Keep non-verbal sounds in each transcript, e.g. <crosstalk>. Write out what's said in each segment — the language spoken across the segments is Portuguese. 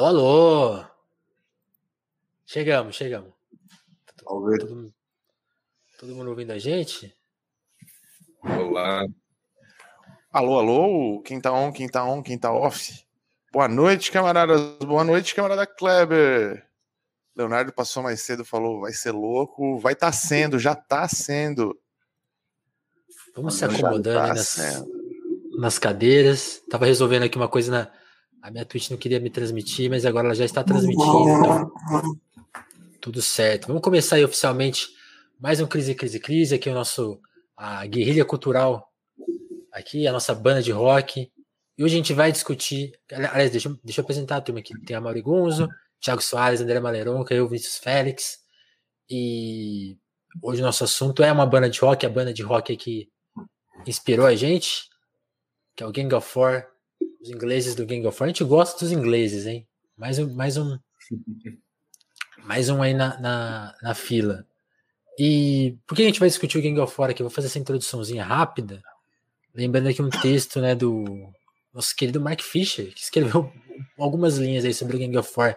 Alô, alô! Chegamos, chegamos. Todo, todo, todo mundo ouvindo a gente? Olá. Alô, alô, quem tá on, quem tá on, quem tá off? Boa noite, camaradas. Boa noite, camarada Kleber. Leonardo passou mais cedo, falou, vai ser louco. Vai tá sendo, já tá sendo. Vamos se acomodando tá nas, nas, cadeiras. Tava resolvendo aqui uma coisa na. A minha Twitch não queria me transmitir, mas agora ela já está transmitindo. Então, tudo certo. Vamos começar aí oficialmente mais um Crise, Crise, Crise. Aqui é o nosso a guerrilha cultural. Aqui, a nossa banda de rock. E hoje a gente vai discutir. Aliás, deixa, deixa eu apresentar a turma aqui. Tem a Mauri Gonzo, Thiago Soares, André Maleronca, eu, Vinícius Félix. E hoje o nosso assunto é uma banda de rock, a banda de rock que inspirou a gente, que é o Gang of Four, os ingleses do Gang of Four. A gente gosta dos ingleses, hein? Mais um, mais um, <laughs> mais um aí na, na, na fila. E por que a gente vai discutir o Gang of Four aqui? vou fazer essa introduçãozinha rápida, lembrando aqui um texto né, do nosso querido Mark Fisher, que escreveu algumas linhas aí sobre o Gang of Four.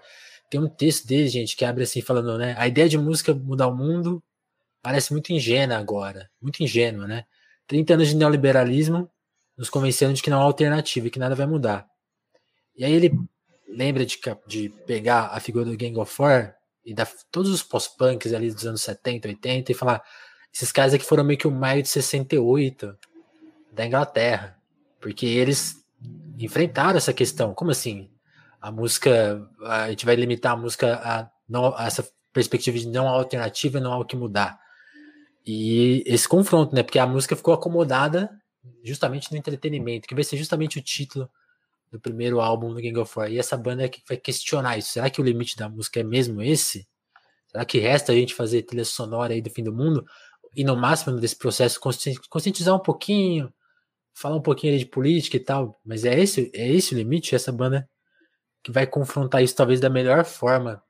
Tem um texto dele, gente, que abre assim, falando, né? A ideia de música mudar o mundo parece muito ingênua agora, muito ingênua, né? 30 anos de neoliberalismo nos convencendo de que não há alternativa e que nada vai mudar. E aí ele lembra de, de pegar a figura do Gang of Four e dar todos os pós-punks ali dos anos 70, 80 e falar: esses caras aqui foram meio que o maio de 68 da Inglaterra, porque eles enfrentaram essa questão. Como assim? A música, a gente vai limitar a música a, não, a essa perspectiva de não alternativa, não há o que mudar. E esse confronto, né? Porque a música ficou acomodada justamente no entretenimento, que vai ser justamente o título do primeiro álbum do Gang of War. E essa banda que vai questionar isso. Será que o limite da música é mesmo esse? Será que resta a gente fazer trilha sonora aí do fim do mundo? E no máximo desse processo conscientizar um pouquinho, falar um pouquinho de política e tal. Mas é esse, é esse o limite? Essa banda que vai confrontar isso talvez da melhor forma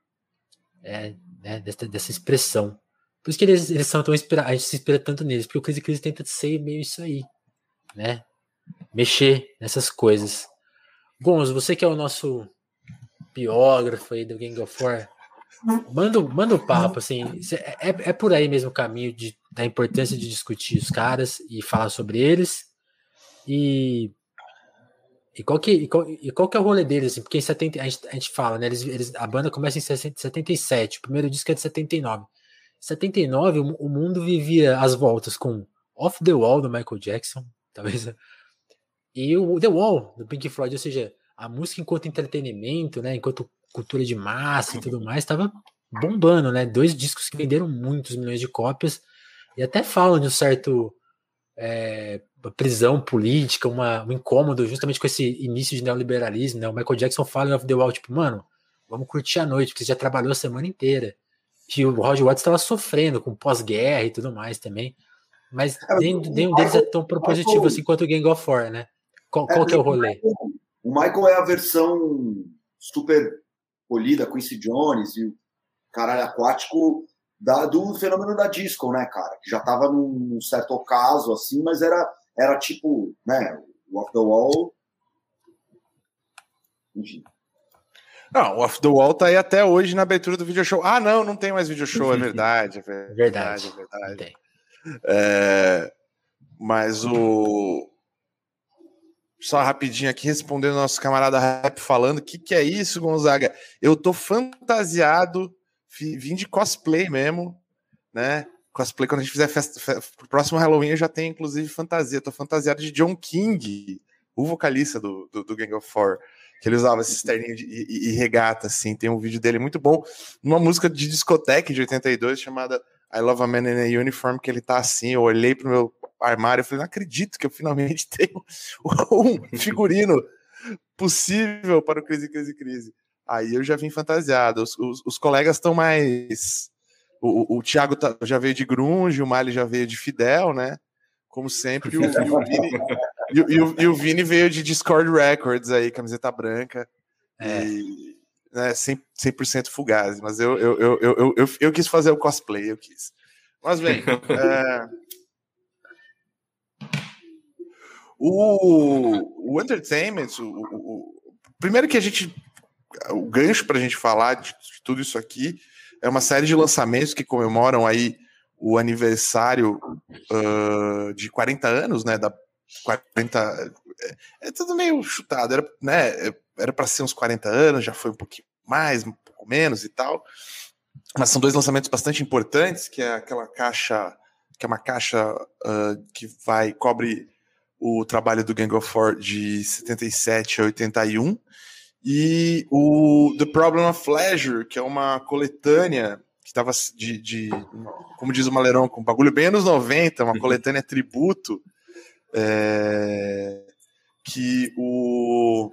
é, né, dessa, dessa expressão. Por isso que eles, eles são tão inspirados, a gente se inspira tanto neles, porque o Crise Crise tenta ser meio isso aí, né? Mexer nessas coisas. Gonzo, você que é o nosso biógrafo aí do Gang of War, manda, manda um papo, assim, é, é por aí mesmo o caminho de, da importância de discutir os caras e falar sobre eles, e e qual que, e qual, e qual que é o rolê deles, assim, porque em 70, a gente, a gente fala, né, eles, eles, a banda começa em 77, o primeiro disco é de 79, 79, o, o mundo vivia as voltas com Off the Wall do Michael Jackson, talvez. <laughs> E o The Wall do Pink Floyd, ou seja, a música enquanto entretenimento, né, enquanto cultura de massa e tudo mais, estava bombando, né? Dois discos que venderam muitos milhões de cópias e até falam de um certo é, prisão política, uma, um incômodo justamente com esse início de neoliberalismo, né? O Michael Jackson fala Off the Wall, tipo, mano, vamos curtir a noite, porque você já trabalhou a semana inteira que o Roger Waters estava sofrendo com pós-guerra e tudo mais também. Mas é, nenhum, deles é tão propositivo Michael, assim quanto o Gang of Four, né? Qual, qual é, que é o rolê? O Michael é a versão super polida, Quincy Jones e o caralho aquático da, do fenômeno da disco, né, cara? Que já tava num certo ocaso, assim, mas era, era tipo, né, o Off the Wall. Enfim. Não, o Off the Wall tá aí até hoje na abertura do video show. Ah, não, não tem mais video show, é verdade. É verdade, é verdade. É, mas o. Só rapidinho aqui, respondendo nosso camarada Rap falando: o que, que é isso, Gonzaga? Eu tô fantasiado, vim de cosplay mesmo, né? Cosplay, quando a gente fizer festa, festa pro próximo Halloween, eu já tenho inclusive fantasia. Tô fantasiado de John King, o vocalista do, do, do Gang of Four que ele usava esse terninho de, e, e, regata, assim. Tem um vídeo dele muito bom, numa música de discoteca de 82 chamada I Love a Man in a Uniform, que ele tá assim. Eu olhei pro meu armário e falei, não acredito que eu finalmente <laughs> tenho um figurino possível para o Crise, Crise, Crise. Aí eu já vim fantasiado. Os, os, os colegas estão mais. O, o, o Thiago tá, já veio de Grunge, o Mali já veio de Fidel, né? Como sempre, o, e, o Vini, e, e, e, o, Vini veio de Discord Records aí, camiseta branca. É. E, né, 100%, 100 fugaz, mas eu, eu, eu, eu, eu, eu, quis fazer o cosplay, eu quis. Mas bem, <laughs> é, o, o entertainment, o, o, o, primeiro que a gente o gancho para a gente falar de, de, tudo isso aqui é uma série de lançamentos que comemoram aí o aniversário uh, de 40 anos, né? Da 40. É, é tudo meio chutado, era, né? Era para ser uns 40 anos, já foi um pouquinho mais, um pouco menos e tal. Mas são dois lançamentos bastante importantes, que é aquela caixa, que é uma caixa uh, que vai cobre o trabalho do Gang of Four de 77 a 81 e o The Problem of Pleasure, que é uma coletânea que estava de, de, como diz o Malerão, com um bagulho bem anos 90, uma coletânea tributo, é, que o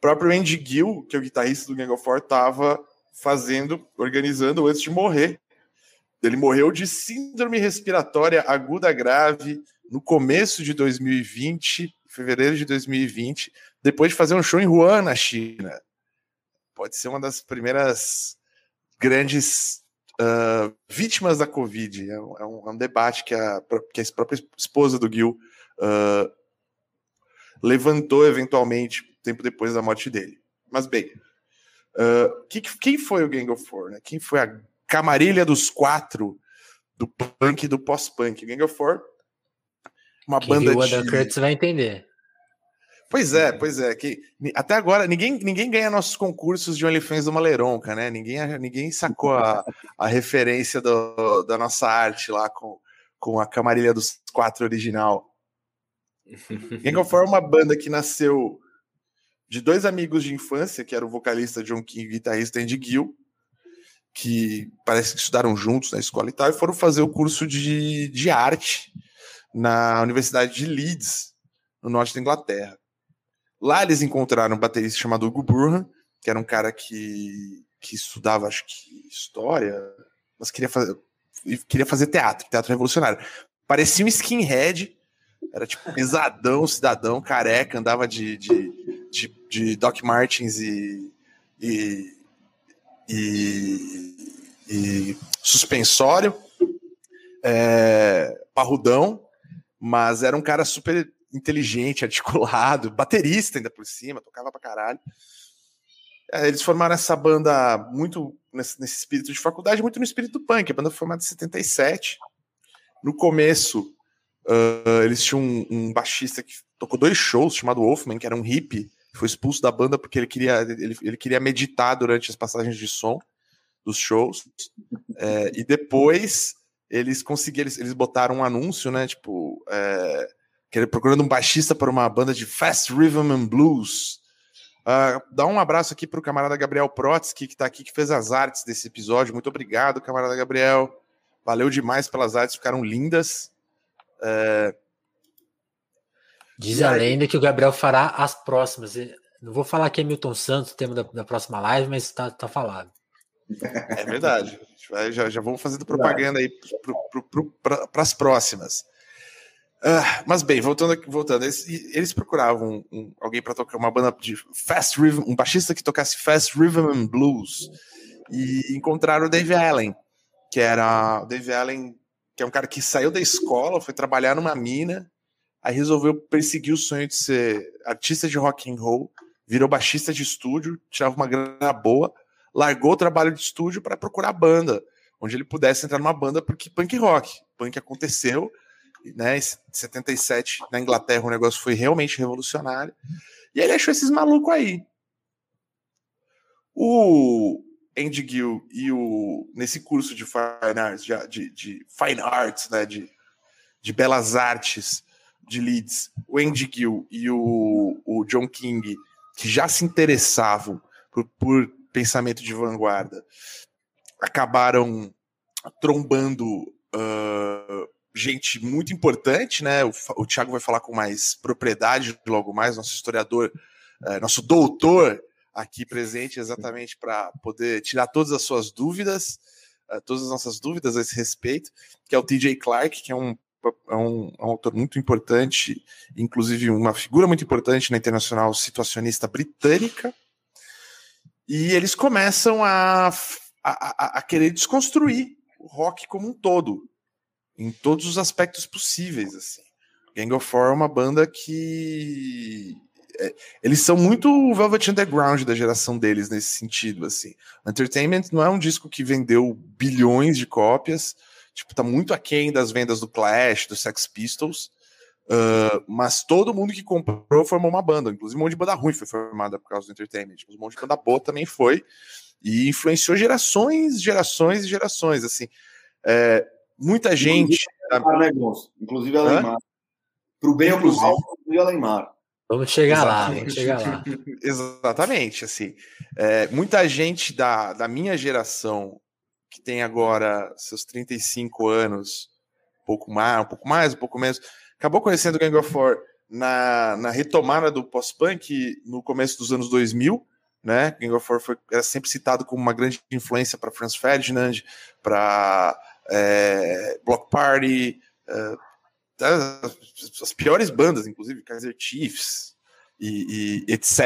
próprio Andy Gill, que é o guitarrista do Gang of Four, estava fazendo, organizando antes de morrer. Ele morreu de síndrome respiratória aguda grave no começo de 2020, fevereiro de 2020, depois de fazer um show em Wuhan, na China. Pode ser uma das primeiras grandes uh, vítimas da Covid. É um, é um, é debate que a, que a própria esposa do Gil uh, levantou eventualmente tempo depois da morte dele. Mas bem, uh, que, quem foi o Gang of Four? Né? Quem foi a camarilha dos quatro do punk e do pós-punk? Gang of Four, uma Quem banda viu de... Adam Curtis vai entender. Pois é, pois é. Que, até agora, ninguém, ninguém ganha nossos concursos de OnlyFans do Maleronca, né? Ninguém, ninguém sacou a, a referência do, da nossa arte lá com, com a camarilha dos quatro original. <laughs> Gang of Four é uma banda que nasceu de dois amigos de infância, que era o vocalista John King e o guitarrista Andy Gill, que parece que estudaram juntos na escola e tal, e foram fazer o curso de, de arte na Universidade de Leeds, no norte da Inglaterra. Lá eles encontraram um baterista chamado Hugo Burhan, que era um cara que, que estudava, acho que, história, mas queria fazer, queria fazer teatro, teatro revolucionário. Parecia um skinhead, era tipo pesadão, cidadão, careca, andava de, de, de, Doc Martins e, e, e, e suspensório, é, parrudão, mas era um cara super inteligente, <laughs> articulado, baterista ainda por cima, tocava pra caralho. É, eles formaram essa banda muito nesse, nesse, espírito de faculdade, muito no espírito do punk. A banda foi formada em 77. No começo, uh, eles tinham um, um, baixista que tocou dois shows, chamado Wolfman, que era um hippie, foi expulso da banda porque ele queria, ele, ele queria meditar durante as passagens de som dos shows. É, e depois eles conseguiram, eles, eles botaram um anúncio, né? Tipo, é, procurando um baixista para uma banda de Fast Rhythm and Blues. Uh, dá um abraço aqui para o camarada Gabriel Protsky, que está aqui, que fez as artes desse episódio. Muito obrigado, camarada Gabriel. Valeu demais pelas artes, ficaram lindas. Uh... Diz a lenda que o Gabriel fará as próximas. Não vou falar que é Milton Santos, o tema da, da próxima live, mas está tá falado. É verdade. Já, já vamos fazendo propaganda aí para as próximas. Uh, mas bem, voltando aqui, voltando, eles, eles procuravam um, um, alguém para tocar uma banda de fast rhythm, um baixista que tocasse fast rhythm and blues e encontraram o Dave Allen, que era o Dave Allen, que é um cara que saiu da escola, foi trabalhar numa mina, aí resolveu perseguir o sonho de ser artista de rock and roll, virou baixista de estúdio, tirava uma grana boa, largou o trabalho de estúdio para procurar banda, onde ele pudesse entrar numa banda porque punk rock, punk aconteceu né? Em 77, na Inglaterra, o negócio foi realmente revolucionário. E ele achou esses malucos aí. O Andy Gill e o nesse curso de fine arts, de, de, fine arts, né, de, de belas artes de Leeds, o Andy Gill e o, o John King, que já se interessavam por, por pensamento de vanguarda, acabaram trombando uh, gente muito importante, né? O, o Thiago vai falar com mais propriedade logo mais, nosso historiador, é, nosso doutor aqui presente exatamente para poder tirar todas as suas dúvidas, uh, todas as nossas dúvidas a esse respeito, que é o TJ Clark, que é um, é um, é um autor muito importante, inclusive uma figura muito importante na internacional situacionista britânica. E eles começam a, a, a, querer desconstruir o rock como um todo em todos os aspectos possíveis, assim. Gang of Four é uma banda que é, eles são muito o Velvet Underground da geração deles nesse sentido, assim. Entertainment não é um disco que vendeu bilhões de cópias, tipo, tá muito aquém das vendas do Clash, do Sex Pistols, uh, mas todo mundo que comprou formou uma banda, inclusive um monte de banda ruim foi formada por causa do Entertainment, um monte de banda boa também foi, e influenciou gerações, gerações e gerações, assim. É, muita gente... Inclusive a Neymar. Pro bem ou pro mal, inclusive a Neymar. Vamos chegar Exatamente. lá, vamos chegar lá. <laughs> Exatamente, assim. É, muita gente da, da minha geração, que tem agora seus 35 anos, um pouco mais, um pouco mais, um pouco menos, acabou conhecendo Gang of Four na, na retomada do pós-punk no começo dos anos 2000, né? Gang of Four foi, era sempre citado como uma grande influência para Franz Ferdinand, para é, Block Party, é, as, as piores bandas, inclusive Kaiser Chiefs e, e etc.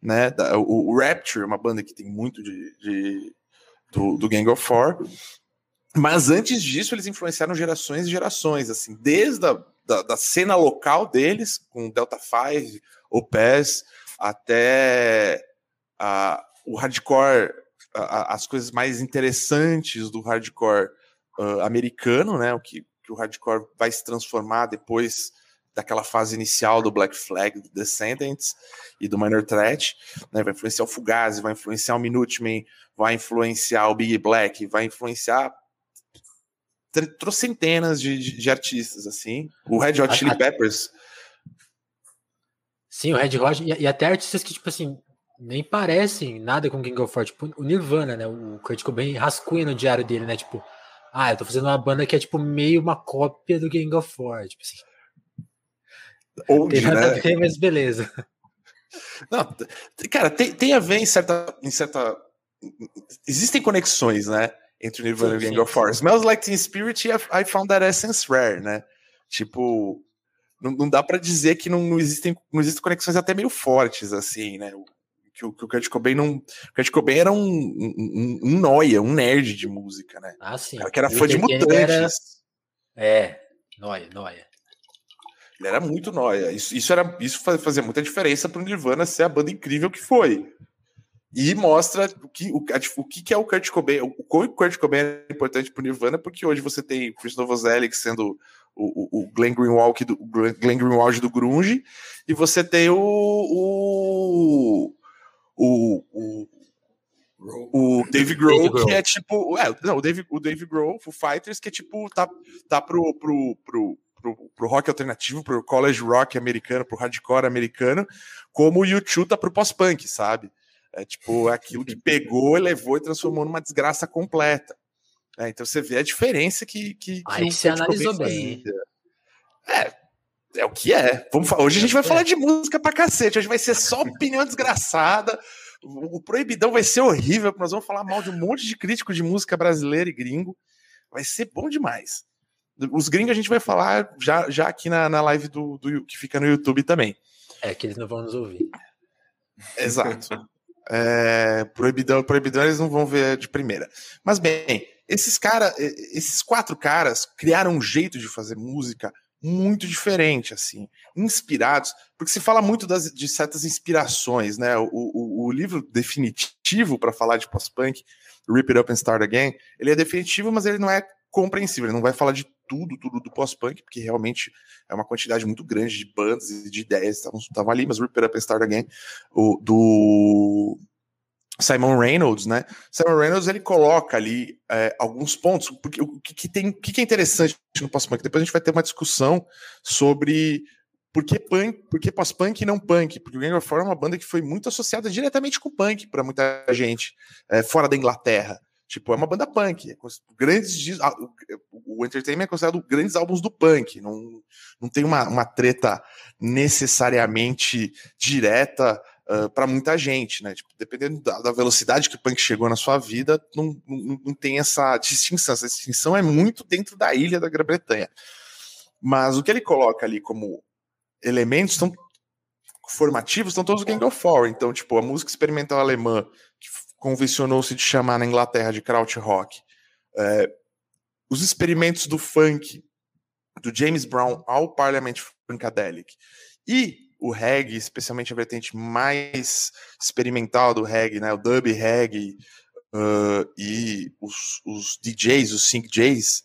Né? O, o, Rapture, uma banda que tem muito de, de do, do, Gang of Four. Mas antes disso, eles influenciaram gerações e gerações, assim, desde a da, da cena local deles, com Delta Five, o PES, até a, o hardcore, a, as coisas mais interessantes do hardcore uh, americano, né? O que que o hardcore vai se transformar depois daquela fase inicial do Black Flag, do Descendants e do Minor Threat, né? vai influenciar o Fugazi, vai influenciar o Minutemen, vai influenciar o Big Black, vai influenciar trocentenas de, de, de, artistas, assim. O Red Hot Chili Peppers. Sim, o Red Hot, e, e, até artistas que, tipo assim, nem parecem nada com King of Four, tipo o Nirvana, né? O Kurt Cobain rascunha no diário dele, né? Tipo, ah, eu tô fazendo uma banda que é tipo meio uma cópia do Gang of War, tipo assim. Onde, tem nada né? a ver, mas beleza. Não, cara, tem, tem a ver em certa, em certa. Existem conexões, né? Entre o Nirvana e Gang of War. Smells Like Teen Spirit e I Found That Essence Rare, né? Tipo, não, não dá para dizer que não, não, existem, não existem conexões até meio fortes, assim, né? que o, que o Kurt Cobain não. O Kurt Cobain era um, um, um noia, um nerd de música, né? Ah, sim. Cara que era fã de mutantes. Era... É, noia, noia. Ele era muito noia. Isso, isso, era, isso fazia muita diferença pro Nirvana ser a banda incrível que foi. E mostra o que, o, o que, é o Kurt Cobain, o quão o Kurt Cobain é importante pro Nirvana, porque hoje você tem Chris Novoselic sendo o, o, Glenn Greenwald do, Glenn Greenwald do Grunge, e você tem o, o o, o, o Dave Grohl, que é tipo. É, não, o Dave, o Dave Grohl, o Fighters, que é tipo, tá, tá pro, pro, pro, pro, pro rock alternativo, pro college rock americano, pro hardcore americano, como o YouTube tá pro pós-punk, sabe? É tipo, é aquilo que pegou, levou e transformou numa desgraça completa. É, então você vê a diferença que. que, que Aí você analisou bem. É, é o que é. Vamos falar. Hoje a gente vai falar de música pra cacete. Hoje vai ser só opinião desgraçada. O Proibidão vai ser horrível, nós vamos falar mal de um monte de crítico de música brasileira e gringo. Vai ser bom demais. Os gringos a gente vai falar já, já aqui na, na live do, do que fica no YouTube também. É que eles não vão nos ouvir. Exato. É, proibidão, proibidão eles não vão ver de primeira. Mas bem, esses caras, esses quatro caras criaram um jeito de fazer música muito diferente, assim, inspirados, porque se fala muito das, de certas inspirações, né? O, o, o livro definitivo para falar de pós-punk, Rip It Up and Start Again, ele é definitivo, mas ele não é compreensível, ele não vai falar de tudo, tudo do pós-punk, porque realmente é uma quantidade muito grande de bandas e de ideias que estavam ali, mas Rip Up and Start Again, o, do Simon Reynolds, né? Simon Reynolds ele coloca ali é, alguns pontos, porque o que, que tem, o que, que, é interessante no pós-punk. Depois a gente vai ter uma discussão sobre por que punk, por que pós-punk e não punk, porque o Gang of Four é uma banda que foi muito associada diretamente com punk para muita gente é, fora da Inglaterra. Tipo, é uma banda punk. É grandes, o Entertainment é considerado grandes álbuns do punk. Não, não tem uma, uma treta necessariamente direta uh, para muita gente, né? Tipo, dependendo da, da, velocidade que o punk chegou na sua vida, não, não, não, tem essa distinção. Essa distinção é muito dentro da ilha da Grã-Bretanha. Mas o que ele coloca ali como elementos estão formativos estão todos o Gang of Four. Então, tipo, a música experimental alemã, convencionou-se de chamar na Inglaterra de krautrock, é, os experimentos do funk, do James Brown ao Parliament Funkadelic, e o reggae, especialmente a vertente mais experimental do reggae, né, o dub reggae, uh, e os, os, DJs, os sync Js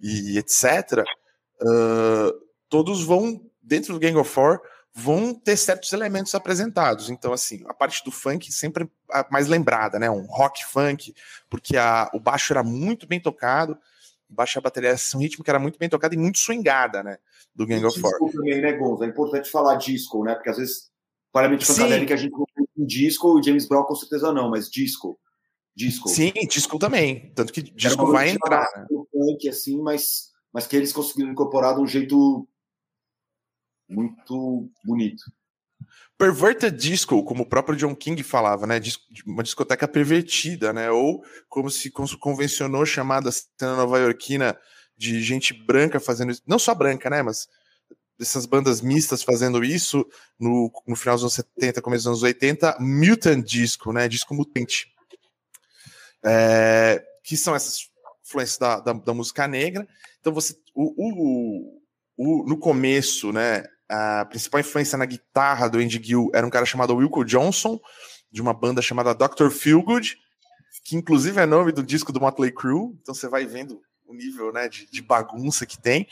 e etc., uh, todos vão, dentro do Gang of Four, vão ter certos elementos apresentados. Então, assim, a parte do funk sempre mais lembrada, né? Um rock funk, porque a, o baixo era muito bem tocado, o baixo e a bateria são ritmo que era muito bem tocada e muito swingada, né? Do Gang of Four. também, né, Gonza? É importante falar disco, né? Porque às vezes, paramente que a gente um disco, o James Brown com certeza não, mas disco. Disco. Sim, disco também. Tanto que disco vai entrar. Né? Funk, assim, mas, mas que eles conseguiram incorporar de um jeito muito bonito. Perverted disco, como o próprio John King falava, né? Uma discoteca pervertida, né? Ou como se convencionou chamada cena nova-iorquina de gente branca fazendo isso. Não só branca, né? Mas dessas bandas mistas fazendo isso no, no final dos anos 70, começo dos anos 80, mutant disco, né? Disco mutante. É, que são essas influências da, da, da, música negra. Então você. O, o, o, no começo, né? A principal influência na guitarra do Andy Gill era um cara chamado Wilco Johnson, de uma banda chamada Dr. Feelgood, que inclusive é nome do disco do Motley Crue, então você vai vendo o nível né, de, de bagunça que tem.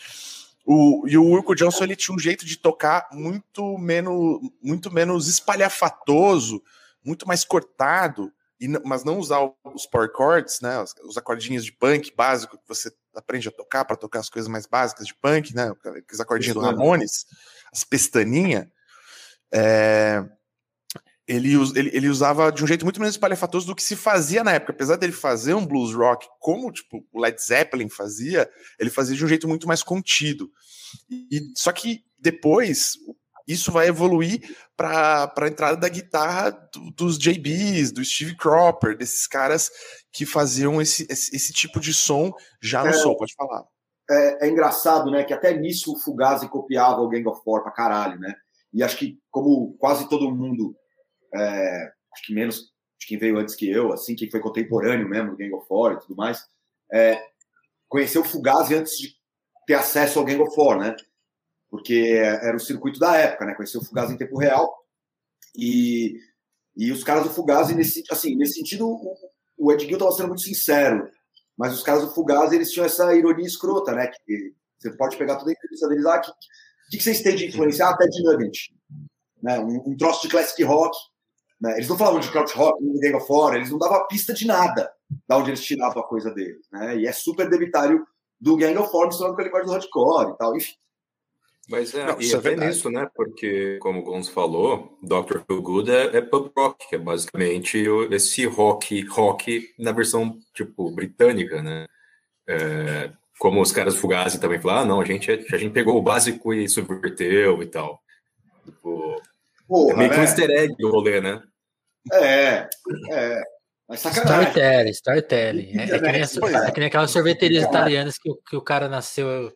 O, e o Wilco Johnson ele tinha um jeito de tocar muito menos, muito menos espalhafatoso, muito mais cortado, e, mas não usar os power chords, né, os, os acordinhos de punk básico que você aprende a tocar para tocar as coisas mais básicas de punk, né, aqueles acordinhos do Ramones as pestaninhas, é, ele, ele, ele, usava de um jeito muito menos espalhafatoso do que se fazia na época. Apesar dele fazer um blues rock como tipo, o Led Zeppelin fazia, ele fazia de um jeito muito mais contido. E, só que depois isso vai evoluir para a entrada da guitarra do, dos JBs, do Steve Cropper, desses caras que faziam esse, esse, esse tipo de som já no é, som, pode falar é, é, engraçado, né? Que até nisso o Fugazi copiava o Gang of Four pra caralho, né? E acho que, como quase todo mundo, é, acho que menos de quem veio antes que eu, assim, quem foi contemporâneo mesmo do Gang of Four e tudo mais, é, conheceu o Fugazi antes de ter acesso ao Gang of Four, né? Porque era o circuito da época, né? Conheceu o Fugazi em tempo real. E, e os caras do Fugazi, nesse, assim, nesse sentido, o, o Ed Gill estava sendo muito sincero mas os caras do Fugaz, eles tinham essa ironia escrota, né? Que você pode pegar toda a entrevista deles lá. Ah, o que, que, vocês têm de influenciar? Até de Nugget. Né? Um, um, troço de classic rock. Né? Eles não falavam de crowd rock, ninguém lá fora, eles não davam pista de nada da onde eles tiravam a coisa deles. Né? E é super debitário do Gang of Four, misturado com a do hardcore e tal. Enfim, mas é, Não, e é até nisso, né? Porque, como o Gonzo falou, Dr. Feel Good é, é pub rock, que é basicamente esse rock, rock na versão, tipo, britânica, né? É, como os caras Fugazi também falaram, ah, não, a gente, a gente pegou o básico e subverteu e tal. Tipo, Porra, é meio que um né? easter egg do rolê, né? É, é. Mas Storytelling, storytelling. É, é, que nem, é que nem aquelas sorveterias italianas que, que o cara nasceu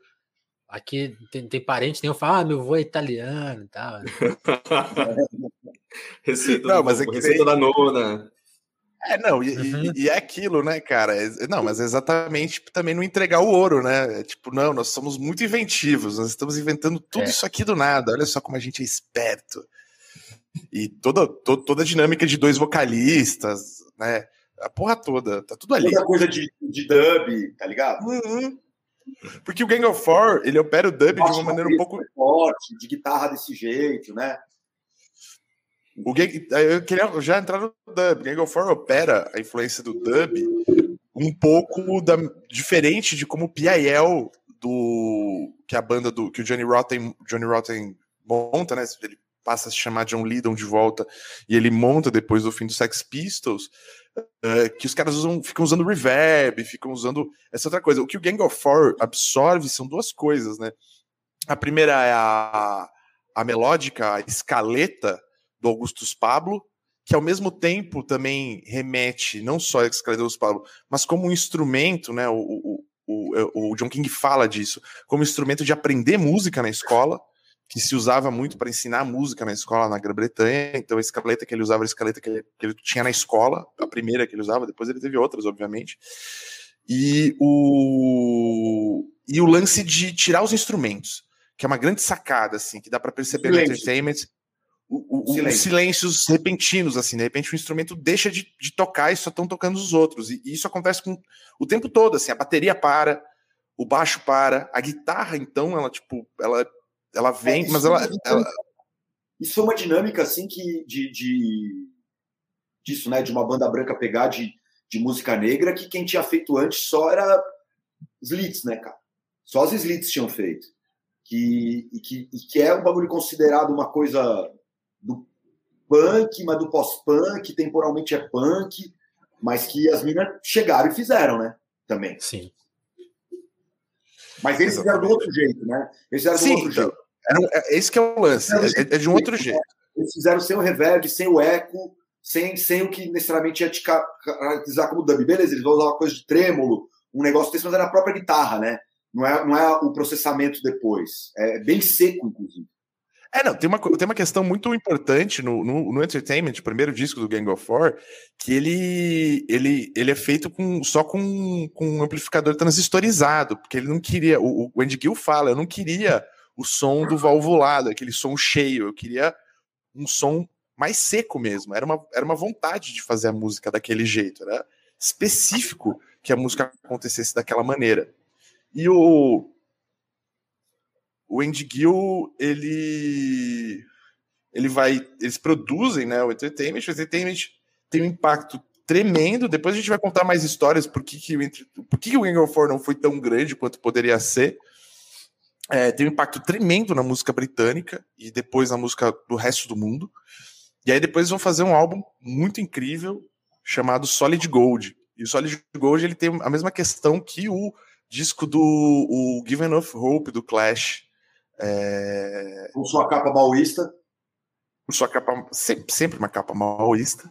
Aqui tem, tem parente, nem eu falo, ah, meu avô é italiano e tal. <laughs> receita, não, mas é que receita da nona. É, não, e, uhum. e, é aquilo, né, cara? É, não, mas é exatamente tipo, também não entregar o ouro, né? É, tipo, não, nós somos muito inventivos, nós estamos inventando tudo é. isso aqui do nada. Olha só como a gente é esperto. E toda, toda, toda a dinâmica de dois vocalistas, né? A porra toda, tá tudo ali. Toda coisa de, de dub, tá ligado? Uhum. Porque o Gang of Four, ele opera o dub de uma maneira um pouco. Forte, de guitarra desse jeito, né? O Gang, eu queria já entrar no dub. Gang of Four opera a influência do dub um pouco da, diferente de como o PIL do que a banda do que o Johnny Rotten, Johnny Rotten monta, né? Ele passa a se chamar John Lydon de volta e ele monta depois do fim do Sex Pistols. Uh, que os caras usam, ficam usando reverb, ficam usando essa outra coisa. O que o Gang of Four absorve são duas coisas, né? A primeira é a, a melódica, a escaleta do Augustus Pablo, que ao mesmo tempo também remete não só a escaleta do Pablo, mas como um instrumento, né? O, o, o, o John King fala disso, como instrumento de aprender música na escola que se usava muito para ensinar música na escola na Grã-Bretanha. Então, a escaleta que ele usava era a escaleta que ele, que ele, tinha na escola, a primeira que ele usava, depois ele teve outras, obviamente. E o, e o lance de tirar os instrumentos, que é uma grande sacada, assim, que dá para perceber no Entertainment. o, o, os silêncios repentinos, assim, de repente o instrumento deixa de, de tocar e só estão tocando os outros. E, e, isso acontece com o tempo todo, assim, a bateria para, o baixo para, a guitarra, então, ela, tipo, ela, ela vem, é, mas ela, ela, Isso é uma dinâmica, assim, que de, de disso, né, de uma banda branca pegar de, de música negra, que quem tinha feito antes só era Slits, né, cara? Só as Slits tinham feito. Que, e, que, e que é um bagulho considerado uma coisa do punk, mas do pós-punk, temporalmente é punk, mas que as minas chegaram e fizeram, né? Também. Sim. Mas eles fizeram do outro jeito, né? Eles fizeram Sim, do outro jeito. É, esse que é o lance, é, é de um outro jeito. Eles fizeram sem o reverb, sem o eco, sem, sem o que necessariamente ia te caracterizar como dub. Beleza, eles vão usar uma coisa de trêmulo, um negócio desse, mas é na própria guitarra, né? Não é, não é o processamento depois. É bem seco, inclusive. É, não, tem uma, tem uma questão muito importante no, no, no Entertainment, o primeiro disco do Gang of Four, que ele, ele, ele é feito com, só com, com um amplificador transistorizado, porque ele não queria, o, o Andy Gill fala, eu não queria o som do valvulado, aquele som cheio, eu queria um som mais seco mesmo, era uma, era uma vontade de fazer a música daquele jeito, era específico que a música acontecesse daquela maneira. E o, o Andy Gill, ele ele vai, eles produzem, né, o Entertainment, o Entertainment tem um impacto tremendo, depois a gente vai contar mais histórias por que, que, por que o Gang of Four não foi tão grande quanto poderia ser, é, tem um impacto tremendo na música britânica e depois na música do resto do mundo, e aí depois vão fazer um álbum muito incrível chamado Solid Gold, e o Solid Gold ele tem a mesma questão que o disco do o Given of Hope do Clash, é... Com sua capa maoísta. Com sua capa. Sempre, sempre uma capa maoísta.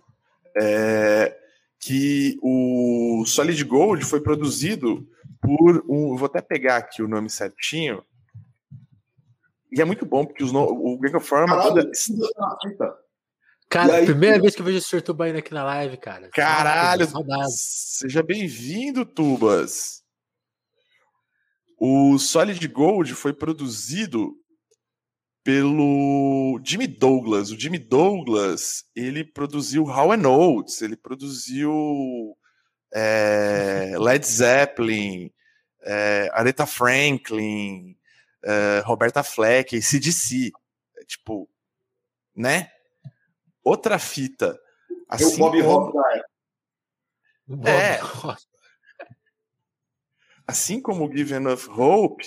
É... Que o Solid Gold foi produzido por um. Vou até pegar aqui o nome certinho. E é muito bom, porque os no... o Gang of Four é uma banda. Cara, aí, primeira vez que eu vejo o Sr. Tubaína aqui na live, cara. Caralho, seja bem-vindo, Tubas. O Solid Gold foi produzido pelo Jimmy Douglas. O Jimmy Douglas ele produziu How and Oates, ele produziu é, <laughs> Led Zeppelin, é, Aretha Franklin, é, Roberta Fleck, CDC. É, tipo, né? Outra fita. Assim, o Bob época. É, assim como o Give Enough Hope,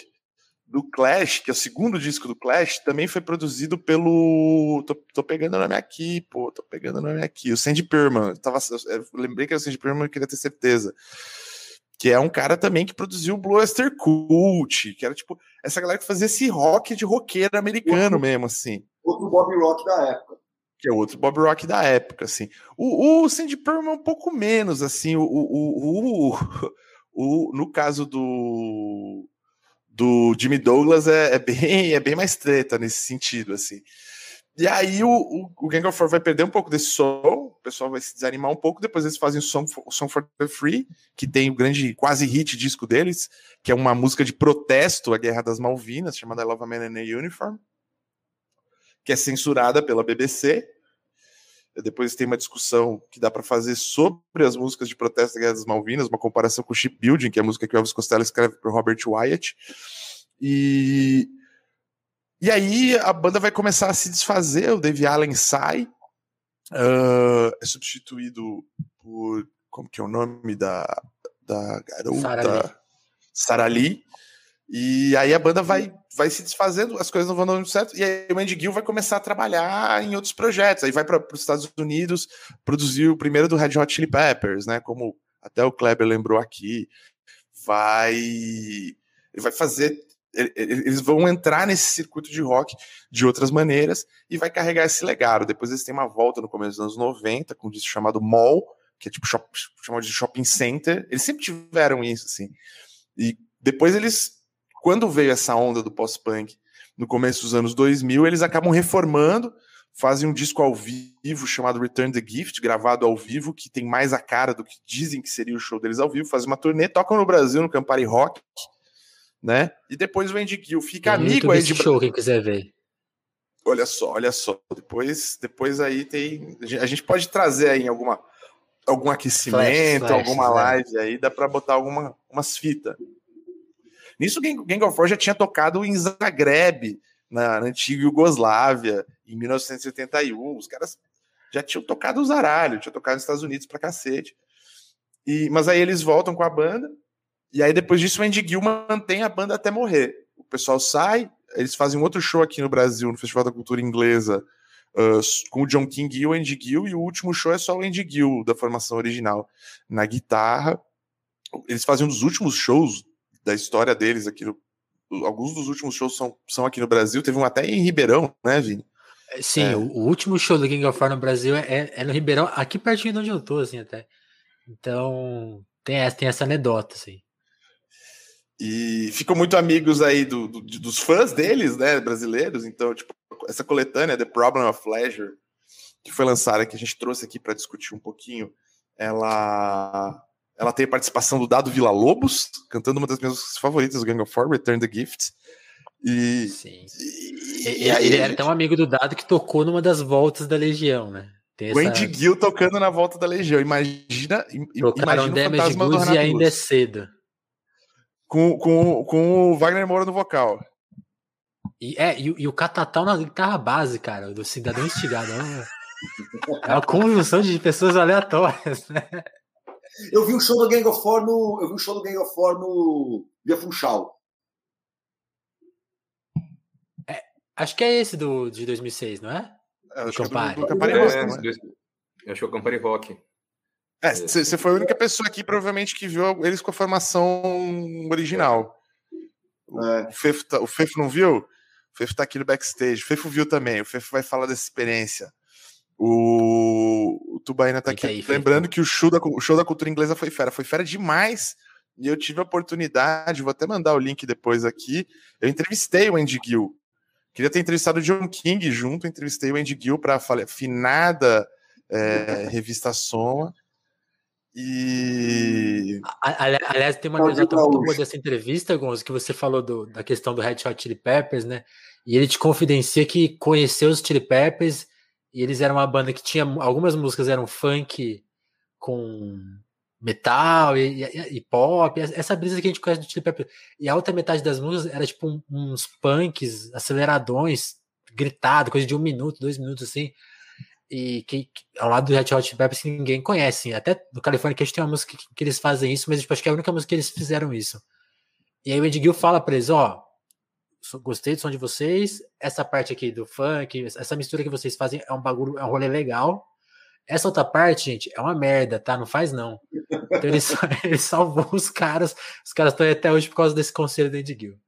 do Clash, que é o segundo disco do Clash, também foi produzido pelo. Tô, tô pegando o nome aqui, pô, tô pegando o nome aqui. O Sandy Perman. Tava, eu lembrei que era o Sandy Perman, eu queria ter certeza. Que é um cara também que produziu o Bluester Cult, que era tipo essa galera que fazia esse rock de roqueiro americano outro, mesmo, assim. Outro Bob Rock da época. Que é outro Bob Rock da época, assim. O, o Sandy Perman é um pouco menos, assim. O, o, o, o, no caso do, do Jimmy Douglas é, é, bem, é bem mais treta nesse sentido, assim. E aí o, o, o Gang of Four vai perder um pouco desse som, o pessoal vai se desanimar um pouco, depois eles fazem o Song for, o Song for the Free, que tem o grande quase hit disco deles, que é uma música de protesto à Guerra das Malvinas, chamada Love a Man in a Uniform, que é censurada pela BBC, depois tem uma discussão que dá para fazer sobre as músicas de protesto da Guerra das Malvinas, uma comparação com o Shipbuilding, que é a música que o Elvis Costello escreve para Robert Wyatt. E, e aí a banda vai começar a se desfazer, o Dave Allen sai, uh, é substituído por. Como que é o nome da, da garota? Sarah Lee. E aí a banda vai, vai se desfazendo, as coisas não vão dando certo, e aí o Andy Gill vai começar a trabalhar em outros projetos. Aí vai para os Estados Unidos produzir o primeiro do Red Hot Chili Peppers, né? Como até o Kleber lembrou aqui. Vai. Vai fazer. Eles vão entrar nesse circuito de rock de outras maneiras e vai carregar esse legado. Depois eles têm uma volta no começo dos anos 90, com um disco chamado Mall, que é tipo shop, chamado de shopping center. Eles sempre tiveram isso, assim. E depois eles quando veio essa onda do pós-punk no começo dos anos 2000, eles acabam reformando, fazem um disco ao vivo chamado Return the Gift, gravado ao vivo, que tem mais a cara do que dizem que seria o show deles ao vivo, fazem uma turnê, tocam no Brasil, no Campari Rock, né? E depois o Andy Gill fica tem amigo aí de show, quem quiser ver. Olha só, olha só. Depois, depois aí tem. A gente pode trazer aí alguma, algum aquecimento, flash, flash, alguma live aí, dá para botar alguma, umas fitas. Nisso, Gang of War já tinha tocado em Zagreb, na, na antiga Iugoslávia, em 1971. Os caras já tinham tocado o zaralho, tinham tocado nos Estados Unidos pra cacete. E, mas aí eles voltam com a banda, e aí depois disso o Andy Gill mantém a banda até morrer. O pessoal sai, eles fazem um outro show aqui no Brasil, no Festival da Cultura Inglesa, uh, com o John King e o Andy Gill, e o último show é só o Andy Gill, da formação original, na guitarra. Eles fazem um dos últimos shows da história deles aqui alguns dos últimos shows são, são aqui no Brasil, teve um até em Ribeirão, né, Vini? É, sim, é. o, o, último show do King of War no Brasil é, é, no Ribeirão, aqui pertinho de onde eu tô, assim, até. Então, tem essa, tem essa anedota, assim. E ficam muito amigos aí do, do, dos fãs deles, né, brasileiros. Então, tipo, essa coletânea, The Problem of Pleasure, que foi lançada, que a gente trouxe aqui para discutir um pouquinho, ela ela tem a participação do Dado Vila Lobos, cantando uma das minhas favoritas Gang of Four, Return the Gift. E, Sim. E, e, e ele era tão amigo do Dado que tocou numa das voltas da Legião, né? Tem o Andy Gill tocando na volta da Legião. Imagina, Tocaram imagina o Fantasma do e ainda é cedo. Com, com, com o Wagner Moura no vocal. E, é, e, e o Catatal na guitarra base, cara, do Cidadão Instigado. É uma conjunção de pessoas aleatórias, né? Eu vi o show do Gang of Four no. Eu vi o show do Gang of Four no Via Funchal. É, acho que é esse do, de 2006, não é? É, o Campari. Do, do Campari Rock. É, né? Acho que é o Campari Rock. É, você foi a única pessoa aqui, provavelmente, que viu eles com a formação original. É. O, Fefo, tá, o Fefo não viu? O Fefo tá aqui no backstage. O Fefo viu também. O Fefo vai falar dessa experiência. O, o Tubaína tá aqui. Aí, Lembrando que o show, da, o show da cultura inglesa foi fera. Foi fera demais. E eu tive a oportunidade, vou até mandar o link depois aqui. Eu entrevistei o Andy Gill. Queria ter entrevistado o John King junto. Entrevistei o Andy Gill para a finada é, <laughs> revista Soma. E. Aliás, tem uma anedota muito boa dessa entrevista, Gonzo, que você falou do, da questão do Red Hot Chili Peppers, né? E ele te confidencia que conheceu os Chili Peppers e eles eram uma banda que tinha algumas músicas eram funk com metal e, e, e, pop, essa brisa que a gente conhece do Chili Peppers. E a outra metade das músicas era tipo um, uns punks aceleradões, gritado, coisa de um minuto, dois minutos assim. E que, que ao lado do Red Hot Peppers que ninguém conhece. Até no California que tem uma música que, que eles fazem isso, mas tipo, acho que é a única música que eles fizeram isso. E aí o Andy Gill fala pra eles, ó, gostei do som de vocês. Essa parte aqui do funk, essa mistura que vocês fazem é um bagulho, é um rolê legal. Essa outra parte, gente, é uma merda, tá? Não faz não. Então ele, <laughs> ele salvou os caras. Os caras estão até hoje por causa desse conselho do Ed Gill.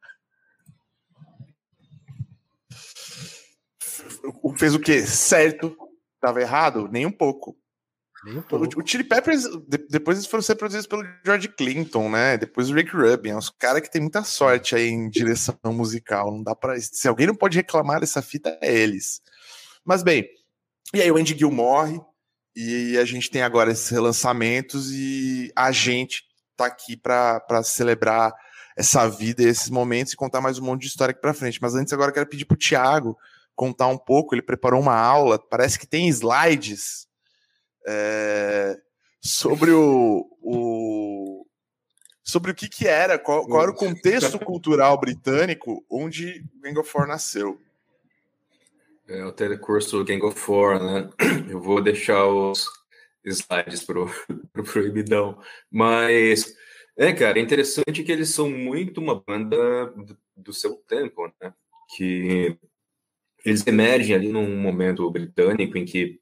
Fez o quê? Certo. Tava errado? Nem um pouco. O, o Chili Peppers, depois eles foram ser produzidos pelo George Clinton, né? Depois o Rick Rubin. É uns caras que tem muita sorte aí em direção musical. Não dá para Se alguém não pode reclamar dessa fita, é eles. Mas bem, e aí o Andy Gill morre. E a gente tem agora esses relançamentos. E a gente tá aqui para celebrar essa vida e esses momentos e contar mais um monte de história aqui para frente. Mas antes, agora eu quero pedir pro Thiago contar um pouco. Ele preparou uma aula. Parece que tem slides é, sobre o, o, sobre o que, que era, qual, qual, era o contexto cultural britânico onde Gang of Four nasceu. É o telecurso Gang of Four, né? Eu vou deixar os slides pro, pro proibidão, mas é, cara, é interessante que eles são muito uma banda do, do seu tempo, né? Que eles emergem ali num momento britânico em que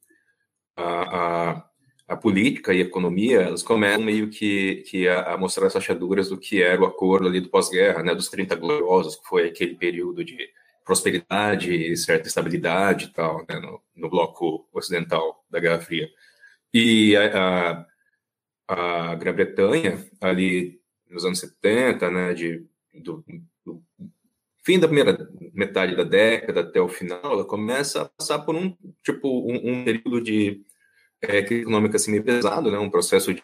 a, a, a, política e a economia, elas começam meio que, que a, a, mostrar as achaduras do que era o acordo ali do pós-guerra, né, dos 30 gloriosos, que foi aquele período de prosperidade e certa estabilidade e tal, né, no, no, bloco ocidental da Guerra Fria. E a, a, a Grã-Bretanha, ali nos anos 70, né, de, do, do fim da primeira metade da década até o final, ela começa a passar por um tipo um, um período de é, econômica assim meio pesado, né? Um processo de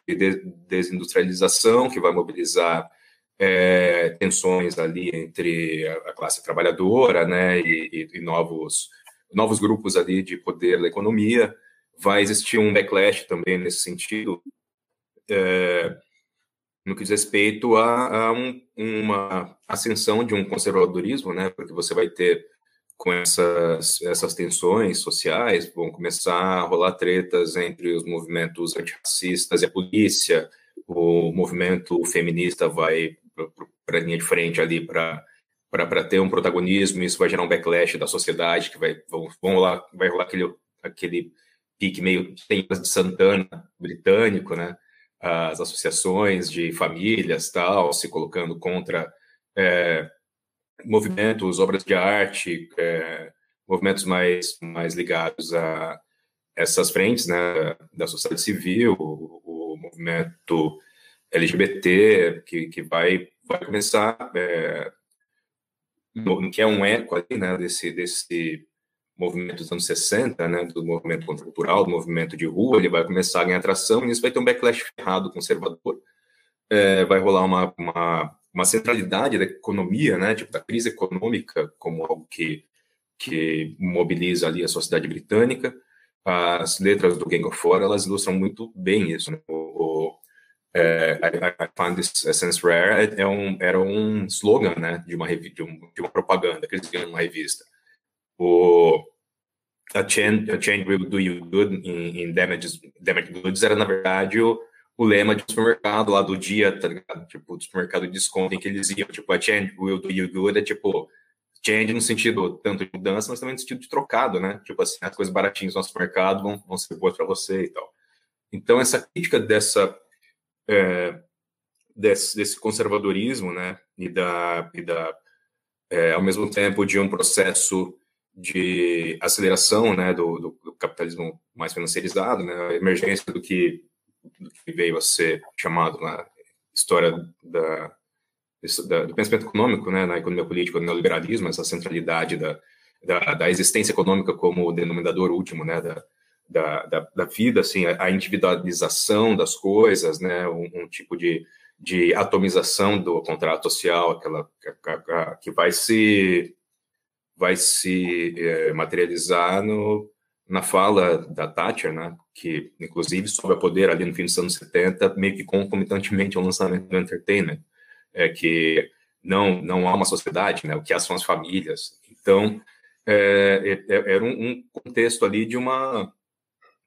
desindustrialização que vai mobilizar é, tensões ali entre a, classe trabalhadora, né? E, e, e novos novos grupos ali de poder da economia. Vai existir um backlash também nesse sentido, é, no que diz respeito a, a um, uma ascensão de um conservadorismo, né? Porque você vai ter com essas, essas tensões sociais, vão começar a rolar tretas entre os movimentos antirracistas e a polícia, o movimento feminista vai para a linha de frente ali para para ter um protagonismo, isso vai gerar um backlash da sociedade, que vai, vão, vão rolar, vai rolar aquele, aquele pique meio de Santana britânico, né? As associações de famílias, tal, se colocando contra é, movimentos, obras de arte, é, movimentos mais, mais ligados a essas frentes, né? Da sociedade civil, o, o movimento LGBT, que, que vai, vai começar... É, que é um eco ali, né, desse, desse movimento dos anos 60, né, do movimento contracultural, do movimento de rua, ele vai começar a ganhar atração e isso vai ter um backlash ferrado conservador. É, vai rolar uma, uma, uma, centralidade da economia, né, tipo, da crise econômica como algo que, que mobiliza ali a sociedade britânica. As letras do Gang of Four, elas ilustram muito bem isso, né? o, é, I, I find this essence rare é, é um, era um slogan né, de, uma, de, um, de uma propaganda que eles viam numa revista. O, a, change, a will do you good in, in damaged goods era, na verdade, o, o lema de supermercado lá do dia, tá ligado? Tipo, do supermercado de desconto em que eles iam. Tipo, a change will do you good é tipo, change no sentido tanto de mudança, mas também no sentido de trocado, né? Tipo assim, as coisas baratinhas no supermercado vão, vão ser boas para você e tal. Então, essa crítica dessa é, desse, desse, conservadorismo, né, e da, e da é, ao mesmo tempo de um processo de aceleração, né, do, do, capitalismo mais financiarizado, né, a emergência do que, do que veio a ser chamado na história da, da, do pensamento econômico, né, na economia política, no neoliberalismo, essa centralidade da, da, da existência econômica como denominador último, né, da, da, da, da, vida, assim, a individualização das coisas, né, um, um tipo de, de atomização do contrato social, aquela que vai se vai se é, materializar no, na fala da Thatcher, né, que inclusive sobe a poder ali no fim dos anos 70, meio que concomitantemente ao lançamento do Entertainment, é que não não há uma sociedade, né, o que há são as famílias. Então, é, é, é era um, um contexto ali de uma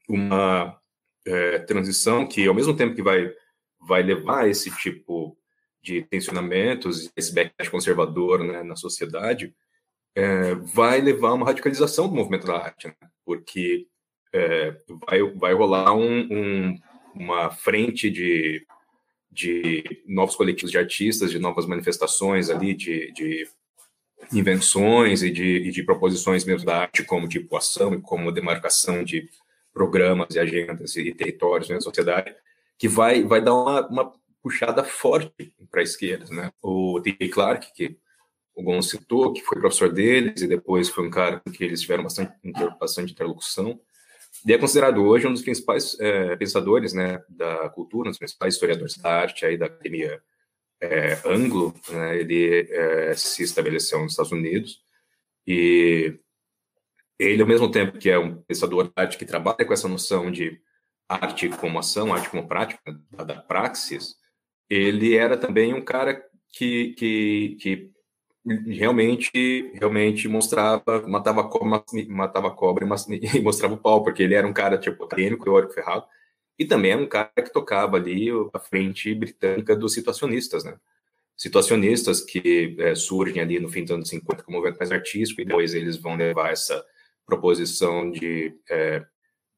uma é, transição que, ao mesmo tempo que vai, vai levar esse tipo de tensionamentos, esse backlash conservador né, na sociedade, é, vai levar a uma radicalização do movimento da arte, né? porque é, vai, vai rolar um, um, uma frente de, de novos coletivos de artistas, de novas manifestações ali, de, de invenções e de, e de proposições mesmo da arte como tipo ação e como demarcação de programas e agendas e territórios na sociedade, que vai, vai dar uma, uma puxada forte para a esquerda. Né? O T.J. Clark, que o Gon citou, que foi professor deles e depois foi um cara com que eles tiveram bastante, bastante interlocução, e é considerado hoje um dos principais é, pensadores né, da cultura, um dos principais historiadores da arte aí da academia é, anglo. Né, ele é, se estabeleceu nos Estados Unidos e ele, ao mesmo tempo que é um pensador de arte que trabalha com essa noção de arte como ação, arte como prática, da praxis, ele era também um cara que, que, que realmente realmente mostrava, matava cobra, matava cobra <laughs> e mostrava o pau, porque ele era um cara tipo acadêmico, teórico ferrado, e também era um cara que tocava ali a frente britânica dos situacionistas, né? Situacionistas que é, surgem ali no fim dos anos 50 como movimento mais artístico, e depois eles vão levar essa proposição de é,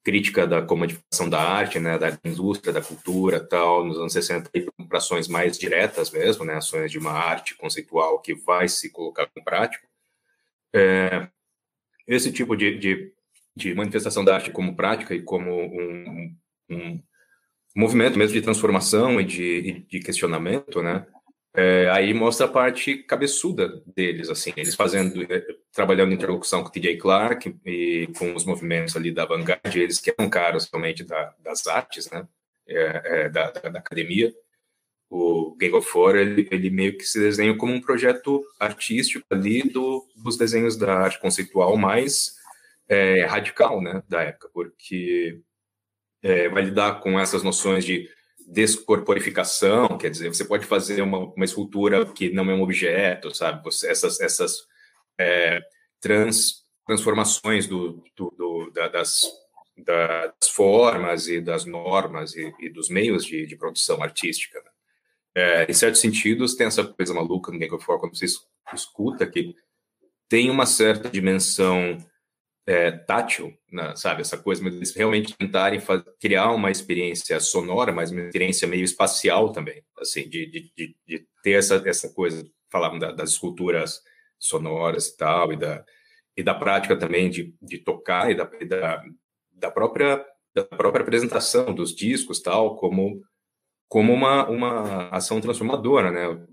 crítica da comodificação da arte, né, da indústria, da cultura, tal, nos anos 60, para ações mais diretas mesmo, né, ações de uma arte conceitual que vai se colocar em prática. É, esse tipo de, de, de, manifestação da arte como prática e como um, um movimento mesmo de transformação e de, de questionamento, né, é, aí mostra a parte cabeçuda deles, assim, eles fazendo, é, trabalhando em interlocução com o T.J. Clark e com os movimentos ali da vanguarda, eles que eram caras realmente da, das artes, né, é, é, da, da, da, academia. O Gang of Four, ele, ele, meio que se desenha como um projeto artístico ali do, dos desenhos da arte conceitual mais é, radical, né, da época, porque é, vai lidar com essas noções de descorporificação, quer dizer, você pode fazer uma, uma escultura que não é um objeto, sabe? Você, essas essas é, trans, transformações do, do, do da, das, das formas e das normas e, e dos meios de, de produção artística. Né? É, em certos sentidos, tem essa coisa maluca no Game of quando você escuta, que tem uma certa dimensão é, tátil, né, sabe? Essa coisa, mas eles realmente tentarem criar uma experiência sonora, mas uma experiência meio espacial também, assim, de, de, de, de ter essa, essa coisa, falavam da, das esculturas sonoras e tal, e da, e da prática também de, de tocar e da, da, da, própria, da própria apresentação dos discos tal, como, como uma, uma ação transformadora, né?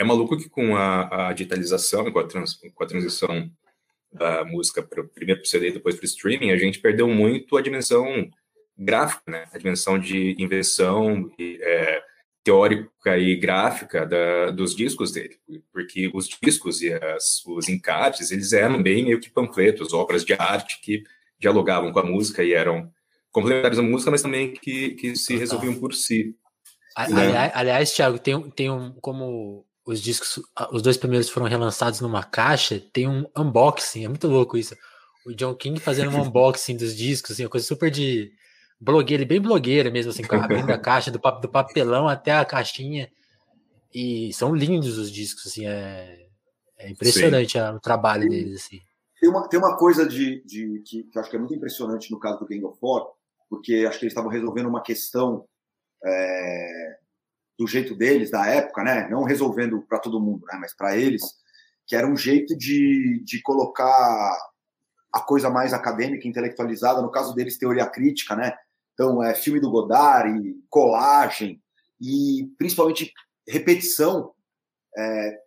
É maluco que com a, a digitalização, com a, trans, com a transição da música para primeiro para o CD e depois para o streaming, a gente perdeu muito a dimensão gráfica, né? A dimensão de invenção é, teórica e gráfica da, dos discos dele, porque os discos e as, os encartes, eles eram bem meio que panfletos, obras de arte que dialogavam com a música e eram complementares à música, mas também que, que se resolviam por si. Aliás, né? aliás Thiago, tem, tem um, como os discos, os dois primeiros foram relançados numa caixa, tem um unboxing, é muito louco isso. O John King fazendo um <laughs> unboxing dos discos, assim, uma coisa super de blogueira, bem blogueira mesmo, assim, abrindo a <laughs> caixa, do, do papelão até a caixinha. E são lindos os discos, assim, é, é impressionante a, o trabalho deles, assim. Tem uma, tem uma coisa de, de que, que, eu acho que é muito impressionante no caso do Gang of Four, porque acho que eles estavam resolvendo uma questão é, do jeito deles, da época, né? Não resolvendo para todo mundo, né? Mas para eles, que era um jeito de, de colocar a coisa mais acadêmica, intelectualizada, no caso deles, teoria crítica, né? Então, é filme do Godard, e colagem, e principalmente repetição é,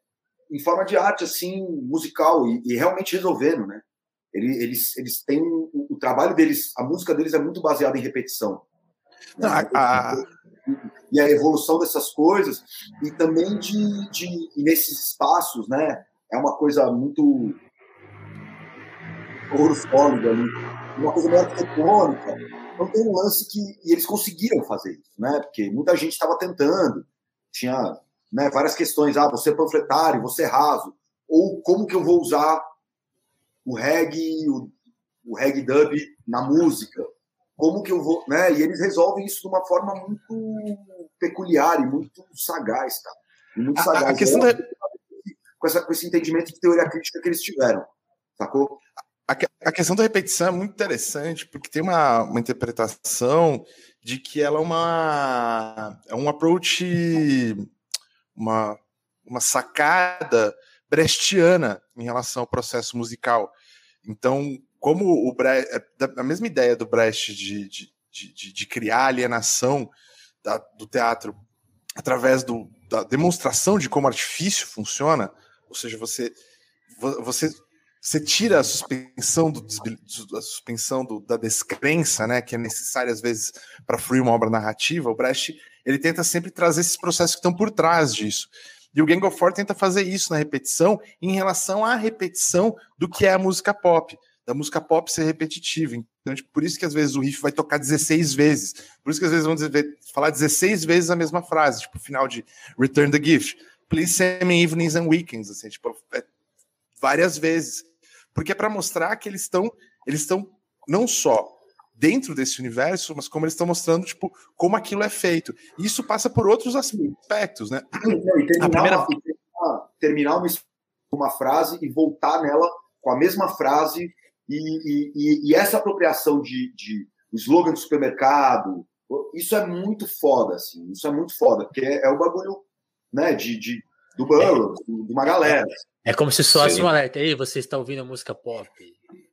em forma de arte, assim, musical, e, e realmente resolvendo, né? Eles, eles têm o, o, trabalho deles, a música deles é muito baseada em repetição. Né? Não, a, a e a evolução dessas coisas, e também de, de nesses espaços, né? É uma coisa muito ouro sólido ali, uma coisa meio arquitetônica. Então tem um lance que e eles conseguiram fazer isso, né? Porque muita gente estava tentando, tinha né, várias questões, ah, você é panfletário, você é raso, ou como que eu vou usar o reggae, o, o reggae dub na música, como que eu vou, né? E eles resolvem isso de uma forma muito peculiar e muito sagaz, tá? E muito sagaz. A, a questão da... com, essa, com esse entendimento de teoria crítica que eles tiveram, sacou? A, a questão da repetição é muito interessante, porque tem uma, uma interpretação de que ela é uma é um approach, uma, uma sacada brechtiana em relação ao processo musical. Então, como o Brecht, é, a mesma ideia do Brecht de, de, de, de criar alienação da, do teatro através do, da demonstração de como artifício funciona, ou seja, você, você, você tira a suspensão, do, a suspensão do, da descrença, né, que é necessária às vezes para fluir uma obra narrativa, o Brecht ele tenta sempre trazer esses processos que estão por trás disso. E o Gang of Four tenta fazer isso na repetição em relação à repetição do que é a música pop da música pop ser repetitiva. Então, tipo, por isso que às vezes o riff vai tocar 16 vezes. Por isso que às vezes vão dizer, falar 16 vezes a mesma frase, tipo, o final de Return the Gift. Please send me evenings and weekends, assim, tipo, é, várias vezes. Porque é para mostrar que eles estão eles estão não só dentro desse universo, mas como eles estão mostrando, tipo, como aquilo é feito. E isso passa por outros aspectos, né? E terminar, a primeira... uma, terminar uma, uma frase e voltar nela com a mesma frase e, e, e essa apropriação de, de slogan do supermercado, isso é muito foda, assim, isso é muito foda, porque é, é o bagulho né, de, de, do bando, é, de uma galera. É como se soasse um alerta, aí você está ouvindo música pop.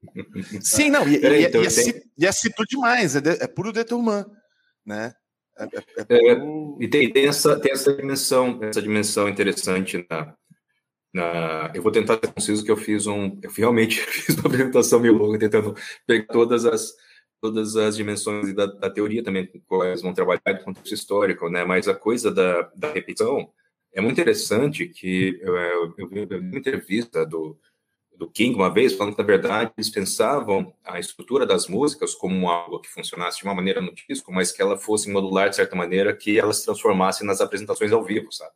<laughs> Sim, não, e, e, então, e, tem... e é cito demais, é, de, é puro deturman, né? É, é, é, é e tem, tem, essa, tem essa dimensão, essa dimensão interessante na, na, eu vou tentar ser conciso que eu fiz um, eu realmente <laughs> fiz uma apresentação meio longa tentando pegar todas as todas as dimensões da, da teoria também com quais vão trabalhar do contexto histórico, né? Mas a coisa da, da repetição é muito interessante que eu, eu, eu vi uma entrevista do do King uma vez, falando que, na verdade, eles pensavam a estrutura das músicas como algo que funcionasse de uma maneira no disco, mas que ela fosse modular de certa maneira, que elas se transformassem nas apresentações ao vivo, sabe?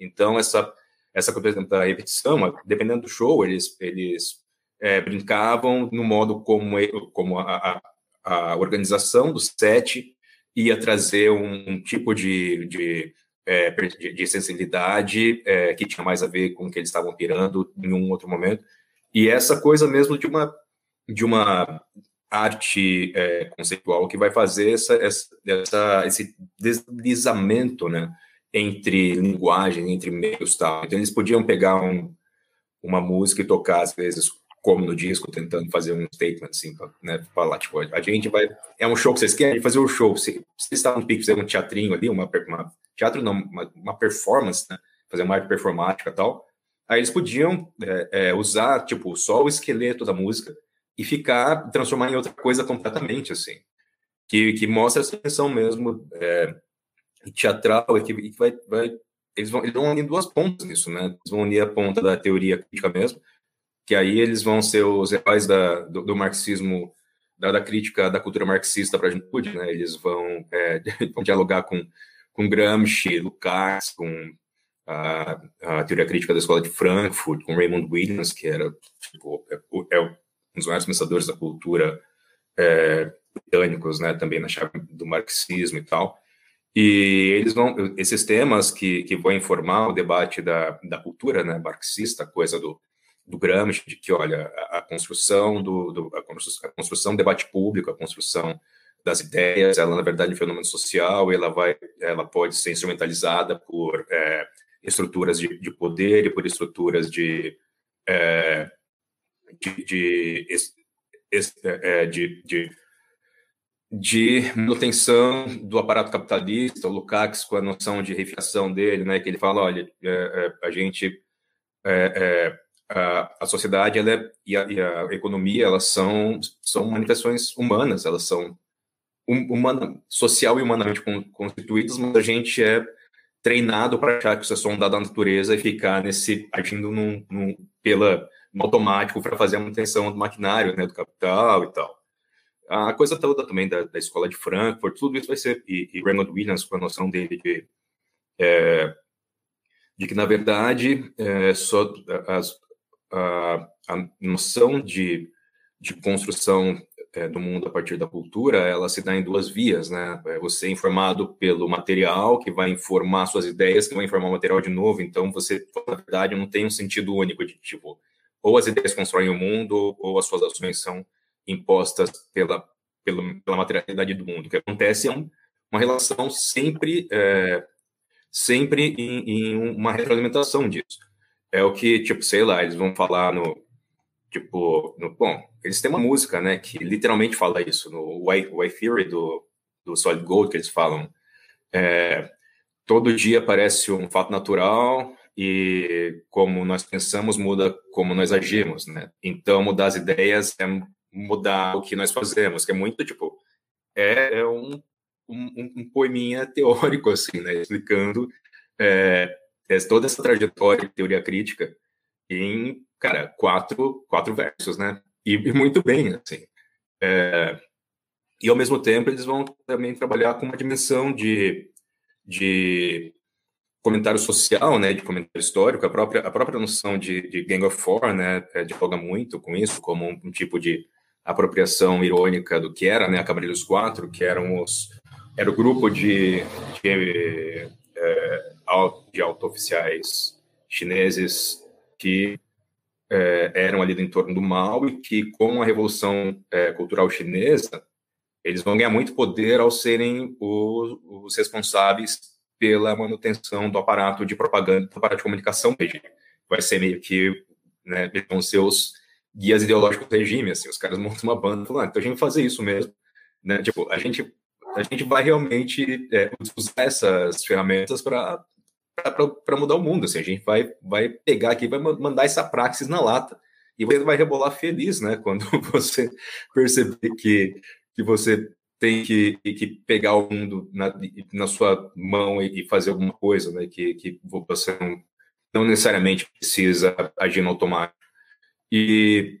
Então, essa, essa coisa da repetição, dependendo do show, eles, eles é, brincavam no modo como, como a, a, a, organização do set ia trazer um, um tipo de, de é, de, de, sensibilidade é, que tinha mais a ver com o que eles estavam pirando em um outro momento. E essa coisa mesmo de uma, de uma arte é, conceitual que vai fazer essa, essa, esse deslizamento né, entre linguagem, entre meios tal. Então eles podiam pegar um, uma música e tocar, às vezes, como no disco, tentando fazer um statement, assim, pra, né, falar, tipo, a gente vai, é um show que vocês querem fazer um show, se, vocês estavam no pique, fazer um teatrinho ali, uma, uma teatro não, uma, uma performance, né, fazer uma arte performática tal, Aí eles podiam é, é, usar, tipo, só o esqueleto da música e ficar, transformar em outra coisa completamente, assim. Que, que mostra essa tensão mesmo é, teatral e que, que vai, vai, eles, vão, eles vão unir duas pontas nisso, né? Eles vão unir a ponta da teoria crítica mesmo, que aí eles vão ser os heróis da, do, do marxismo, da, da, crítica da cultura marxista para a juventude, né? Eles vão, é, <laughs> vão dialogar com, com Gramsci, Lukács, com a, a, teoria crítica da escola de Frankfurt, com Raymond Williams, que era tipo, é, é, um dos maiores pensadores da cultura é, britânicos, né, também na chave do marxismo e tal. E eles vão, esses temas que, que vão informar o debate da, da cultura né, marxista, coisa do, do Gramsci, de que, olha, a, a construção do, do a, construção, a construção do debate público, a construção das ideias, ela na verdade é um fenômeno social, ela vai, ela pode ser instrumentalizada por é, estruturas de, de poder e por estruturas de, é, de, de, é, de, de, manutenção do aparato capitalista, o Lukács com a noção de reificação dele, né, que ele fala, olha, é, é a gente, é, é, a, a sociedade ela é, e, a, e a economia, elas são, são manifestações humanas, elas são humana, social e humanamente constituídas, mas a gente é treinado para achar que isso é só um dado da natureza e ficar nesse agindo num, num, pela no automático para fazer a manutenção do maquinário, né, do capital e tal. A coisa toda também da, da escola de Frankfurt, tudo isso vai ser e, e Raymond Williams com a noção dele de é, de que na verdade é, só as, a, a noção de, de construção é, do mundo a partir da cultura, ela se dá em duas vias, né? É você é informado pelo material, que vai informar suas ideias, que vai informar o material de novo. Então, você, na verdade, não tem um sentido único de tipo, ou as ideias constroem o mundo, ou as suas ações são impostas pela, pela, pela materialidade do mundo. O que acontece é um, uma relação sempre, é, sempre em, em uma retroalimentação disso. É o que, tipo, sei lá, eles vão falar no Tipo, no, bom, eles têm uma música, né, que literalmente fala isso, no Why, Why Theory do, do Solid Gold, que eles falam. É, todo dia parece um fato natural e como nós pensamos muda como nós agimos, né? Então, mudar as ideias é mudar o que nós fazemos, que é muito, tipo, é, é um, um, um poeminha teórico, assim, né, explicando é, toda essa trajetória de teoria crítica em cara, quatro, quatro versos, né? E, e muito bem, assim. É, e ao mesmo tempo eles vão também trabalhar com uma dimensão de, de comentário social, né, de comentário histórico, a própria, a própria noção de, de Gang of Four, né, é, dialoga muito com isso, como um, um, tipo de apropriação irônica do que era, né, a Cavaleiros Quatro, que eram os, era o grupo de, de, é, de auto-oficiais chineses que é, eram ali do entorno do mal e que, com a Revolução é, Cultural Chinesa, eles vão ganhar muito poder ao serem os, os, responsáveis pela manutenção do aparato de propaganda, do aparato de comunicação. Vai ser meio que, né, vão ser os guias ideológicos do regime, assim, os caras montam uma banda falando, ah, então a gente vai fazer isso mesmo, né, tipo, a gente, a gente vai realmente é, usar essas ferramentas para para mudar o mundo. Assim, a gente vai, vai pegar aqui, vai mandar essa praxis na lata. E você vai rebolar feliz, né? <laughs> Quando você perceber que, que você tem que, que pegar o mundo na, na sua mão e, fazer alguma coisa, né? Que, que você não, não necessariamente precisa agir no automático. E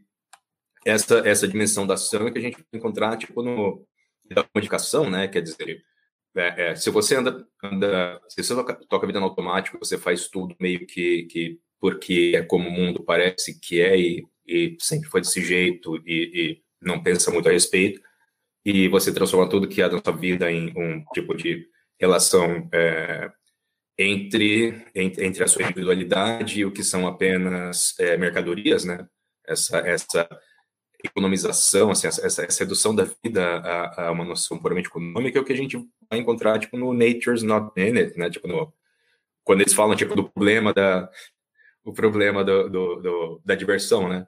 essa, essa dimensão da ação é que a gente vai encontrar, tipo, no, da comunicação, né? Quer dizer, é, é, se você anda, anda, se você toca, toca vida no automático, você faz tudo meio que, que porque é como o mundo parece que é e, e sempre foi desse jeito e, e, não pensa muito a respeito, e você transforma tudo que é da sua vida em um tipo de relação é, entre, entre, entre a sua individualidade e o que são apenas é, mercadorias, né? Essa, essa economização, assim, essa, essa redução da vida a, a, uma noção puramente econômica é o que a gente vai encontrar, tipo, no Nature's Not In It, né? Tipo, no, quando eles falam, tipo, do problema da o problema do, do, do, da diversão, né?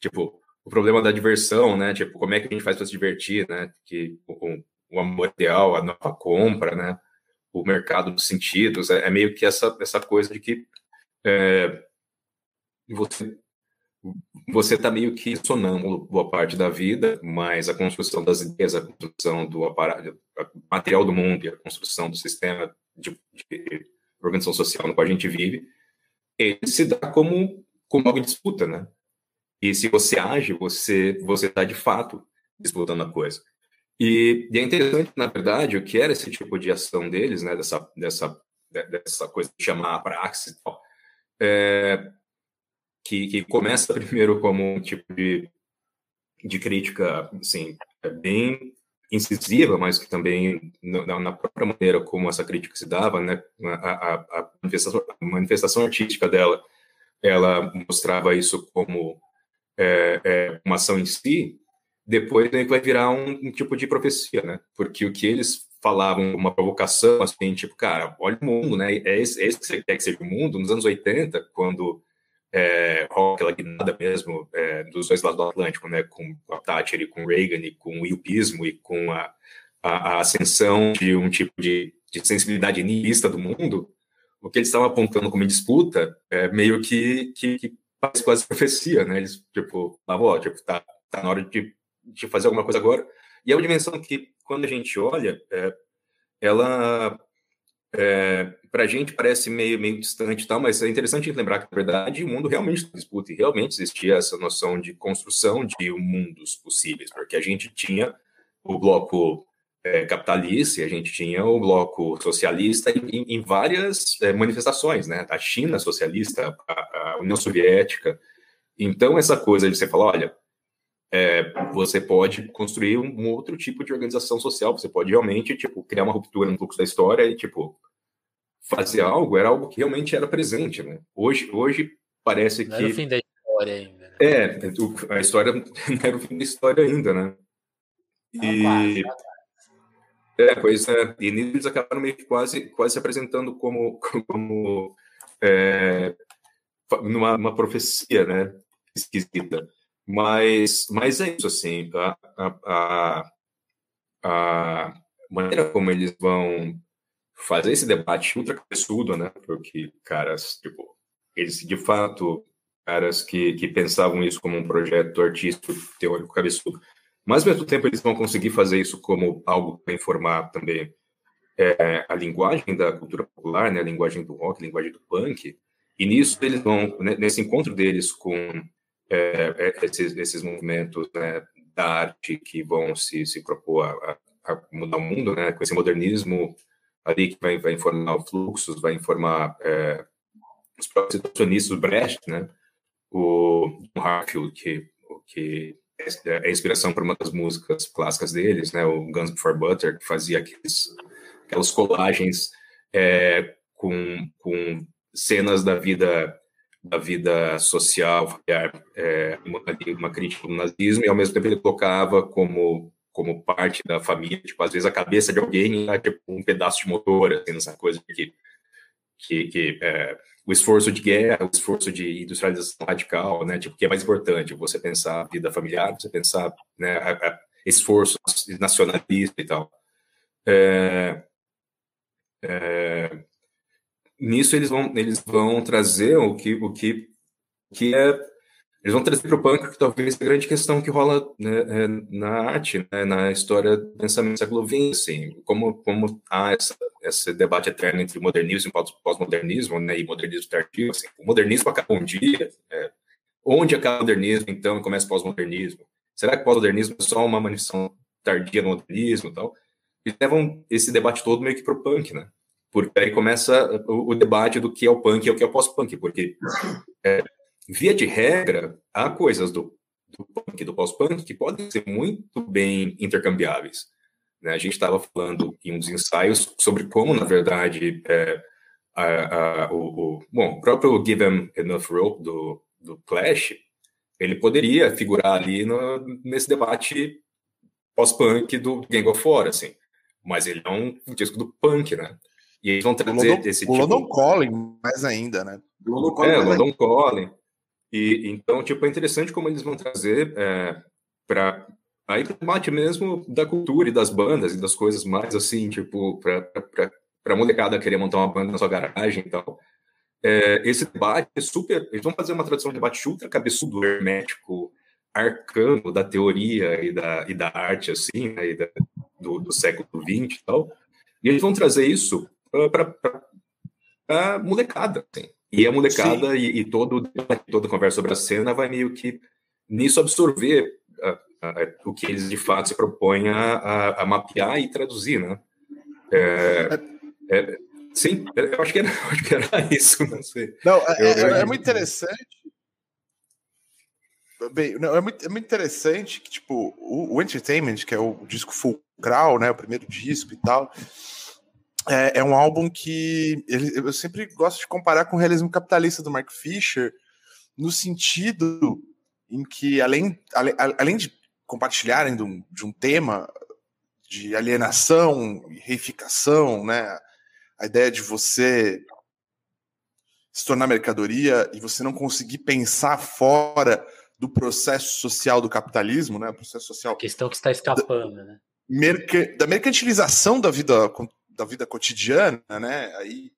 Tipo, o problema da diversão, né? Tipo, como é que a gente faz para se divertir, né? Que o, o amor ideal, a nova compra, né? O mercado dos sentidos, é, é meio que essa, essa coisa de que é, você você está meio que sonâmbulo boa parte da vida, mas a construção das ideias, a construção do material do mundo e a construção do sistema de, de, organização social no qual a gente vive, ele se dá como, como algo em disputa, né? E se você age, você você está de fato disputando a coisa. E, e, é interessante, na verdade, o que era esse tipo de ação deles, né? Dessa dessa dessa coisa de chamar a praxe e tal. É, que, que começa <laughs> primeiro como um tipo de, de crítica, assim, é bem incisiva, mas que também na, na, própria maneira como essa crítica se dava, né, a, a, a, manifestação, a manifestação, artística dela, ela mostrava isso como é, é, uma ação em si, depois né, vai virar um, um, tipo de profecia, né, porque o que eles falavam, uma provocação, assim, tipo, cara, olha o mundo, né, é esse, é esse que você quer que seja o mundo, nos anos 80, quando é, aquela guinada mesmo é, dos dois lados do Atlântico, né, com a Thatcher e com Reagan e com o iupismo e com a, a, a ascensão de um tipo de, de sensibilidade niilista do mundo, o que eles estavam apontando como disputa é meio que, que, que faz quase profecia, né? Eles, tipo, falavam, ó, tipo, tá, tá na hora de, de fazer alguma coisa agora. E é uma dimensão que, quando a gente olha, é, ela é, para a gente parece meio, meio distante tal, mas é interessante lembrar que, na verdade, o mundo realmente disputa e realmente existia essa noção de construção de mundos possíveis, porque a gente tinha o bloco é, capitalista e a gente tinha o bloco socialista em, em várias é, manifestações, né? A China socialista, a, a, União Soviética. Então, essa coisa de você falar, olha, é, você pode construir um outro tipo de organização social, você pode realmente, tipo, criar uma ruptura no fluxo da história e, tipo, fazer algo era algo que realmente era presente, né? Hoje, hoje parece não que... Era o fim da história ainda. Né? É, a história <laughs> não era o fim da história ainda, né? E... É, pois é. E eles acabaram meio que quase, quase se apresentando como, <laughs> como é, numa uma profecia, né? Esquisita. Mas, mas é isso, assim, a, a, a, a maneira como eles vão fazer esse debate ultra cabeçudo, né? Porque caras, tipo, eles de fato, caras que, que pensavam isso como um projeto artístico, teórico cabeçudo, mas ao mesmo tempo eles vão conseguir fazer isso como algo para informar também é, a linguagem da cultura popular, né? A linguagem do rock, a linguagem do punk. E nisso eles vão, né, nesse encontro deles com é, é esses, esses movimentos né, da arte que vão se, se propor a, a mudar o mundo, né? Com esse modernismo ali que vai, vai informar fluxos, vai informar é, os próprios situacionistas, Brecht, né? O Harfield, que, que é, é inspiração para uma das músicas clássicas deles, né? O Guns Before Butter, que fazia aqueles, aquelas colagens é, com, com cenas da vida da vida social, é, uma, uma crítica do nazismo, e ao mesmo tempo ele colocava como como parte da família, tipo, às vezes a cabeça de alguém é tipo um pedaço de motor, assim, essa coisa que, que, que é, o esforço de guerra, o esforço de industrialização radical, né, tipo, que é mais importante, você pensar a vida familiar, você pensar, né, a, a esforço nacionalista e tal. É, é, nisso eles vão, eles vão trazer o que, o que, que é eles vão trazer para o punk que talvez a grande questão que rola né, é, na arte, né, na história do pensamento do século XX, assim, como, como há essa, esse debate eterno entre modernismo e pós-modernismo, né, e modernismo tardio, assim, o modernismo acaba um dia, é, Onde acaba o modernismo, então, e começa o pós-modernismo? Será que o pós-modernismo é só uma manifestação tardia do modernismo tal? E levam esse debate todo meio que pro punk, né? Porque aí começa o, o debate do que é o punk e o que é o pós-punk, porque, é, via de regra, há coisas do, do punk e do pós-punk que podem ser muito bem intercambiáveis. Né? A gente estava falando em um dos ensaios sobre como, na verdade, é, a, a, o, o, bom, o próprio Give Them Enough Rope do, do Clash, ele poderia figurar ali no, nesse debate pós-punk do Gang of War, assim. Mas ele é um disco do punk, né? E eles vão trazer London, esse o tipo... London Calling, mais ainda, né? London Calling, é, London Calling. E, então, tipo, é interessante como eles vão trazer é, para aí o debate mesmo da cultura e das bandas e das coisas mais assim, tipo, para molecada querer montar uma banda na sua garagem e tal é, esse debate é super. Eles vão fazer uma tradução de debate ultra cabeçudo, hermético, arcano da teoria e da, e da arte, assim, né, da, do, do, século XX e tal. E eles vão trazer isso para a molecada. Assim. E a molecada e, e, todo, toda conversa sobre a cena vai meio que nisso absorver o que eles de fato se propõem a, a, a mapear e traduzir, né? É, é, Sim, eu acho que era, <laughs> acho que era isso, não sei. Não, é, eu, eu, é, é muito interessante. Bem, não, é, muito, é muito interessante que, tipo, o, o Entertainment, que é o disco fulcral, né, o primeiro disco e tal, é, é um álbum que ele, eu sempre gosto de comparar com o realismo capitalista do Mark Fisher, no sentido em que, além, além, além de compartilharem de um, de um tema de alienação e reificação, né, a ideia de você se tornar mercadoria e você não conseguir pensar fora do processo social do capitalismo, né? O processo social. A questão que está escapando, da, né? Merca, da mercantilização da vida, da vida cotidiana, né? Aí,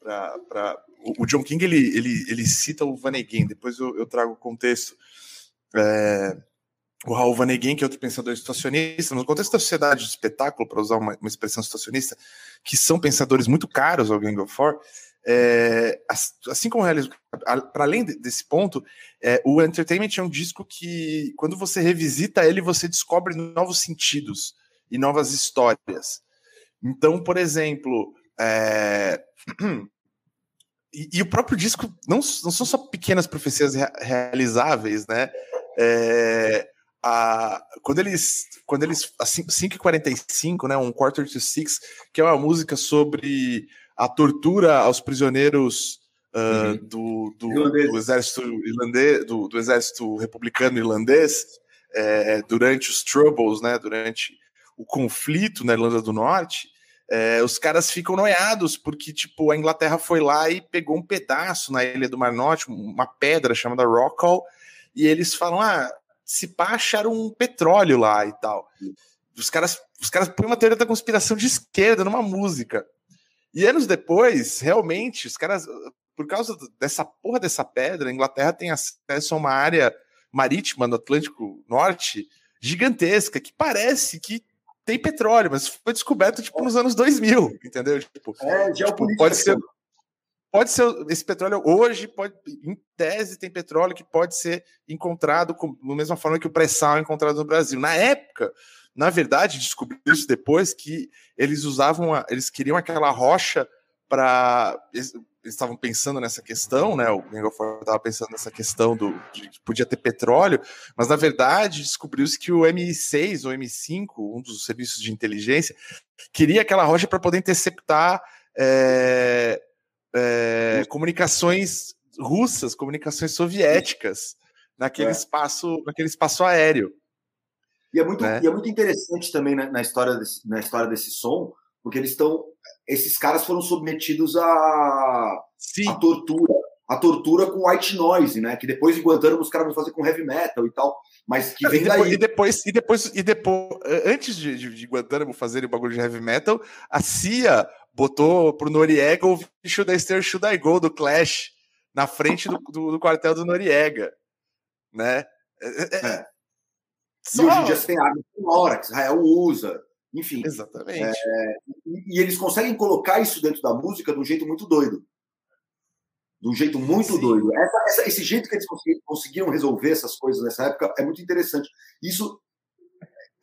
pra, pra, o, o John King ele, ele, ele cita o Vaneguin, depois eu, eu trago o contexto. É, o Raul Vaneguin, que é outro pensador situacionista, no contexto da sociedade de espetáculo, para usar uma, uma, expressão situacionista, que são pensadores muito caros ao Gang of Four, é, assim como para além desse ponto, é, o Entertainment é um disco que, quando você revisita ele, você descobre novos sentidos e novas histórias. Então, por exemplo, é, <clears throat> e, e, o próprio disco não, não são só pequenas profecias realizáveis, né? É, a, quando eles, quando eles, a 5h45, né, um quarter to six, que é uma música sobre a tortura aos prisioneiros uh, uhum. do, do, do, exército irlandês, do, do exército republicano irlandês, é, durante os troubles, né, durante o conflito na Irlanda do Norte, é, os caras ficam noiados porque tipo a Inglaterra foi lá e pegou um pedaço na ilha do Mar Norte, uma pedra chamada Rockall, e eles falam: ah, se pá, acharam um petróleo lá e tal. Os caras, os caras põem uma teoria da conspiração de esquerda numa música. E anos depois, realmente, os caras, por causa dessa porra dessa pedra, a Inglaterra tem acesso a uma área marítima no Atlântico Norte gigantesca, que parece que tem petróleo, mas foi descoberto tipo nos anos 2000, entendeu? Tipo, é, tipo pode ser pode ser esse petróleo hoje pode em tese tem petróleo que pode ser encontrado com, da mesma forma que o pré-sal é encontrado no Brasil. Na época, na verdade, descobriu-se depois que eles usavam, a, eles queriam aquela rocha para eles, estavam pensando nessa questão, né? O Mengofor estava pensando nessa questão do de que podia ter petróleo, mas na verdade descobriu-se que o MI6 ou M5, um dos serviços de inteligência, queria aquela rocha para poder interceptar é, é, comunicações russas, comunicações soviéticas naquele é. espaço, naquele espaço aéreo. E é muito, né? e é muito interessante também na, na, história desse, na história desse som, porque eles estão, esses caras foram submetidos a, a tortura, a tortura com white noise, né? Que depois em Guantánamo os caras vão fazer com heavy metal e tal, mas que vem e depois, daí. E depois, e depois, e depois, antes de, de, de Guantánamo fazerem o bagulho de heavy metal, a CIA botou pro Noriega o Should I Stay Should I Go do Clash na frente do, do, do quartel do Noriega, né? É. é, é. Só... E hoje em dia você tem arma sonora que Israel usa, enfim. Exatamente. É, e, e, eles conseguem colocar isso dentro da música de um jeito muito doido. De um jeito muito Sim. doido. Essa, essa, esse jeito que eles conseguiram resolver essas coisas nessa época é muito interessante. Isso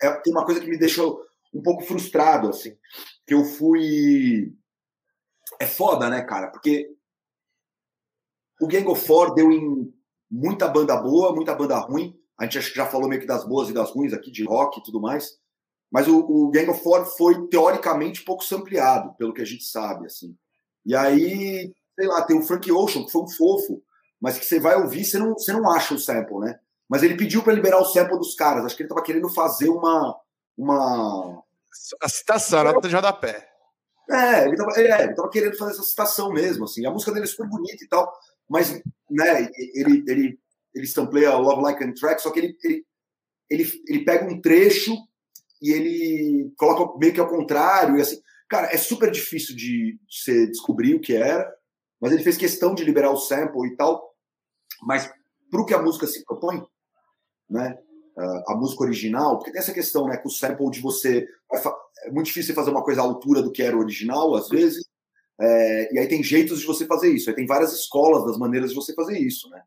é, tem uma coisa que me deixou um pouco frustrado, assim. Que eu fui. É foda, né, cara? Porque o Gang of Four deu em muita banda boa, muita banda ruim. A gente já falou meio que das boas e das ruins aqui, de rock e tudo mais. Mas o, o Gang of Four foi, teoricamente, pouco sampleado, pelo que a gente sabe, assim. E aí, sei lá, tem o Frank Ocean, que foi um fofo, mas que você vai ouvir, você não, você não acha o sample, né? Mas ele pediu para liberar o sample dos caras. Acho que ele estava querendo fazer uma, uma. A citação, a nota de pé. É, ele estava é, ele tava querendo fazer essa citação mesmo, assim. A música dele é super bonita e tal, mas, né, ele, ele, ele sampleia Love Like and Track, só que ele, ele, ele, ele pega um trecho e ele coloca meio que ao contrário, e assim. Cara, é super difícil de, você descobrir o que era, mas ele fez questão de liberar o sample e tal. Mas para o que a música se propõe, né? A música original, porque tem essa questão, né, com o sample de você é muito difícil fazer uma coisa à altura do que era o original, às vezes, é, e aí tem jeitos de você fazer isso, aí tem várias escolas das maneiras de você fazer isso, né?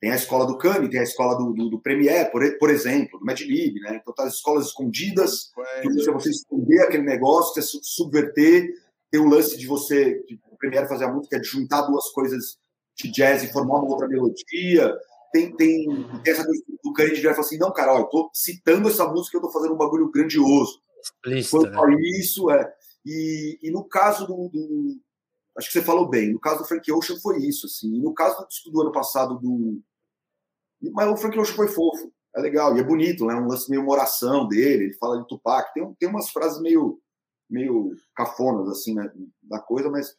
Tem a escola do Kanye, tem a escola do, do, do Premiere, por, por exemplo, do Madlib, né? Então, tá as escolas escondidas, que você, você esconder aquele negócio, você subverter, tem o lance de você, de, o Premiere fazer a música, de juntar duas coisas de jazz e formar uma outra melodia, tem, tem, tem essa coisa do Kanye de falar assim, não, cara, ó, eu tô citando essa música, eu tô fazendo um bagulho grandioso. Explícito, né? isso, é. E, e no caso do, do, Acho que você falou bem. No caso do Frank Ocean foi isso, assim. No caso do do ano passado do. Mas o Frank Ocean foi fofo. É legal. E é bonito, né? Um lance meio uma oração dele. Ele fala de Tupac. Tem, tem umas frases meio, meio cafonas, assim, né? Da coisa, mas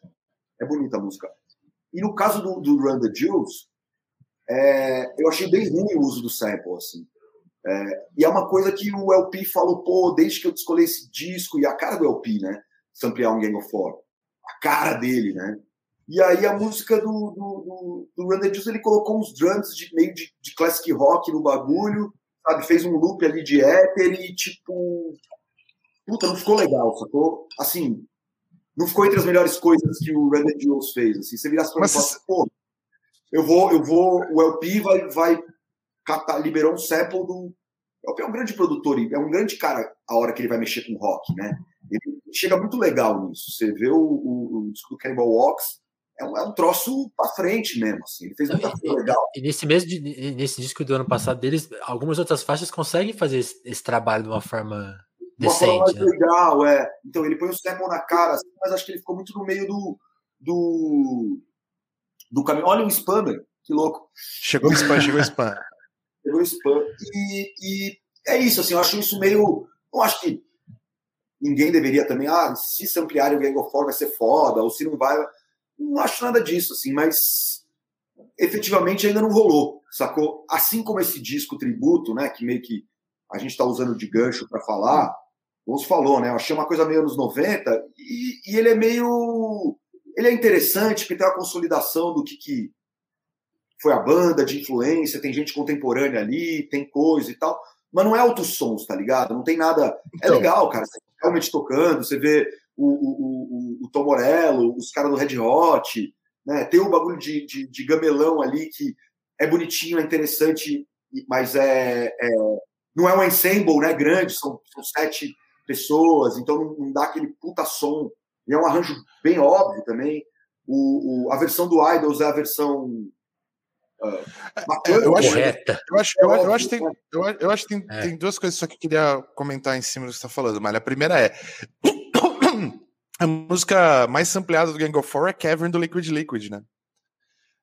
é bonita a música. E no caso do, do Run the Jewels, é, eu achei bem ruim o uso do sample, assim. É, e é uma coisa que o LP falou, pô, desde que eu escolhi esse disco, e a cara do LP, né? Samplear um Gang of Four. A cara dele, né? E aí a música do, do, do, do Run the Juice, ele colocou uns drums de meio de, de classic rock no bagulho, sabe? Fez um loop ali de éter e, tipo... Puta, não ficou legal, sacou? Assim, não ficou entre as melhores coisas que o Run the Jules fez, assim. Você virasse pra mim e falasse, pô, eu vou, eu vou, o LP vai, vai catar, liberou um sample do. O LP é um grande produtor, é um grande cara a hora que ele vai mexer com rock, né? Ele chega muito legal nisso. Você vê o, o, o disco do Cannibal Walks, é um, é um troço pra frente mesmo, assim. Ele fez muita coisa legal. E nesse mesmo nesse disco do ano passado deles, algumas outras faixas conseguem fazer esse, esse trabalho de uma forma decente. Uma forma né? legal, é. Então ele põe o sample na cara, assim, mas acho que ele ficou muito no meio do. do do caminho. Olha o spammer, que louco. Chegou o spam, chegou o spam. <laughs> Chegou o spam. E, e, é isso, assim, eu acho isso meio. Não acho que ninguém deveria também, ah, se se ampliar o Gang of Four vai ser foda, ou se não vai. Não acho nada disso, assim, mas efetivamente ainda não rolou, sacou? Assim como esse disco tributo, né, que meio que a gente está usando de gancho para falar, como falou, né? Eu achei uma coisa meio anos 90 e, e ele é meio ele é interessante porque tem uma consolidação do que, que foi a banda, de influência, tem gente contemporânea ali, tem coisa e tal, mas não é altos sons, tá ligado? Não tem nada. É então, legal, cara. Você realmente tocando, você vê o, o, o, o Tom Morello, os caras do Red Hot, né? Tem o bagulho de, de, de, gamelão ali que é bonitinho, é interessante, mas é, é não é um ensemble né, grande, são, são sete pessoas, então não, não dá aquele puta som e é um arranjo bem óbvio também. O, o a versão do Idols é a versão eu acho. Eu acho, eu, eu acho, tem, eu, eu acho que tem, é. tem duas coisas só que eu queria comentar em cima do que você está falando, mas a primeira é <coughs> a música mais sampleada do Gang of Four é Cavern do Liquid Liquid, né?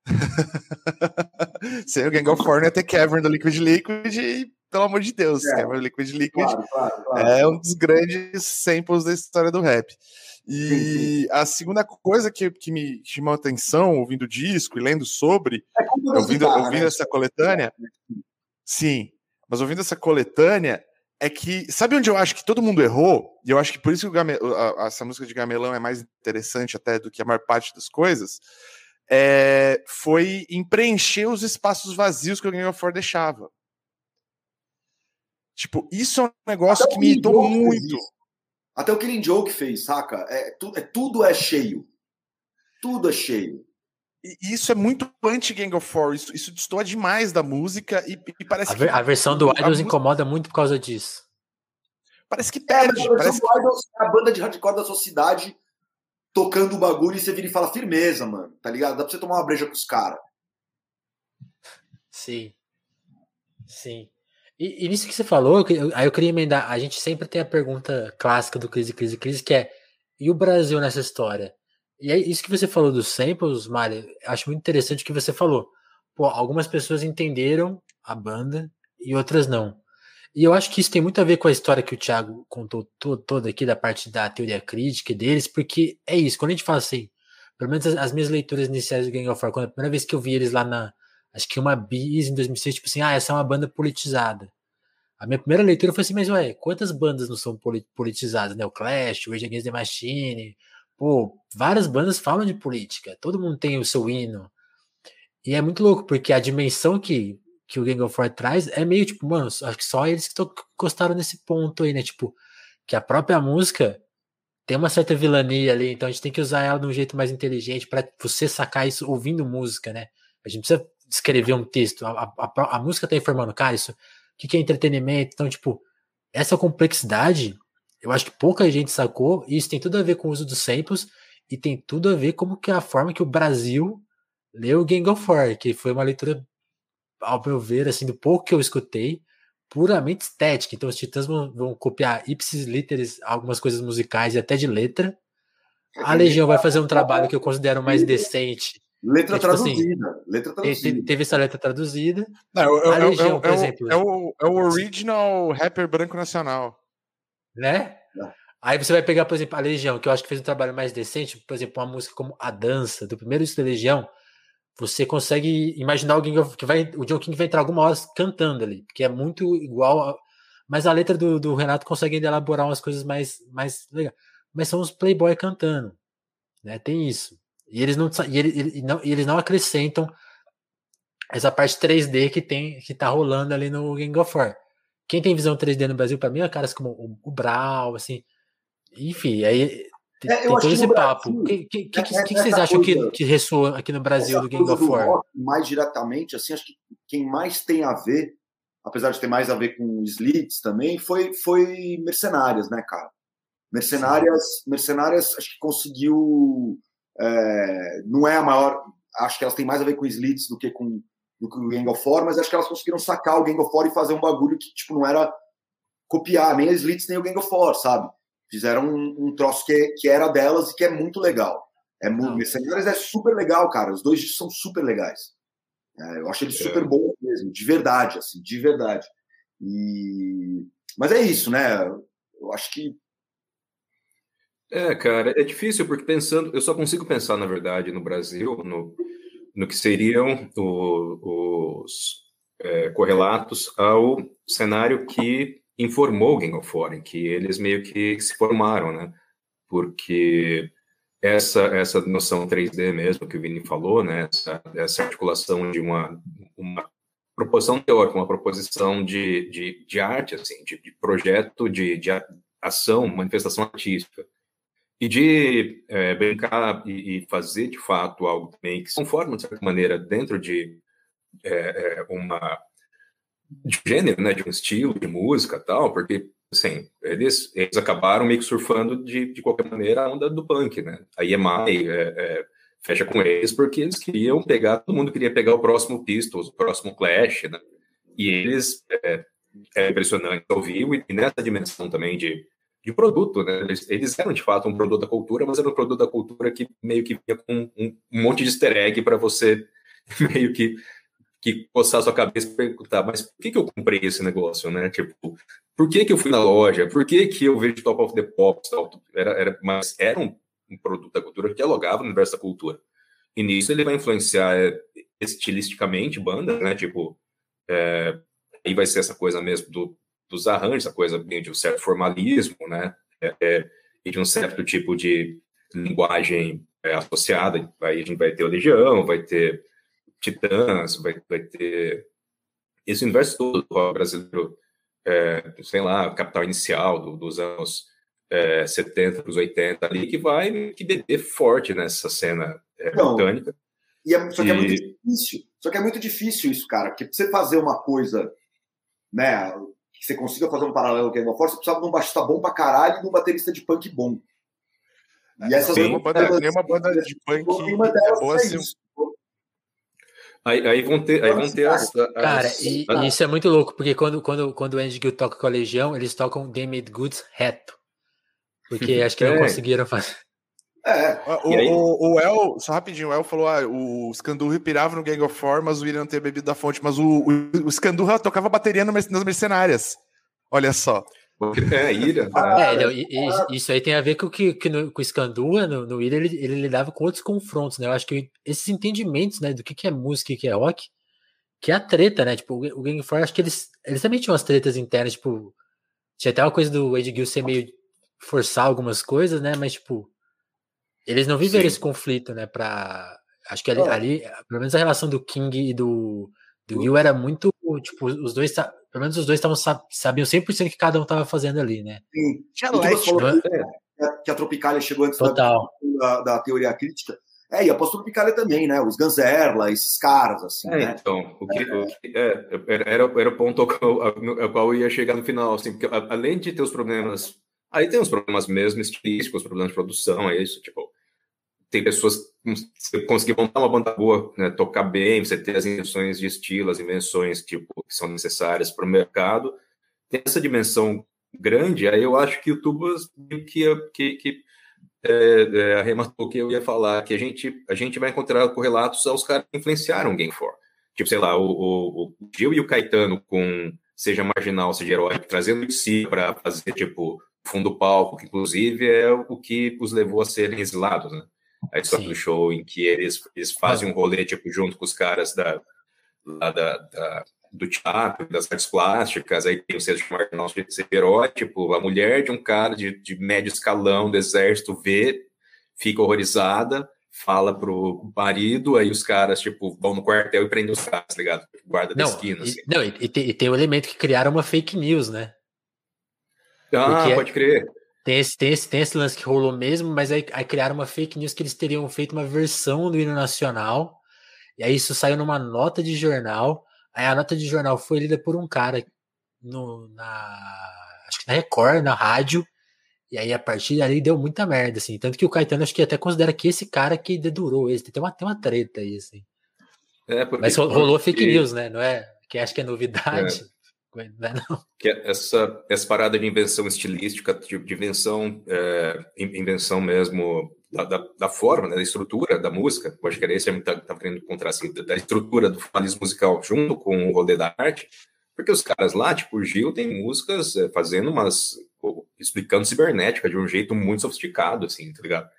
<laughs> Sem o Gang of Four não ia ter Cavern do Liquid Liquid e, pelo amor de Deus, é. Cavern do Liquid Liquid claro, claro, claro. é um dos grandes samples da história do rap. E a segunda coisa que, que me chamou a atenção, ouvindo o disco e lendo sobre, é ouvindo, ouvindo né? essa coletânea, sim, mas ouvindo essa coletânea, é que, sabe onde eu acho que todo mundo errou? E eu acho que por isso que Game, a, essa música de Gamelão é mais interessante até do que a maior parte das coisas, é, foi em preencher os espaços vazios que o Game of War deixava. Tipo, isso é um negócio que me irritou muito. Até o Killing Joke fez, saca? É, tu, é, tudo é cheio. Tudo é cheio. E isso é muito anti-Gang of Four, isso, isso destoa demais da música e, e parece a, ver, que, a versão do Idols incomoda muito por causa disso. Parece que perde. É, a parece que... Idols é a banda de hardcore da sociedade tocando o bagulho e você vira e fala firmeza, mano, tá ligado? Dá pra você tomar uma breja com os caras. Sim. Sim. E, e, nisso que você falou, aí eu queria emendar. A gente sempre tem a pergunta clássica do crise, crise, crise, que é: e o Brasil nessa história? E é isso que você falou dos samples, Mari, acho muito interessante o que você falou. Pô, algumas pessoas entenderam a banda e outras não. E eu acho que isso tem muito a ver com a história que o Thiago contou toda aqui, da parte da teoria crítica deles, porque é isso, quando a gente fala assim, pelo menos as, as minhas leituras iniciais do Gang of War, quando a primeira vez que eu vi eles lá na, acho que uma bis em 2006, tipo assim, ah, essa é uma banda politizada. A minha primeira leitura foi assim, mas ué, quantas bandas não são politizadas, né? O Clash, o Rage Against the Machine, Pô, várias bandas falam de política, todo mundo tem o seu hino. E é muito louco, porque a dimensão que, que o Gang of War traz é meio tipo, mano, acho que só eles que gostaram nesse ponto aí, né? Tipo, que a própria música tem uma certa vilania ali, então a gente tem que usar ela de um jeito mais inteligente para você sacar isso ouvindo música, né? A gente precisa escrever um texto, a, a, a música tá informando, cara, isso, o que, que é entretenimento? Então, tipo, essa complexidade eu acho que pouca gente sacou, e isso tem tudo a ver com o uso dos samples, e tem tudo a ver como que a forma que o Brasil leu Gang of War, que foi uma leitura, ao meu ver, assim, do pouco que eu escutei, puramente estética. Então os Titãs vão, vão copiar ipsis literis, algumas coisas musicais e até de letra. A Legião vai fazer um trabalho que eu considero mais decente. Letra é, tipo assim, traduzida. Assim, letra traduzida. Teve, essa letra traduzida. Não, é, a Legião, é, por exemplo. É o, é o original rapper branco nacional né? É. Aí você vai pegar, por exemplo, a Legião, que eu acho que fez um trabalho mais decente, por exemplo, uma música como A Dança, do primeiro disco da Legião, você consegue imaginar alguém que vai, o John King vai entrar alguma hora cantando ali, porque é muito igual, a, mas a letra do, do, Renato consegue ainda elaborar umas coisas mais, mais legais. Mas são os Playboy cantando, né? Tem isso. E eles não, e eles, e não, eles não acrescentam essa parte 3D que tem que tá rolando ali no Gang of War. Quem tem visão 3D no Brasil, para mim, é caras como o, o Brau, assim. Enfim, aí tem, é, tem todo esse papo. O que, que, que, que, que vocês acham que, que ressoa aqui no Brasil do Game of War? Rock, mais diretamente, assim, acho que quem mais tem a ver, apesar de ter mais a ver com Slits também, foi, foi Mercenárias, né, cara? Mercenárias, Mercenárias acho que conseguiu. É, não é a maior. Acho que elas têm mais a ver com Slits do que com do que o Gang of War, mas acho que elas conseguiram sacar o Gang of War e fazer um bagulho que, tipo, não era copiar nem a Slits nem o Gang of War, sabe? Fizeram um, um troço que, que era delas e que é muito legal. É muito, Mercenários é super legal, cara. Os dois são super legais. É, eu acho eles super é. bons mesmo, de verdade, assim, de verdade. E... Mas é isso, né? Eu acho que. É, cara, é difícil, porque pensando, eu só consigo pensar, na verdade, no Brasil, no, no que seriam o, os é, correlatos ao cenário que informou Gang of em que eles meio que se formaram, né? Porque essa essa noção 3D mesmo que o Vini falou, né? Essa, essa articulação de uma, uma proposição teórica, uma proposição de, de, de arte, assim, de, de projeto, de, de ação, manifestação artística, e de é, brincar e, e, fazer de fato algo também que se conforma de certa maneira dentro de é, é, uma de gênero, né, de um estilo de música tal, porque assim eles, eles acabaram meio que surfando de, de qualquer maneira a onda do punk, né? A EMI é, é, fecha com eles porque eles queriam pegar, todo mundo queria pegar o próximo Pistols, o próximo Clash, né? E eles é, é impressionante ouvir e nessa dimensão também de de produto, né? Eles, eles, eram de fato um produto da cultura, mas era um produto da cultura que meio que vinha com um, um monte de easter egg para você <laughs> meio que que coçar sua cabeça e perguntar, mas por que, que eu comprei esse negócio, né? Tipo, por que, que eu fui na loja? Por que, que eu vejo Top of the Pops? Tal? Era, era, mas era um, um produto da cultura que dialogava no universo da cultura. E nisso ele vai influenciar é, estilisticamente bandas, né? Tipo, é, aí vai ser essa coisa mesmo do dos arranjos, a coisa de um certo formalismo, né? É, é, e de um certo tipo de linguagem é, associada. Aí a gente vai ter o Legião, vai ter Titãs, vai, vai ter esse universo todo do rock brasileiro, é, sei lá, capital inicial do, dos anos é, 70 para os 80 ali, que vai que beber forte nessa cena é, britânica. E é, só que é muito difícil. Só que é muito difícil isso, cara. Porque pra você fazer uma coisa, né? Que você consiga fazer um paralelo com a Game of War, você precisa de um baixista bom pra caralho e de um baterista de punk bom. E essas Sim, uma banda, nenhuma banda de punk é boa assim. Aí, aí, vão ter, aí vão ter as, as, Cara, e, ah. isso é muito louco, porque quando, quando, quando o Andy Gill toca com a Legião, eles tocam Made Goods reto. Porque <laughs> acho que não é. conseguiram fazer. É. O, o, o, El, só rapidinho, o El falou: ah, o Scandurri pirava no Gang of Four, mas o William não tinha bebido da fonte. Mas o, o, o Scandurra tocava bateria nas mercenárias. Olha só. É, ira. Né? É, e, e, isso aí tem a ver com que, que no, com o Scandua, no, no Ira, ele, ele lidava com outros confrontos, né? Eu acho que esses entendimentos, né, do que, que é música e que é rock, que é a treta, né? Tipo, o Gang of Four, acho que eles, eles também tinham umas tretas internas, tipo, tinha até uma coisa do Ed Gill ser meio forçar algumas coisas, né? Mas, tipo, eles não viveram Sim. esse conflito, né? Pra, acho que ali, oh. ali, pelo menos a relação do King e do, do Gil era muito, tipo, os dois, pelo menos os dois estavam sabiam 100% o que cada um estava fazendo ali, né? Sim. Tinha Light, que, que a Tropicália chegou antes da, da, da, teoria crítica. É, e a pós-Tropicália também, né? Os Ganzerla, esses caras, assim, é, né? Então, o que, é. O que é, era, era o ponto ao qual, ao qual eu ia chegar no final, assim, porque além de ter os problemas Aí tem uns problemas mesmo estilísticos, problemas de produção, é isso, tipo, tem pessoas você conseguir montar uma banda boa, né, tocar bem, você ter as invenções de estilo, as invenções tipo que são necessárias para o mercado, tem essa dimensão grande. Aí eu acho que o Tubas que que, que é, é, arrematou que eu ia falar que a gente a gente vai encontrar correlatos aos caras que influenciaram o Game 4. Tipo, sei lá, o, o, o Gil e o Caetano com seja marginal, seja heróico, trazendo de si para fazer tipo fundo do palco, que inclusive é o que os levou a serem exilados, né? A história Sim. do show em que eles, eles fazem um rolê, tipo, junto com os caras da, da, da do teatro, das artes plásticas, aí tem o César Martinal de tipo, a mulher de um cara de, de médio escalão do exército vê, fica horrorizada, fala pro marido, aí os caras, tipo, vão no quartel e prendem os caras, tá ligado? Guarda não, da esquina, assim. Não, e, e, tem, e tem o elemento que criaram uma fake news, né? Ah, Porque pode crer. Tem esse, tem, esse, tem esse lance que rolou mesmo, mas aí, aí criaram uma fake news que eles teriam feito uma versão do hino nacional. E aí isso saiu numa nota de jornal. Aí a nota de jornal foi lida por um cara no, na. Acho que na Record, na rádio. E aí, a partir dali, deu muita merda, assim. Tanto que o Caetano, acho que até considera que esse cara que dedurou esse. Tem uma, tem uma treta aí, assim. É, porque, Mas rolou porque... fake news, né? Não é? Que acho que é novidade. É. Não é não. Que é essa, essa parada de invenção estilística, de, de invenção, é, invenção mesmo da, da, da, forma, né, da estrutura da música, pode querer, você está tá querendo encontrar assim, da estrutura do formalismo musical junto com o rolê da arte, porque os caras lá, tipo o Gil, tem músicas é, fazendo umas. explicando cibernética de um jeito muito sofisticado, assim, tá ligado?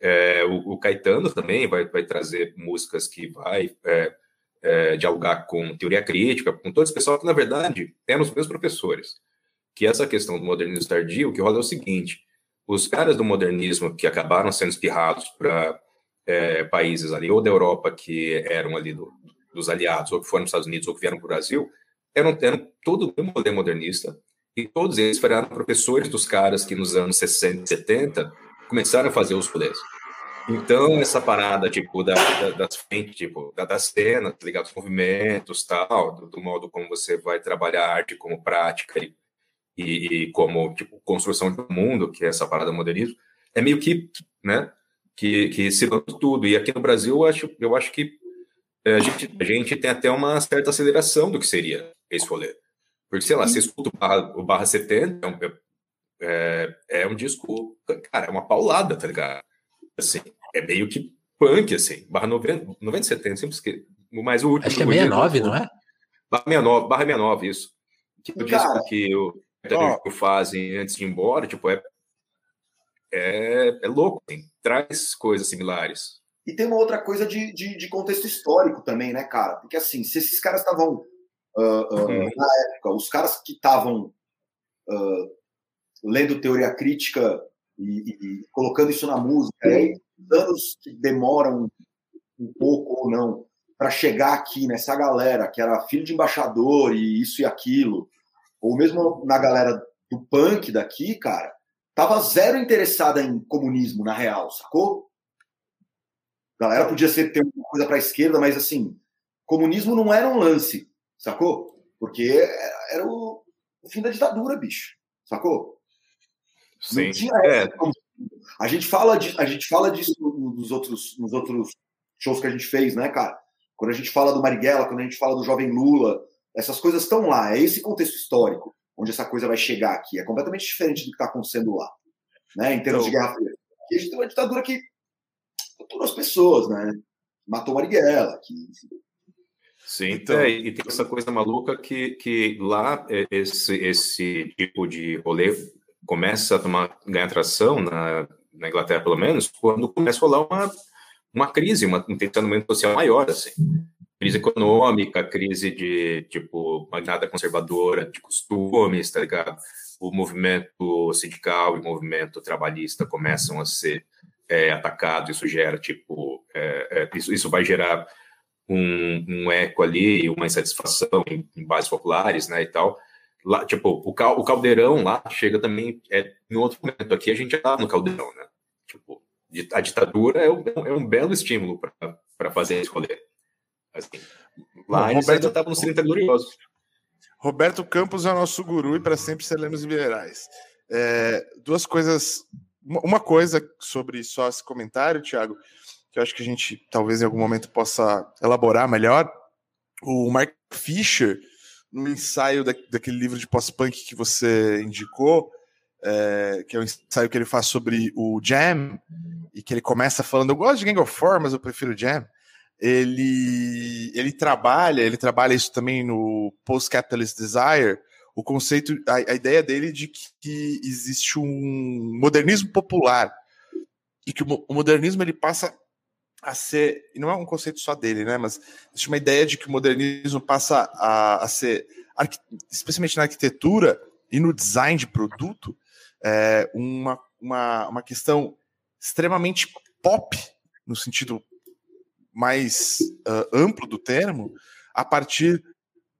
É, o, o, Caetano também vai, vai trazer músicas que vai é, é, dialogar com teoria crítica, com todo esse pessoal que, na verdade, eram os meus professores. Que essa questão do modernismo tardio, que rola é o seguinte: os caras do modernismo que acabaram sendo espirrados para é, países ali, ou da Europa, que eram ali do, dos aliados, ou que foram nos Estados Unidos, ou que vieram para o Brasil, eram, eram todo o modelo modernista, e todos eles foram professores dos caras que nos anos 60 e 70 começaram a fazer os rolês. Então, essa parada, tipo, da, da, das frentes, tipo, da, da cena, tá ligado? Os movimentos, tal, do, do, modo como você vai trabalhar a arte como prática e, e, como, tipo, construção do mundo, que é essa parada modernismo, é meio que, né, que, que se tudo. E aqui no Brasil, eu acho, eu acho que é, a gente, a gente tem até uma certa aceleração do que seria esse rolê. Porque, sei lá, você escuta o Barra, o Barra 70, é um, é, é um disco, cara, é uma paulada, tá ligado? Assim, é meio que punk, assim, barra 90, 90 70, sempre esqueci. Mas o último. Acho que é 69, não é? Barra 69, barra 69, isso. Que o disco que o fazem antes de ir embora, tipo, é, é, é louco, assim, traz coisas similares. E tem uma outra coisa de, de, de, contexto histórico também, né, cara? Porque assim, se esses caras estavam uh, uh, uhum. na época, os caras que estavam uh, lendo teoria crítica e, e, colocando isso na música. E aí, anos que demoram um pouco ou não para chegar aqui nessa galera que era filho de embaixador e isso e aquilo, ou mesmo na galera do punk daqui, cara, tava zero interessada em comunismo na real, sacou? A galera podia ser ter um coisa para esquerda, mas assim, comunismo não era um lance, sacou? Porque era o, o fim da ditadura, bicho, sacou? Sim. Não tinha é. A gente fala de, a gente fala disso nos outros, nos outros shows que a gente fez, né, cara? Quando a gente fala do Marighella, quando a gente fala do jovem Lula, essas coisas estão lá. É esse contexto histórico onde essa coisa vai chegar aqui. É completamente diferente do que está acontecendo lá, né? Em termos então, de Guerra Fria. Aqui a gente tem uma ditadura que torturou as pessoas, né? Matou Marighella, que Sim, então... É, e tem essa coisa maluca que, que lá é, esse, esse tipo de rolê começa a tomar, ganhar tração na, na Inglaterra, pelo menos, quando começa a rolar uma, uma crise, uma, um tensionamento social maior, assim. Crise econômica, crise de, tipo, magnata conservadora, de costumes, tá ligado? O movimento sindical e o movimento trabalhista começam a ser é, atacados, isso gera, tipo, é, é, isso, isso vai gerar um, um eco ali, uma insatisfação em, em bases populares, né, e tal, lá, tipo, o, cal, o caldeirão lá chega também é, em outro momento. Aqui a gente já tá no caldeirão, né? Tipo, a ditadura é um, é um belo estímulo para fazer rolê. Assim, lá Bom, Roberto estavam nos 30 gloriosos. Roberto Campos é o nosso guru e para sempre seremos liberais. É, duas coisas. Uma coisa sobre só esse comentário, Thiago, que eu acho que a gente talvez em algum momento possa elaborar melhor. O Mark Fisher, no ensaio da, daquele livro de pós-punk que você indicou, é, que é um ensaio que ele faz sobre o Jam, e que ele começa falando, eu gosto de Gang of Four, mas eu prefiro Jam. Ele, ele trabalha, ele trabalha isso também no Post-Capitalist Desire, o conceito, a, a ideia dele de que, que, existe um modernismo popular, e que o, o modernismo ele passa a ser, e não é um conceito só dele, né, mas existe uma ideia de que o modernismo passa a, a ser, especialmente na arquitetura e no design de produto, é, uma, uma, uma questão extremamente pop, no sentido mais uh, amplo do termo, a partir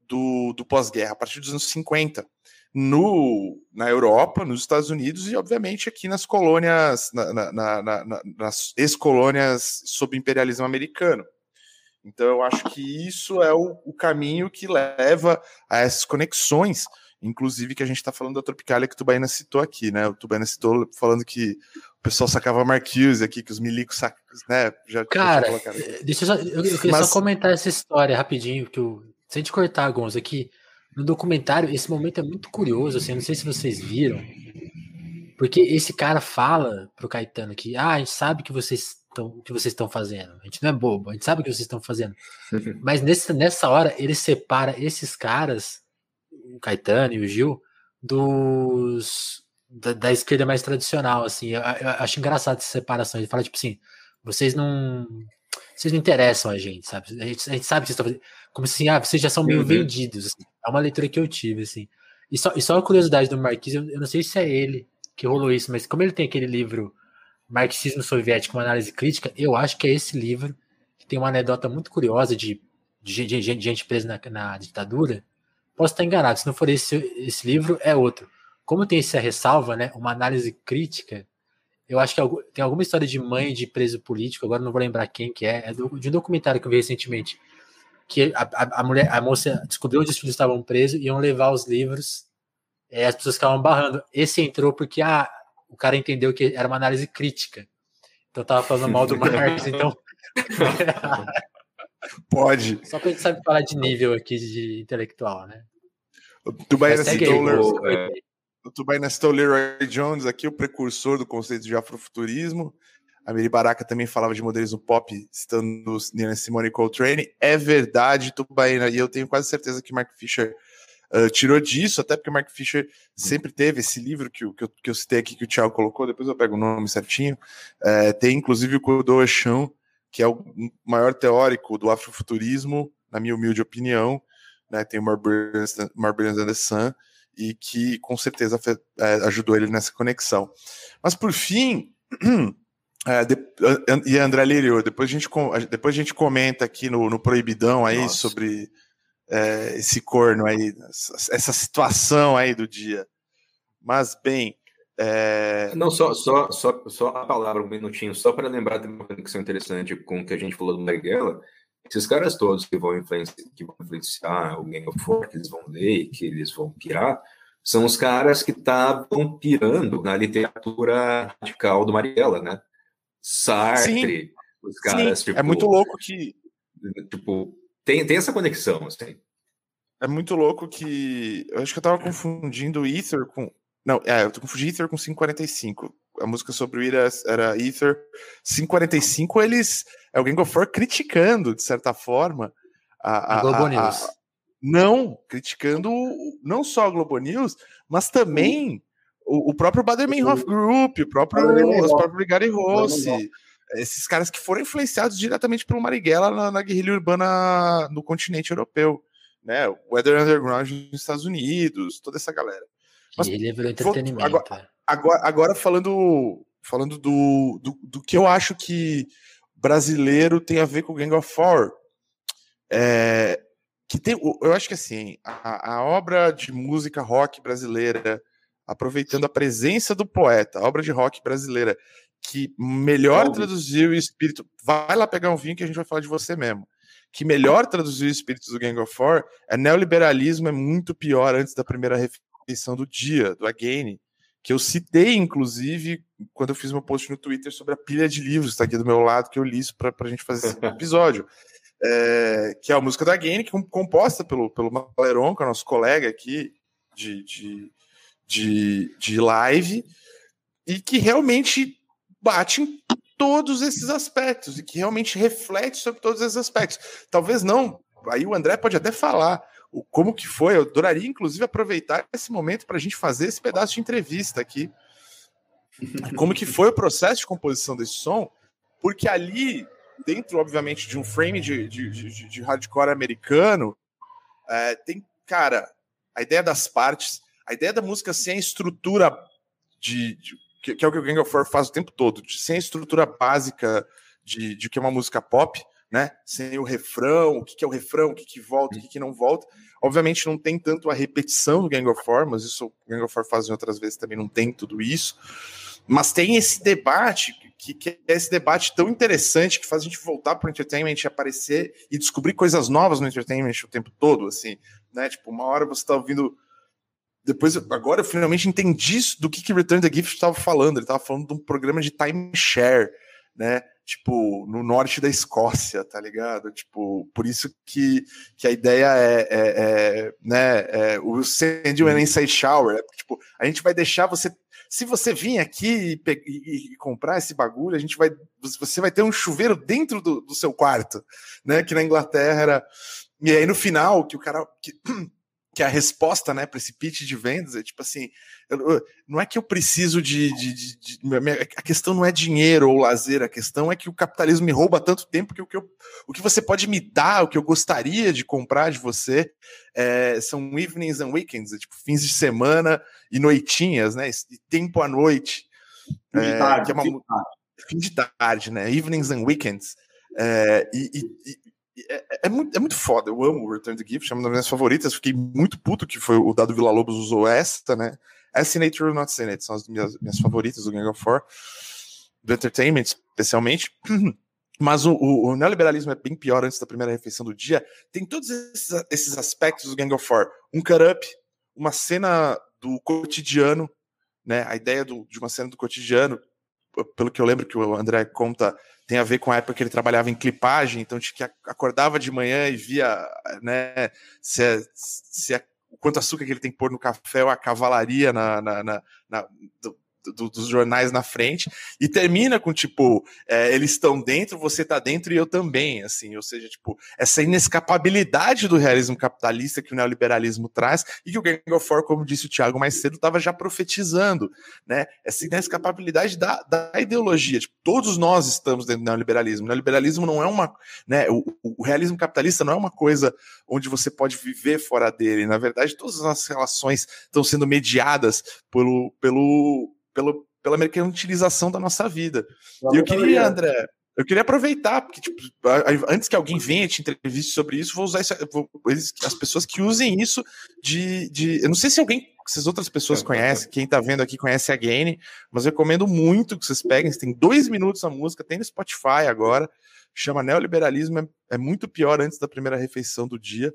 do, do pós-guerra, a partir dos anos 50 no, na Europa, nos Estados Unidos e, obviamente, aqui nas colônias, na, na, na, nas ex-colônias sob imperialismo americano. Então, eu acho que isso é o, o caminho que leva a essas conexões, inclusive que a gente está falando da Tropicália que o Tubaina citou aqui, né? O Tubaina citou falando que o pessoal sacava Marquise aqui, que os milicos sacam, né? Já, cara, deixa eu, só, eu, eu queria Mas... só comentar essa história rapidinho, que eu, sem te cortar, Gonzo, aqui no documentário, esse momento é muito curioso, assim, não sei se vocês viram, porque esse cara fala pro Caetano que, ah, a gente sabe que vocês estão que vocês estão fazendo, a gente não é bobo, a gente sabe o que vocês estão fazendo, mas nesse, nessa hora ele separa esses caras, o Caetano e o Gil, dos da, da esquerda mais tradicional, assim, eu, eu acho engraçado essa separação, ele fala tipo assim, vocês não vocês não interessam a gente, sabe? A gente, a gente sabe que vocês estão fazendo. Como assim, ah, vocês já são meio uhum. vendidos. Assim. É uma leitura que eu tive, assim. E só, e só a curiosidade do Marquise, eu, eu, não sei se é ele que rolou isso, mas como ele tem aquele livro Marxismo Soviético, uma análise crítica, eu acho que é esse livro que tem uma anedota muito curiosa de, de, de, de gente presa na, na, ditadura. Posso estar enganado, se não for esse, esse livro, é outro. Como tem essa ressalva, né, uma análise crítica, eu acho que tem alguma história de mãe de preso político, agora não vou lembrar quem que é, é do, de um documentário que eu vi recentemente, que a, a, mulher, a moça descobriu onde os filhos estavam presos, iam levar os livros, e as pessoas ficavam barrando. Esse entrou porque ah, o cara entendeu que era uma análise crítica. Então tava falando mal do <laughs> Marx, então. <laughs> Pode. Só que a gente sabe falar de nível aqui de intelectual, né? Citou, o Tubaina citou Leroy Jones aqui, o precursor do conceito de afrofuturismo. A Miri Baraka também falava de modernismo pop, citando Nina Simone Coltrane. É verdade, Tubaina, e eu tenho quase certeza que Mark Fisher uh, tirou disso, até porque Mark Fisher sempre teve esse livro que, que, eu, que eu citei aqui, que o Thiago colocou, depois eu pego o nome certinho. Uh, tem inclusive o Kodo Chão, que é o maior teórico do afrofuturismo, na minha humilde opinião. Né? Tem o Marbury and the Sun e que com certeza é, ajudou ele nessa conexão. Mas por fim, <clears throat> é, de, e André Lírio, depois a gente, depois a gente comenta aqui no, no Proibidão aí Nossa. sobre é, esse corno aí, essa situação aí do dia. Mas bem, É... Não, só, só, só, só a palavra, um minutinho, só para lembrar de uma conexão interessante com o que a gente falou do Marighella. Esses caras todos que vão influenciar, que vão influenciar o Gang of Four, que eles vão ler, que eles vão pirar, são os caras que estavam pirando na literatura radical do Marighella, né? Sartre, Sim. os caras. Sim. Tipo, é muito louco que. Tipo, tem, tem essa conexão, assim. É muito louco que. Eu acho que eu tava confundindo Ether com. Não, é, eu tô confundindo Ether com 545. A música sobre o Ira era Ether. 545, eles. É o Gang of Four criticando, de certa forma. A, a, a Globo a, News. A, não, criticando não só a Globo News, mas também o, o próprio Bader-Meinhof Group, o próprio, o próprio Gary Rossi, esses caras que foram influenciados diretamente pelo Marighella na, na guerrilha urbana no continente europeu, né? O Weather Underground nos Estados Unidos, toda essa galera. Mas, ele virou entretenimento. Agora, é. agora, agora, falando, falando do, do, do, que eu acho que brasileiro tem a ver com o Gang of Four, é, que tem, eu acho que assim, a, a, obra de música rock brasileira, aproveitando a presença do poeta, a obra de rock brasileira, que melhor traduziu o espírito. Vai lá pegar um vinho que a gente vai falar de você mesmo. Que melhor traduziu o espírito do Gang of Four é neoliberalismo é muito pior antes da primeira refeição do dia, do Again, que eu citei, inclusive, quando eu fiz meu post no Twitter sobre a pilha de livros, está aqui do meu lado, que eu li isso para a gente fazer esse <laughs> episódio é, que é a música da Game, que é composta pelo, pelo Maleron, que é nosso colega aqui de, de, de, de live, e que realmente bate em todos esses aspectos, e que realmente reflete sobre todos esses aspectos. Talvez não, aí o André pode até falar o, como que foi, eu adoraria inclusive aproveitar esse momento para a gente fazer esse pedaço de entrevista aqui, <laughs> como que foi o processo de composição desse som, porque ali dentro, obviamente, de um frame de, de, de, de hardcore americano, é, tem, cara, a ideia das partes, a ideia da música sem a estrutura de, de que, que, é o que o Gang of Four faz o tempo todo, de, sem a estrutura básica de, de que é uma música pop, né? Sem o refrão, o que, que é o refrão, o que, que volta, o que, que não volta. Obviamente não tem tanto a repetição do Gang of Four, mas isso o Gang of Four faz em outras vezes também não tem tudo isso. Mas tem esse debate que, que, é esse debate tão interessante que faz a gente voltar para o entertainment aparecer e descobrir coisas novas no entertainment o tempo todo, assim, né? Tipo, uma hora você está ouvindo. Depois, agora eu finalmente entendi do que, que Return the Gift estava falando. Ele estava falando de um programa de timeshare, né? Tipo, no norte da Escócia, tá ligado? Tipo, por isso que, que a ideia é, é, é né? É, o Send You an Inside Shower. É, tipo, a gente vai deixar você se você vir aqui e, e, e, comprar esse bagulho, a gente vai, você vai ter um chuveiro dentro do, do seu quarto, né? Que na Inglaterra era. E aí no final, que o cara. Que, <clears throat> que a resposta, né, para esse pitch de vendas é tipo assim, eu, eu, não é que eu preciso de, de, de, de, a questão não é dinheiro ou lazer, a questão é que o capitalismo me rouba tanto tempo que o que, eu, o que você pode me dar, o que eu gostaria de comprar de você, é, são evenings and weekends, é, tipo fins de semana e noitinhas, né, e tempo à noite, fim de é, tarde, é uma, fim de tarde. fim de tarde, né, evenings and weekends, é, e, e, é, é, é, muito, é muito foda. Eu amo o Return the Gift, é uma das minhas favoritas. Fiquei muito puto que foi o Dado Vila Lobos usou esta, né? Essa Nature Not Seen It são as minhas, minhas favoritas do Gang of Four, do Entertainment, especialmente. <clears throat> Mas o, o, o, neoliberalismo é bem pior antes da primeira refeição do dia. Tem todos esses, esses aspectos do Gang of Four. Um cut-up, uma cena do cotidiano, né? A ideia do, de uma cena do cotidiano, pelo que eu lembro que o André conta tem a ver com a época que ele trabalhava em clipagem, então que acordava de manhã e via né, se, é, se é, quanto açúcar que ele tem que pôr no café ou a cavalaria na, na, na, na do, dos jornais na frente, e termina com, tipo, é, eles estão dentro, você tá dentro e eu também, assim, ou seja, tipo, essa inescapabilidade do realismo capitalista que o neoliberalismo traz, e que o Gang of Four, como disse o Thiago mais cedo, estava já profetizando, né, essa inescapabilidade da, da ideologia, tipo, todos nós estamos dentro do neoliberalismo, o neoliberalismo não é uma, né, o, o realismo capitalista não é uma coisa onde você pode viver fora dele, na verdade, todas as nossas relações estão sendo mediadas pelo, pelo pelo, pela mercantilização da nossa vida. E eu queria, André, eu queria aproveitar, porque tipo, antes que alguém venha te entreviste sobre isso, vou usar isso, vou, as pessoas que usem isso de, de. Eu não sei se alguém essas outras pessoas é, conhecem, quem tá vendo aqui conhece a Gaine, mas eu recomendo muito que vocês peguem, tem dois minutos a música, tem no Spotify agora, chama Neoliberalismo, é, é muito pior antes da primeira refeição do dia,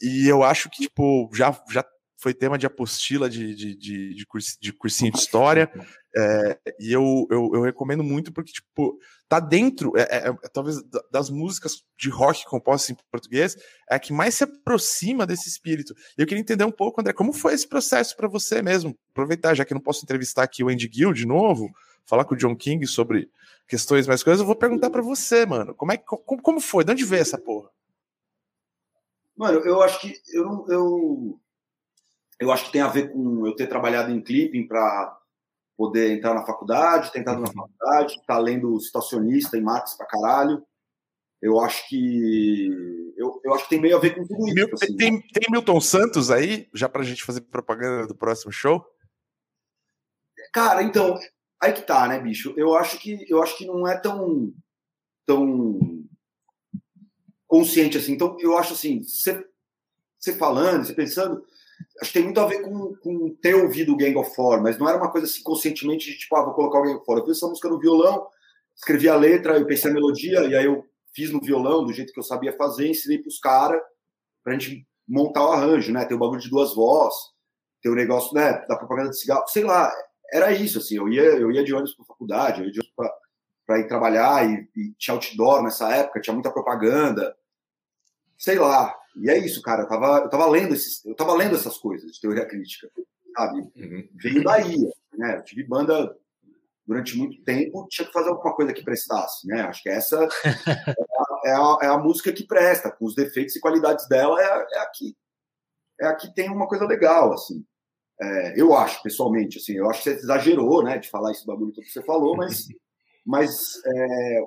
e eu acho que, tipo, já, já foi tema de apostila de, de, de, de, de cursinho de história, é, e eu, eu, eu, recomendo muito porque, tipo, tá dentro, é, é, é talvez das músicas de rock compostas em português, é a que mais se aproxima desse espírito. E eu queria entender um pouco, André, como foi esse processo para você mesmo? Aproveitar, já que eu não posso entrevistar aqui o Andy Gill de novo, falar com o John King sobre questões mais coisas, eu vou perguntar para você, mano, como, é, como, como foi? De onde veio essa porra? Mano, eu acho que eu, eu eu acho que tem a ver com eu ter trabalhado em clipping para poder entrar na faculdade, ter entrado na uhum. faculdade, estar tá lendo Situacionista em Max pra caralho. Eu acho que eu, eu acho que tem meio a ver com tudo isso. Mil, assim, tem, né? tem Milton Santos aí, já pra gente fazer propaganda do próximo show? Cara, então, aí que tá, né, bicho? Eu acho que eu acho que não é tão tão consciente assim. Então, eu acho assim, você falando, você pensando, acho que tem muito a ver com, com ter ouvido o Gang of Four, mas não era uma coisa assim conscientemente de tipo, ah, vou colocar o Gang of Four. Eu fiz essa música no violão, escrevi a letra, eu pensei a melodia, e aí eu fiz no violão do jeito que eu sabia fazer, ensinei para os caras pra gente montar o arranjo, né? Tem o bagulho de duas vozes, tem o negócio, né, da propaganda de cigarro, sei lá, era isso, assim, eu ia, eu ia de ônibus para faculdade, eu ia de ônibus para ir trabalhar, e, e tinha outdoor nessa época, tinha muita propaganda, sei lá, e é isso, cara. Eu tava, eu tava lendo esses, eu tava lendo essas coisas de teoria crítica, sabe? Uhum. Veio daí, né? Eu tive banda durante muito tempo, tinha que fazer alguma coisa que prestasse, né? Acho que essa <laughs> é, a, é, a, é, a, música que presta, com os defeitos e qualidades dela, é, é a que é a que tem uma coisa legal, assim. É, eu acho, pessoalmente, assim, eu acho que você exagerou, né, de falar esse bagulho que você falou, mas, <laughs> mas é,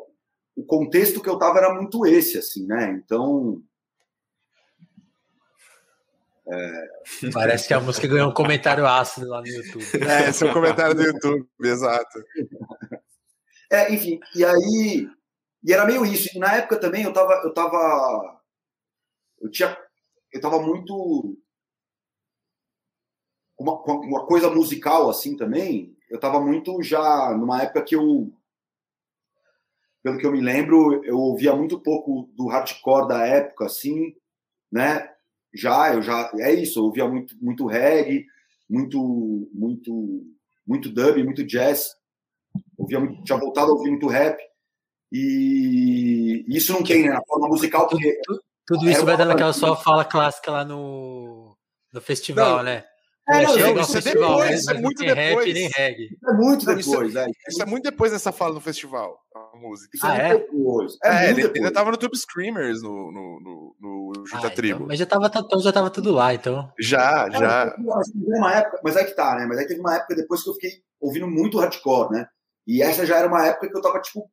o contexto que eu tava era muito esse, assim, né? Então, é... Parece que a música ganhou um comentário ácido lá no YouTube. <laughs> É, esse é o comentário do YouTube, exato. É, enfim, e aí. E era meio isso. E na época também eu tava. Eu tava. Eu tinha. Eu tava muito. Uma, uma coisa musical assim também. Eu tava muito já. Numa época que eu. Pelo que eu me lembro, eu ouvia muito pouco do hardcore da época, assim, né? Já, eu já. É isso, eu ouvia muito, muito reggae, muito, muito, muito dub, muito jazz. Ouvia muito, tinha voltado a ouvir muito rap. E isso não tem, né? Na forma musical, porque. Tudo, tudo isso vai dando aquela sua fala clássica lá no, no festival, não, né? É, não, isso é depois, isso é muito depois. nem reggae. é muito depois, isso, é. Isso é muito depois dessa fala no festival, a música. Isso ah, é? Depois. É, é ele depois. ainda tava no Tube Screamers no, no, no, no Junta ah, Tribo. Então, mas já tava, então, já tava tudo lá, então. Já, já. Uma época, mas é que tá, né? Mas aí teve uma época depois que eu fiquei ouvindo muito hardcore, né? E essa já era uma época que eu tava, tipo,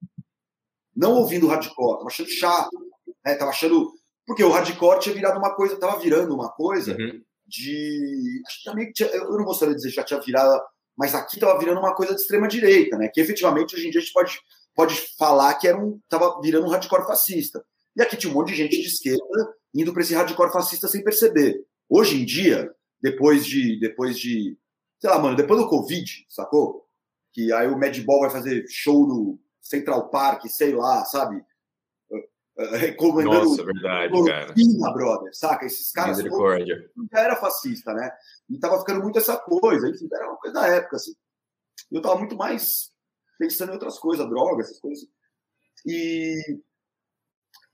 não ouvindo hardcore, tava achando chato, né? Tava achando. Porque o hardcore tinha virado uma coisa, tava virando uma coisa. Uhum de. Acho que também tinha, eu não gostaria de dizer que já tinha virado, mas aqui estava virando uma coisa de extrema direita, né? Que efetivamente hoje em dia a gente pode, pode falar que era um, tava virando um hardcore fascista. E aqui tinha um monte de gente de esquerda indo para esse hardcore fascista sem perceber. Hoje em dia, depois de, depois de, sei lá, mano, depois do Covid, sacou? Que aí o Madball vai fazer show no Central Park, sei lá, sabe? recomendando Nossa, verdade, cloroquina, cara. brother, saca? Esses caras já era fascista, né? E tava ficando muito essa coisa, enfim, era uma coisa da época, assim. Eu tava muito mais pensando em outras coisas, drogas, essas coisas. E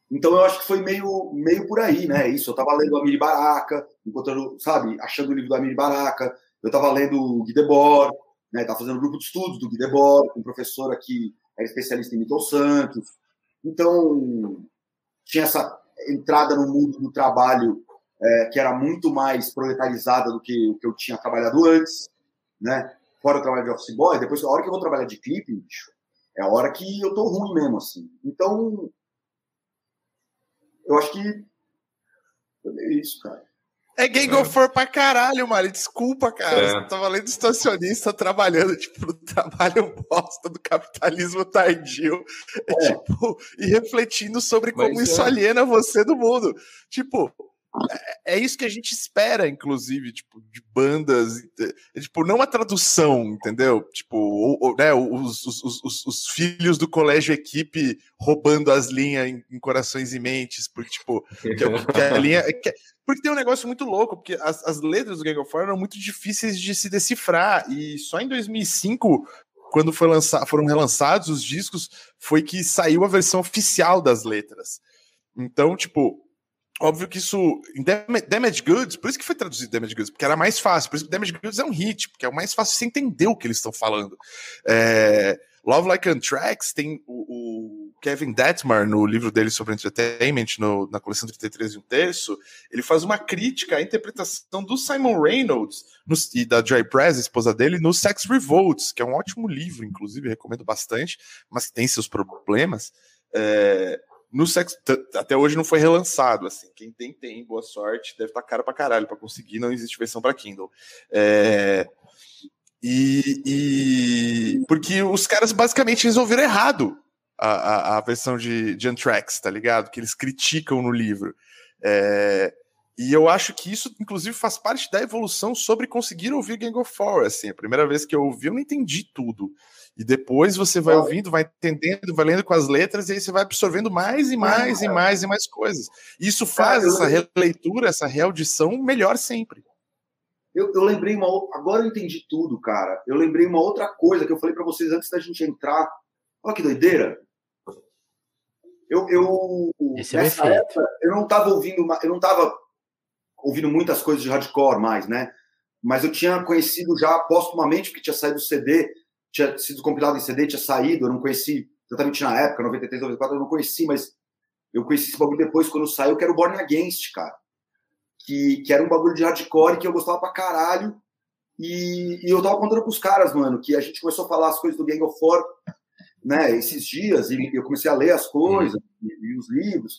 então eu acho que foi meio, meio por aí, né? Isso, eu tava lendo a Miri Baraka, encontrando, sabe, achando o livro da Miri Baraka, eu tava lendo o Guy Debord, né? Tava fazendo um grupo de estudos do Guy Debord, um professor aqui era especialista em Milton Santos. Então, tinha essa entrada no mundo do trabalho é, que era muito mais proletarizada do que o que eu tinha trabalhado antes, né? Fora o trabalho de office boy, depois a hora que eu vou trabalhar de clipe, bicho, é a hora que eu tô ruim mesmo, assim. Então, eu acho que é isso, cara. É Gang of Four pra caralho, Mari. Desculpa, cara. É. Você tava lendo estacionista trabalhando, <laughs> tipo, no trabalho bosta do capitalismo tardio. É. Tipo, e refletindo sobre como Mas, isso é. aliena você do mundo. Tipo, é isso que a gente espera, inclusive, tipo, de bandas, é, tipo, não a tradução, entendeu? Tipo, ou, ou, né, os, os, os, os, filhos do colégio equipe roubando as linhas em, em corações e mentes, porque, tipo, que, é que a linha. Que, porque tem um negócio muito louco, porque as, as letras do Gang of Four eram muito difíceis de se decifrar, e só em 2005 quando foi lançar, foram relançados os discos, foi que saiu a versão oficial das letras. Então, tipo, óbvio que isso. Damage Goods, por isso que foi traduzido Damage Goods, porque era mais fácil. Por isso que Damage Goods é um hit, porque é o mais fácil você entender o que eles estão falando. É, Love Like Anthrax tem o, o, Kevin Detmar, no livro dele sobre entertainment, no, na coleção 33 e um terço, ele faz uma crítica à interpretação do Simon Reynolds no, e da Joy Press, esposa dele, no Sex Revolts, que é um ótimo livro, inclusive, recomendo bastante, mas tem seus problemas. É, no Sex, até hoje não foi relançado, assim. Quem tem, tem, boa sorte. Deve estar tá caro pra caralho pra conseguir, não existe versão para Kindle. É, e, e, porque os caras basicamente resolveram errado a, a, a versão de, de Anthrax, tá ligado? Que eles criticam no livro. É, e eu acho que isso, inclusive, faz parte da evolução sobre conseguir ouvir Gang of Four. Assim, a primeira vez que eu ouvi, eu não entendi tudo. E depois você vai ouvindo, vai entendendo, vai lendo com as letras, e aí você vai absorvendo mais e mais e mais e mais coisas. Isso faz essa releitura, essa reaudição melhor sempre. Eu, eu lembrei uma agora eu entendi tudo, cara. Eu lembrei uma outra coisa que eu falei para vocês antes da gente entrar. Olha que doideira. Eu, eu Esse é nessa é época, eu não estava ouvindo, eu não tava ouvindo muitas coisas de hardcore mais, né? Mas eu tinha conhecido já postumamente, porque tinha saído o CD tinha sido compilado em CD, tinha saído, eu não conheci exatamente na época, 93, 94, eu não conheci, mas eu conheci esse bagulho depois, quando saiu, que era o Born Against, cara. Que, que era um bagulho de hardcore que eu gostava pra caralho. E, e eu tava contando pros caras, mano, que a gente começou a falar as coisas do Gang of Four, né, esses dias, e eu comecei a ler as coisas, e, e os livros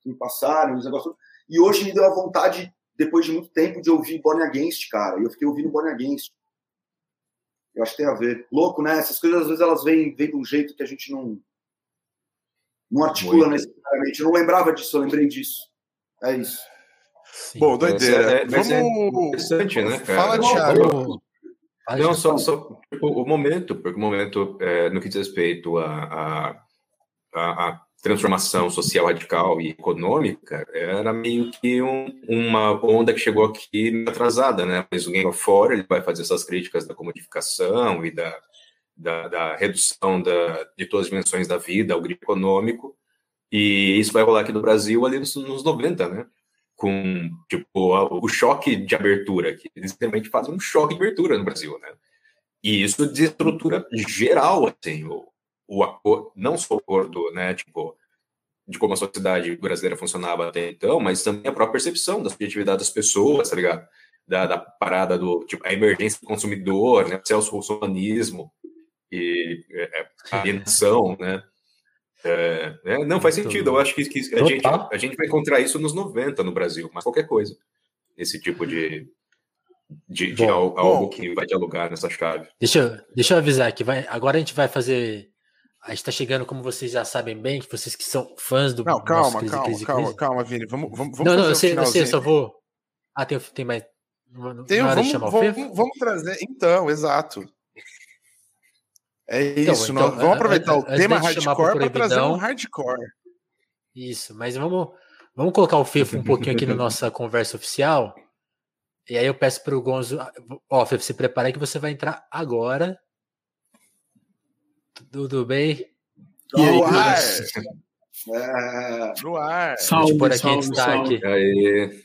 que, me passaram, os negócios. E hoje me deu a vontade, depois de muito tempo, de ouvir Born Against, cara. E eu fiquei ouvindo Born Against. Eu acho que tem a ver. Louco, né? Essas coisas às vezes elas vêm, vêm de um jeito que a gente não, não articula Muito. necessariamente. Eu não lembrava disso, eu lembrei disso. É isso. Sim. Bom, doideira. É, Vamos... É interessante, né, cara? Fala, Thiago. Não, só, só tipo, o momento, porque o momento, é, no que diz respeito a, a, a, a transformação social radical e econômica era meio que um, uma onda que chegou aqui atrasada, né? Mas o Game of Four ele vai fazer essas críticas da comodificação e da, da, da redução da, de todas as dimensões da vida, o grito econômico, e isso vai rolar aqui no Brasil ali nos, nos 90, né? Com, tipo, a, o choque de abertura, que eles realmente fazem um choque de abertura no Brasil, né? E isso desestrutura geral, assim, o, o acordo, não só o acordo, né, tipo, de como a sociedade brasileira funcionava até então, mas também a própria percepção da subjetividade das pessoas, tá ligado? Da, da parada do, tipo, a emergência do consumidor, né, o celso-russonismo e é, é alienação, né? É, é, não faz sentido, eu acho que, que a, gente, a gente vai encontrar isso nos 90 no Brasil, mas qualquer coisa, esse tipo de, de, de bom, algo, bom, que vai dialogar nessa chave. Deixa eu, deixa eu avisar que vai, agora a gente vai fazer a gente está chegando, como vocês já sabem bem, que vocês que são fãs do. Não, calma, crise, calma, crise, calma, crise. calma, Vini. Vamos, vamos, vamos Não, não, eu sei, eu sei, eu só vou. Ah, tem, tem mais. Tem, vamos, vamos, vamos, trazer. Então, exato. É então, isso. Então, vamos aproveitar o tema hardcore para trazer um hardcore. Isso, mas vamos, vamos colocar o Fefo um pouquinho aqui na <laughs> nossa conversa oficial. E aí eu peço para o Gonzo. Ó, Fefo, se prepare que você vai entrar agora tudo bem? E aí, no ar! É... No ar! Salve, por aqui salve, destaque. Salve. Aí.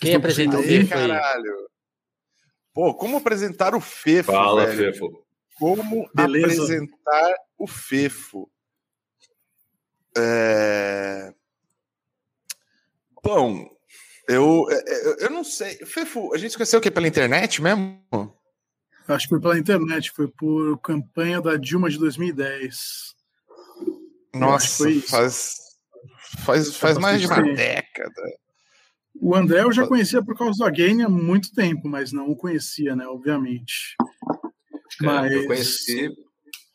Quem apresenta o Fefo caralho. Pô, como apresentar o Fefo, Fala, velho? Fefo. Como Beleza. apresentar o Fefo? É... Bom, eu, eu, eu não sei. Fefo, a gente se conheceu o quê? Pela internet mesmo? Acho que foi pela internet, foi por campanha da Dilma de 2010. Nossa, faz, faz, faz mais de uma década. O André eu já conhecia por causa do Again há muito tempo, mas não o conhecia, né? Obviamente. É, mas eu conheci.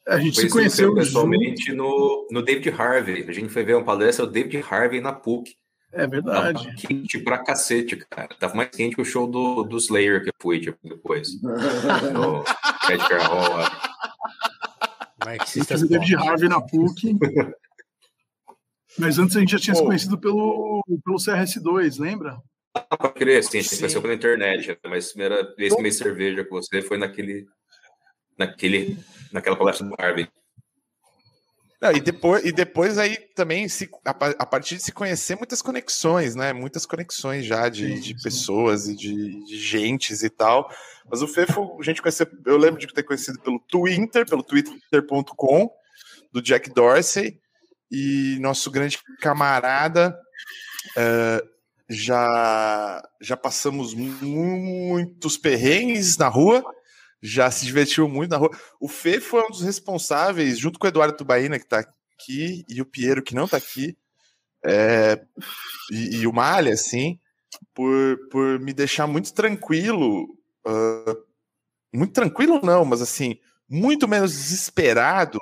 A gente se conheceu pessoalmente no, no David Harvey. A gente foi ver uma palestra do David Harvey na PUC. É verdade. Tava quente pra cacete, cara. Tava mais quente que o show do, do Slayer que eu fui tipo, depois. <laughs> no Edgar Hall. Marxistas de Harvey na PUC. Mas antes a gente já tinha Pô. se conhecido pelo, pelo CRS2, lembra? Ah, pode crer, sim, a gente conheceu pela internet, né? mas a primeira vez que tomei cerveja com você foi naquele, naquele, naquela palestra do Harvey. Não, e, depois, e depois aí também, se, a, a, partir de se conhecer, muitas conexões, né? Muitas conexões já de, sim, de sim. pessoas e de, de, gentes e tal. Mas o Fefo, a gente conheceu, eu lembro de ter conhecido pelo Twitter, pelo twitter.com, do Jack Dorsey, e nosso grande camarada. Uh, já, já passamos muitos perrengues na rua, já se divertiu muito na rua. O Fê foi um dos responsáveis, junto com o Eduardo Tubaína, que está aqui, e o Piero, que não está aqui, é, e, e, o Malha, assim, por, por me deixar muito tranquilo. Uh, muito tranquilo, não, mas assim, muito menos desesperado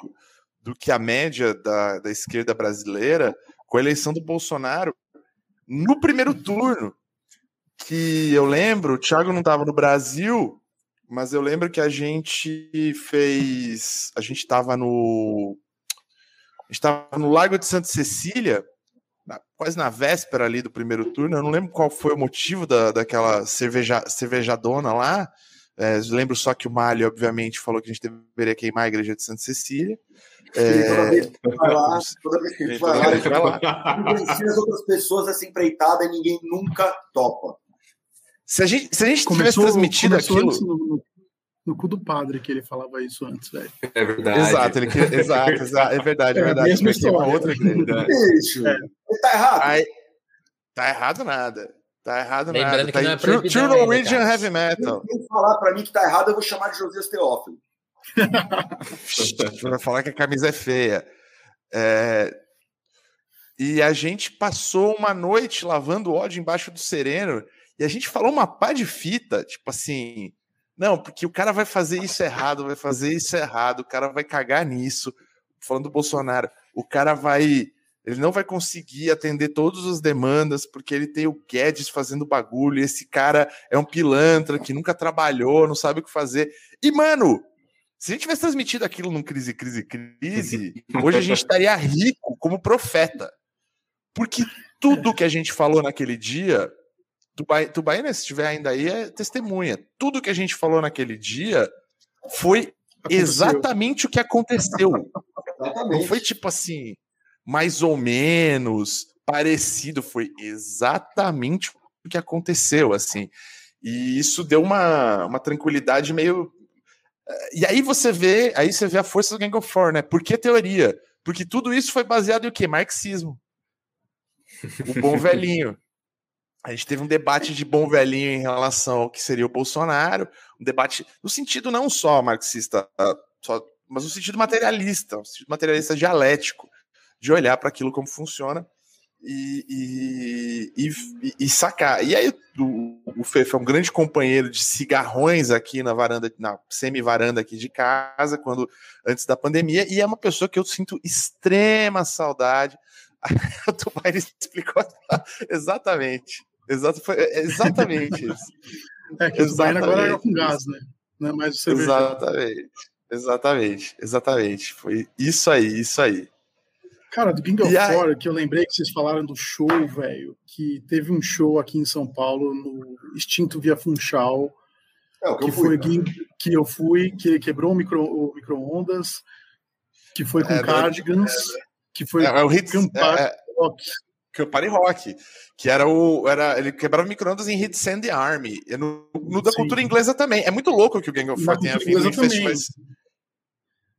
do que a média da, da esquerda brasileira com a eleição do Bolsonaro no primeiro turno. Que eu lembro, o Thiago não estava no Brasil, mas eu lembro que a gente fez. A gente estava no. A gente estava no Lago de Santa Cecília, quase na véspera ali do primeiro turno. Eu não lembro qual foi o motivo da, daquela cerveja, cervejadona lá. É, lembro só que o Malho, obviamente, falou que a gente deveria queimar a igreja de Santa Cecília. É... Toda vez que vai lá, toda vez que a gente vai lá, as <laughs> outras pessoas essa empreitada e ninguém nunca topa. Se a gente, se a gente começou, tivesse transmitido aquilo. No, no, cu do padre que ele falava isso antes, velho. É verdade. Exato, ele, exato, <laughs> exato, é verdade, é, é verdade. Mesmo história. outra igreja. <laughs> Isso. É. Tá errado. Aí, tá errado nada. Tá errado Lembrando nada. que tá não é True, true Norwegian Heavy Metal. Quem falar pra mim que tá errado, eu vou chamar de Josias Teófilo. vai falar que a camisa é feia. É... E a gente passou uma noite lavando ódio embaixo do sereno e a gente falou uma pá de fita, tipo assim, não, porque o cara vai fazer isso errado, vai fazer isso errado, o cara vai cagar nisso. Falando do Bolsonaro, o cara vai. Ele não vai conseguir atender todas as demandas porque ele tem o Guedes fazendo bagulho. E esse cara é um pilantra que nunca trabalhou, não sabe o que fazer. E, mano, se a gente tivesse transmitido aquilo num crise, crise, crise, hoje a gente estaria rico como profeta. Porque tudo que a gente falou naquele dia Tubaína, se estiver ainda aí, é testemunha. Tudo que a gente falou naquele dia foi aconteceu. exatamente o que aconteceu. Não foi tipo assim, mais ou menos, parecido. Foi exatamente o que aconteceu, assim. E isso deu uma, uma tranquilidade meio. E aí você vê, aí você vê a força do Gang of Four, né? Por que teoria? Porque tudo isso foi baseado em o quê? Marxismo. O bom <laughs> velhinho a gente teve um debate de bom velhinho em relação ao que seria o Bolsonaro, um debate no sentido não só marxista, só, mas no sentido materialista, no sentido materialista dialético, de olhar para aquilo como funciona e, e, e, e, sacar. E aí o, o Fefe é um grande companheiro de cigarrões aqui na varanda, na semi-varanda aqui de casa, quando antes da pandemia, e é uma pessoa que eu sinto extrema saudade. <laughs> o Tupairi explicou <laughs> exatamente. Exato, foi é, exatamente <laughs> isso. É que exatamente. agora é com gás, né? Não é mais cerveja. Exatamente. Exatamente, exatamente. Foi isso aí, isso aí. Cara, do King of War, que eu lembrei que vocês falaram do show, velho, que teve um show aqui em São Paulo, no Extinto Via Funchal, é, que, que fui, foi né? que eu fui, que quebrou o micro-ondas, micro que foi com é, Cardigans, é, que foi é, é o hit, é, rock que o Party Rock, que era o. Era, ele quebrava microondas em Hit Sand Army. No, no da Sim. cultura inglesa também. É muito louco que o Gang of Four tenha vindo em festivais.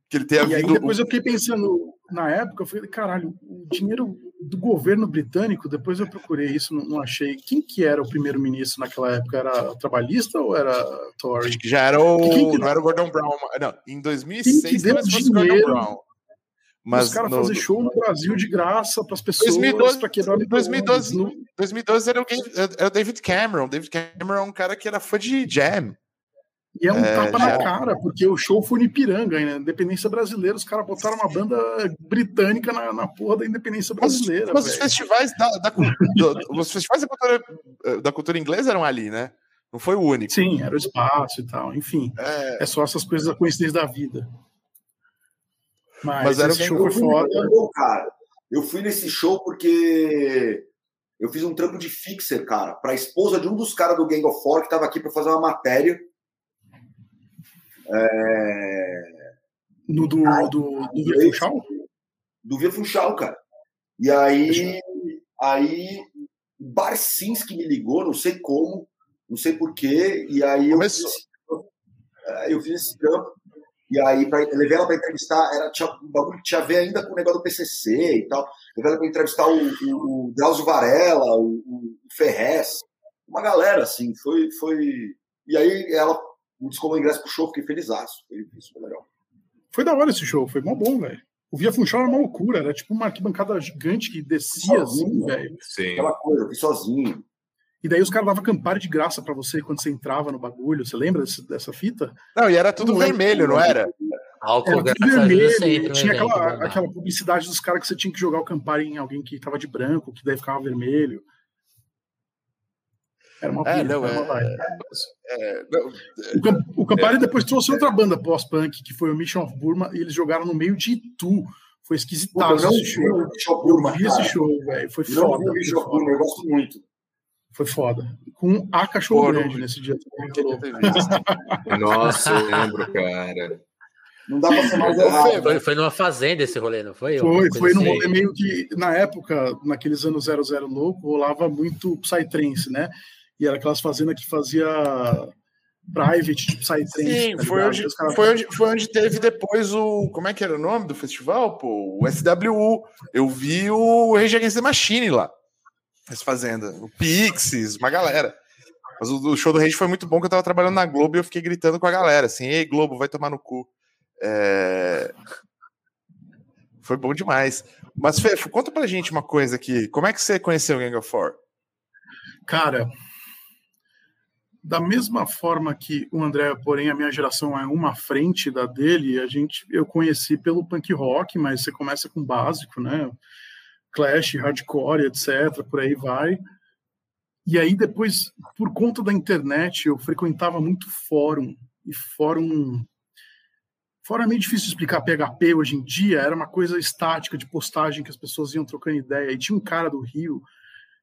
Que ele tenha e vindo. Aí depois eu fiquei pensando, na época, eu falei, caralho, o dinheiro do governo britânico, depois eu procurei isso, não, não achei. Quem que era o primeiro-ministro naquela época? Era trabalhista ou era Tory? Acho que já era o. Que que não era o Gordon Brown. Não, em 2006 quem que deu dinheiro? Gordon Brown. Mas os caras no... fazer show no Brasil de graça para as pessoas. 2012, pra quebrar 2012, no, 2012 era o, era o David Cameron. David Cameron é um cara que era fã de Jam. E é um é, tapa já... na cara, porque o show foi no Ipiranga, né? Independência Brasileira, os caras botaram uma banda britânica na, na porra da Independência Brasileira. Mas, mas os festivais da, da, os festivais da cultura, da cultura inglesa eram ali, né? Não foi o único. Sim, era o espaço e tal. Enfim, é, é só essas coisas da coincidência da vida. Mas, mas era esse show foi foda. Cara, eu fui nesse show porque eu fiz um trampo de fixer, cara, para a esposa de um dos caras do Gang of Four que estava aqui para fazer uma matéria. É... No do, ah, do, do Via Funchal? Do Via Funchal, cara. E aí, aí o Barcinski me ligou, não sei como, não sei porquê, e aí eu, fiz, é, eu fiz esse trampo. E aí, pra, levei ela para entrevistar, era, tinha um bagulho que tinha a ver ainda com o negócio do PCC e tal. Levei ela para entrevistar o, o, o Drauzio Varela, o, o Ferrez, uma galera, assim, foi, foi... E aí ela me descolou o ingresso pro show, fiquei feliz. Foi, isso foi legal. Foi da hora esse show, foi mó bom, velho. O Via Funchal era uma loucura, era tipo uma arquibancada gigante que descia assim, velho. Aquela coisa, eu fui sozinho. E daí os caras davam Campari de graça para você quando você entrava no bagulho. Você lembra desse, dessa fita? Não, e era tudo não vermelho, não era? Álcool era tudo vermelho. Sempre, tinha aquela, né? aquela publicidade dos caras que você tinha que jogar o Campari em alguém que tava de branco, que daí ficava vermelho. Era uma, é, não, era uma é, é, não, o, o Campari é, depois trouxe outra banda pós-punk, que foi o Mission of Burma, e eles jogaram no meio de Itu. Foi esquisitado esse show. Eu vi esse show, velho. Foi foda. Eu gosto muito. Foi foda. Com a cachorro grande nesse dia. <laughs> Nossa, eu lembro, cara. Não dá pra ser mais errado. Foi, foi numa fazenda esse rolê, não foi? Foi, foi num assim. rolê meio que, na época, naqueles anos 00 louco, rolava muito Psytrance, né? E era aquelas fazendas que fazia private, tipo Psytrance. Sim, tá foi, onde, caras... foi, onde, foi onde teve depois o. Como é que era o nome do festival? Pô, o SWU. Eu vi o Rage Against the Machine lá. Essa fazenda. O Pixies, uma galera. Mas o, o, show do Rage foi muito bom que eu tava trabalhando na Globo e eu fiquei gritando com a galera, assim, ei, Globo, vai tomar no cu. É... Foi bom demais. Mas, Fê, conta pra gente uma coisa aqui. Como é que você conheceu o Gang of Four? Cara, da mesma forma que o André, porém, a minha geração é uma frente da dele, a gente eu conheci pelo punk rock, mas você começa com básico, né? Clash, hardcore, etc., por aí vai. E aí depois, por conta da internet, eu frequentava muito fórum, e fórum... Fórum é meio difícil explicar PHP hoje em dia, era uma coisa estática de postagem que as pessoas iam trocando ideia. E tinha um cara do Rio,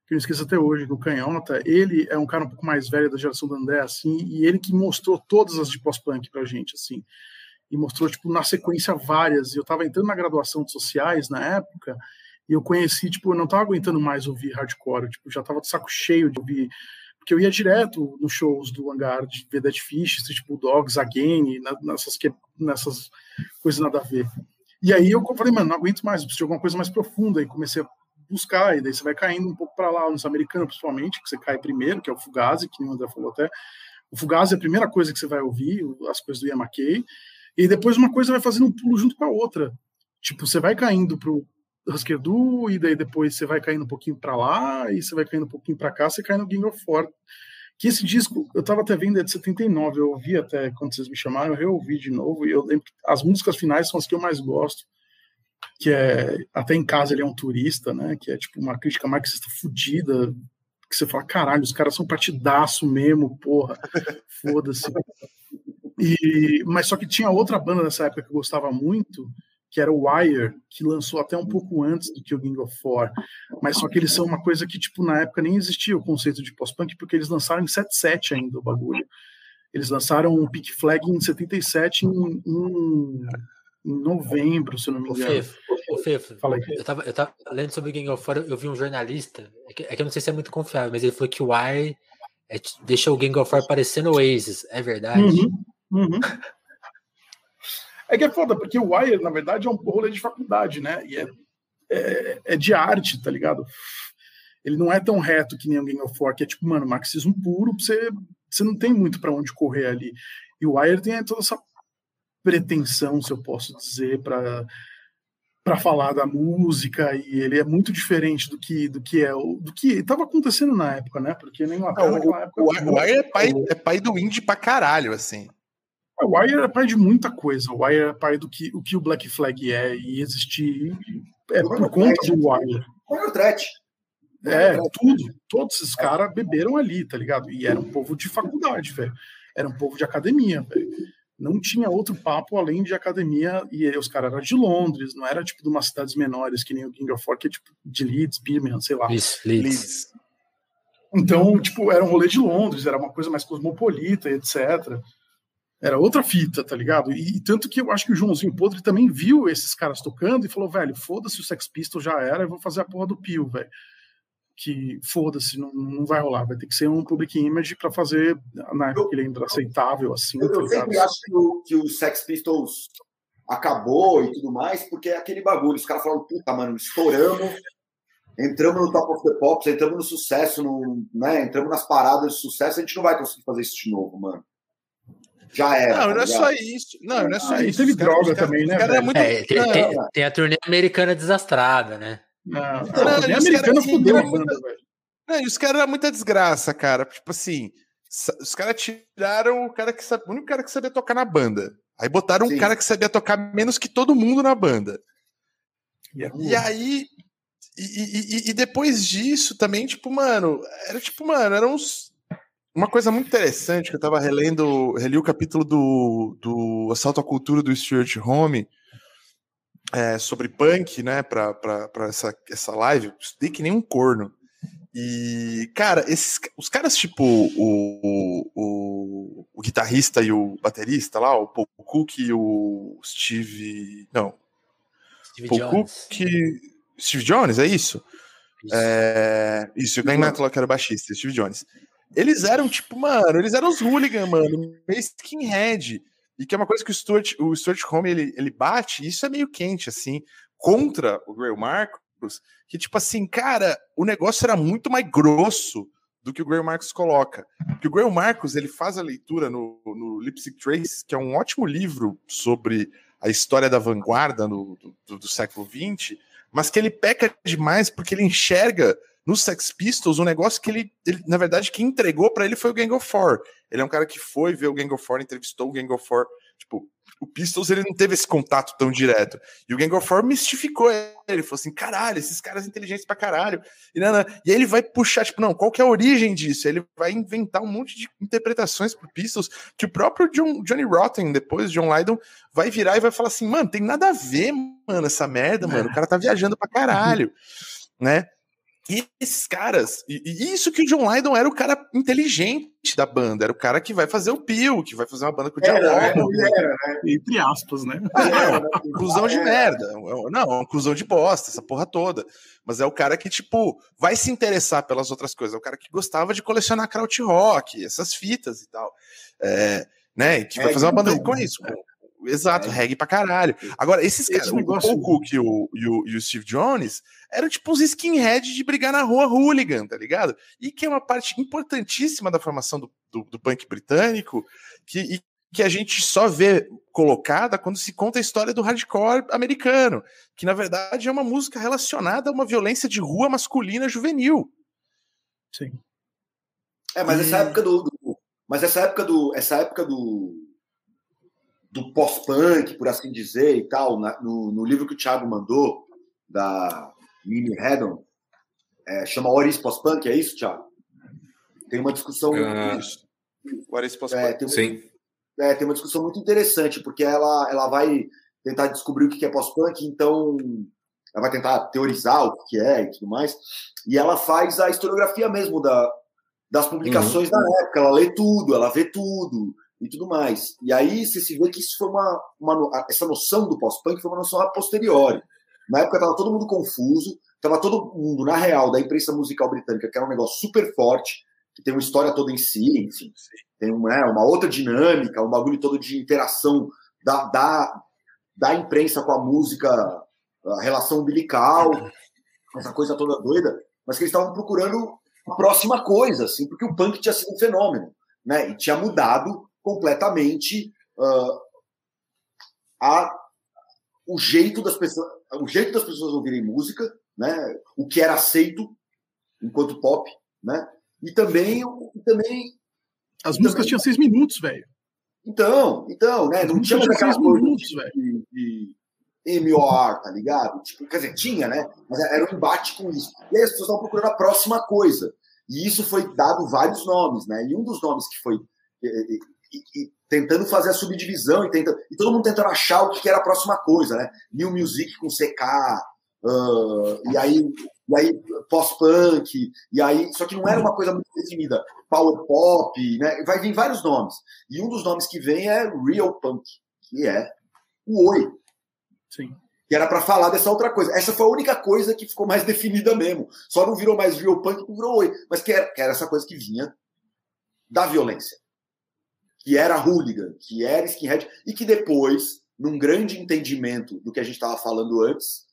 que eu não esqueço até hoje, o Canhota, ele é um cara um pouco mais velho da geração do André, assim, e ele que mostrou todas as de pós-punk pra gente, assim. E mostrou, tipo, na sequência várias. E eu tava entrando na graduação de sociais na época, e eu conheci, tipo, eu não tava aguentando mais ouvir hardcore, tipo, já tava de saco cheio de ouvir, porque eu ia direto nos shows do Hangar de ver Dead Fish, Street Bulldogs, Again, nessas, nessas coisas nada a ver. E aí eu falei, mano, não aguento mais, preciso de alguma coisa mais profunda, e comecei a buscar, e daí você vai caindo um pouco para lá, nos americanos principalmente, que você cai primeiro, que é o Fugazi, que o André falou até. O Fugazi é a primeira coisa que você vai ouvir, as coisas do McKay, e depois uma coisa vai fazendo um pulo junto com a outra. Tipo, você vai caindo pro Husker e daí depois você vai caindo um pouquinho para lá, e você vai caindo um pouquinho para cá, você cai no Gang of. Que esse disco, eu tava até vendo, é de 79, eu ouvi até quando vocês me chamaram, eu reouvi de novo, e eu lembro que as músicas finais são as que eu mais gosto, que é, até em casa ele é um turista, né, que é tipo uma crítica marxista fodida, que você fala, caralho, os caras são partidaço mesmo, porra, <laughs> foda-se. E, mas só que tinha outra banda nessa época que eu gostava muito, que era o Wire, que lançou até um pouco antes do que o Gang of Four, mas só que eles são uma coisa que, tipo, na época nem existia o conceito de post-punk, porque eles lançaram em 77 ainda o bagulho. Eles lançaram o Pink Flag em 77 em, em, em novembro, se eu não me engano. O Fefo. Eu tava, eu tava lendo sobre o Gang of Four, eu vi um jornalista, é que, é que eu não sei se é muito confiável, mas ele falou que o Wire é, deixa o Gang of Four parecendo Oasis, é verdade? Uhum, uhum. É que é foda, porque o Wire, na verdade, é um rolê de faculdade, né? E é, é, é de arte, tá ligado? Ele não é tão reto que nem o Game of War, que é tipo, mano, marxismo puro, você, você não tem muito para onde correr ali. E o Wire tem toda essa pretensão, se eu posso dizer, para para falar da música e ele é muito diferente do que do que é do que estava acontecendo na época, né? Porque nem Inglaterra naquela época. O, o Wire é pai, é pai do indie pra caralho, assim. O Wire é pai de muita coisa. O Wire é pai do que o, que o Black Flag é e existir é por conta do Wire. o Threat. É, tudo. Todos esses caras beberam ali, tá ligado? E era um povo de faculdade, velho. Era um povo de academia, velho. Não tinha outro papo além de academia, e os caras eram de Londres, não era tipo de umas cidades menores, que nem o King of War, que é tipo de Leeds, Birmingham, sei lá. Isso, Leeds. Então, tipo, era um rolê de Londres, era uma coisa mais cosmopolita, etc. Era outra fita, tá ligado? E, e, tanto que eu acho que o Joãozinho Podre também viu esses caras tocando e falou, velho, foda-se o Sex Pistol já era, eu vou fazer a porra do Pio, velho. Que foda-se, não, não vai rolar, vai ter que ser um public image para fazer na época que ele ainda aceitável, assim. Eu, tá eu sempre acho que o, que o Sex Pistols acabou e tudo mais, porque é aquele bagulho. Os caras falam, puta, mano, estouramos, entramos no Top of the Pops, entramos no sucesso, no, né, entramos nas paradas de sucesso, a gente não vai conseguir fazer isso de novo, mano. Já era. Não, tá não é só isso. Não, não é só ah, isso. Teve droga também, né? muito... é, tem, tem, tem, a turnê americana desastrada, né? Não, não, não a turnê americana fudeu a banda, velho. Não, e os caras eram muita desgraça, cara. Tipo assim, os caras tiraram o cara que sabe, o único cara que sabia tocar na banda. Aí botaram Sim. um cara que sabia tocar menos que todo mundo na banda. E, e aí. E, e, e, depois disso também, tipo, mano, era tipo, mano, eram uns uma coisa muito interessante que eu tava relendo, reli o capítulo do, do Assalto à Cultura do Stuart Home é, sobre punk, né, pra, pra, pra essa, essa live, estudei que nem um corno. E, cara, esses, os caras tipo o, o, o, guitarrista e o baterista lá, o Paul Cook e o Steve. Não. Steve Paul Jones. Cook. Steve Jones, é isso? Isso, é, isso o Glenn Matlock era o baixista, Steve Jones. Eles eram, tipo, mano, eles eram os hooligan, mano, meio skinhead. E que é uma coisa que o Stuart, o Stuart Home ele, ele bate, isso é meio quente, assim, contra o Grail Marcos, que, tipo assim, cara, o negócio era muito mais grosso do que o Grail Marcos coloca. Porque o Grail Marcos, ele faz a leitura no, no Lipstick Trace, que é um ótimo livro sobre a história da vanguarda no, do, do século XX, mas que ele peca demais porque ele enxerga no Sex Pistols, um negócio que ele, ele na verdade, quem entregou para ele foi o Gang of Four. Ele é um cara que foi ver o Gang of Four, entrevistou o Gang of Four. Tipo, o Pistols ele não teve esse contato tão direto. E o Gang of Four mistificou ele. Ele falou assim: caralho, esses caras inteligentes pra caralho. E, não, não. e aí ele vai puxar, tipo, não, qual que é a origem disso? Ele vai inventar um monte de interpretações pro Pistols que o próprio John, Johnny Rotten, depois, John Lydon, vai virar e vai falar assim: mano, tem nada a ver, mano, essa merda, mano. O cara tá viajando pra caralho. <laughs> né? E esses caras, e, e, isso que o John Lydon era o cara inteligente da banda, era o cara que vai fazer o Pio, que vai fazer uma banda com o diálogo. Era, né? Entre aspas, né? Ah, é, cuzão de merda. Não, um cuzão de bosta, essa porra toda. Mas é o cara que, tipo, vai se interessar pelas outras coisas. É o cara que gostava de colecionar krautrock, essas fitas e tal. É, né? E que vai é, fazer uma banda então, com isso. Com, Exato, é. reggae pra caralho. Agora, esses caras, o Paul Cook e o, e, o, e o Steve Jones, eram tipo uns skinheads de brigar na rua hooligan, tá ligado? E que é uma parte importantíssima da formação do, do, do punk britânico, que, e, que a gente só vê colocada quando se conta a história do hardcore americano, que na verdade é uma música relacionada a uma violência de rua masculina juvenil. Sim. É, mas essa época do, do mas essa época do essa época do do pós-punk, por assim dizer, e tal, na, no, no, livro que o Thiago mandou, da Mimi Haddon, é, chama Oris Pós-Punk, é isso, Thiago? Tem uma discussão. Uh, Oris Pós-Punk. É, tem, Sim. É, tem uma discussão muito interessante, porque ela, ela vai tentar descobrir o que é pós-punk, então ela vai tentar teorizar o que é e tudo mais, e ela faz a historiografia mesmo da, das publicações uhum. da época, ela lê tudo, ela vê tudo, e tudo mais. E aí você se vê que isso foi uma, uma essa noção do pós-punk foi uma noção a posteriori. Na época estava todo mundo confuso, estava todo mundo, na real, da imprensa musical britânica, que era um negócio super forte, que tem uma história toda em si, enfim, tem uma, é, uma outra dinâmica, um bagulho todo de interação da, da, da imprensa com a música, a relação umbilical, <laughs> essa coisa toda doida, mas que eles estavam procurando a próxima coisa, assim, porque o punk tinha sido um fenômeno, né? E tinha mudado completamente uh, a, o jeito das pessoas o jeito das pessoas ouvirem música, né? O que era aceito enquanto pop, né? E também, e também as músicas também, tinham seis minutos, velho. Então, então, né? Não tinha coisa minutos, de, de, de MOR, tá ligado? Tipo, quer dizer, tinha, né? Mas era um embate com isso. E aí as pessoas estavam procurando a próxima coisa. E isso foi dado vários nomes, né? E um dos nomes que foi e, e, tentando fazer a subdivisão e, tentando, e todo mundo tentando achar o que era a próxima coisa, né? New Music com CK, uh, e aí, e aí pós-punk, e aí. Só que não era uma coisa muito definida. Power Pop, né? Vai vir vários nomes. E um dos nomes que vem é Real Punk, que é o Oi. Sim que era para falar dessa outra coisa. Essa foi a única coisa que ficou mais <laughs> definida mesmo. Só não virou mais real punk, não virou oi. Mas que era, que era essa coisa que vinha da violência. Que era hooligan, que era skinhead, e que depois, num grande entendimento do que a gente estava falando antes,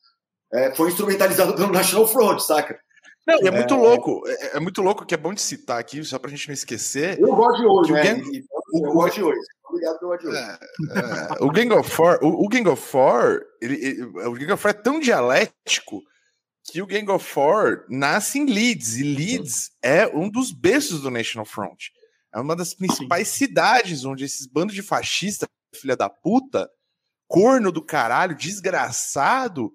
é, foi instrumentalizado pelo National Front, saca? Não, é, é muito louco. É, é, muito louco que é bom de citar aqui, só pra gente não esquecer. Eu gosto de hoje, né? Gang... Eu gosto de hoje. Obrigado pelo de hoje. É, é, o Gang of Four, o, o Gang of Four, ele, ele, o Gang of Four é tão dialético que o Gang of Four nasce em Leeds, e Leeds é um dos berços do National Front. É uma das principais Sim. cidades onde esses bandos de fascista, filha da puta, corno do caralho, desgraçado,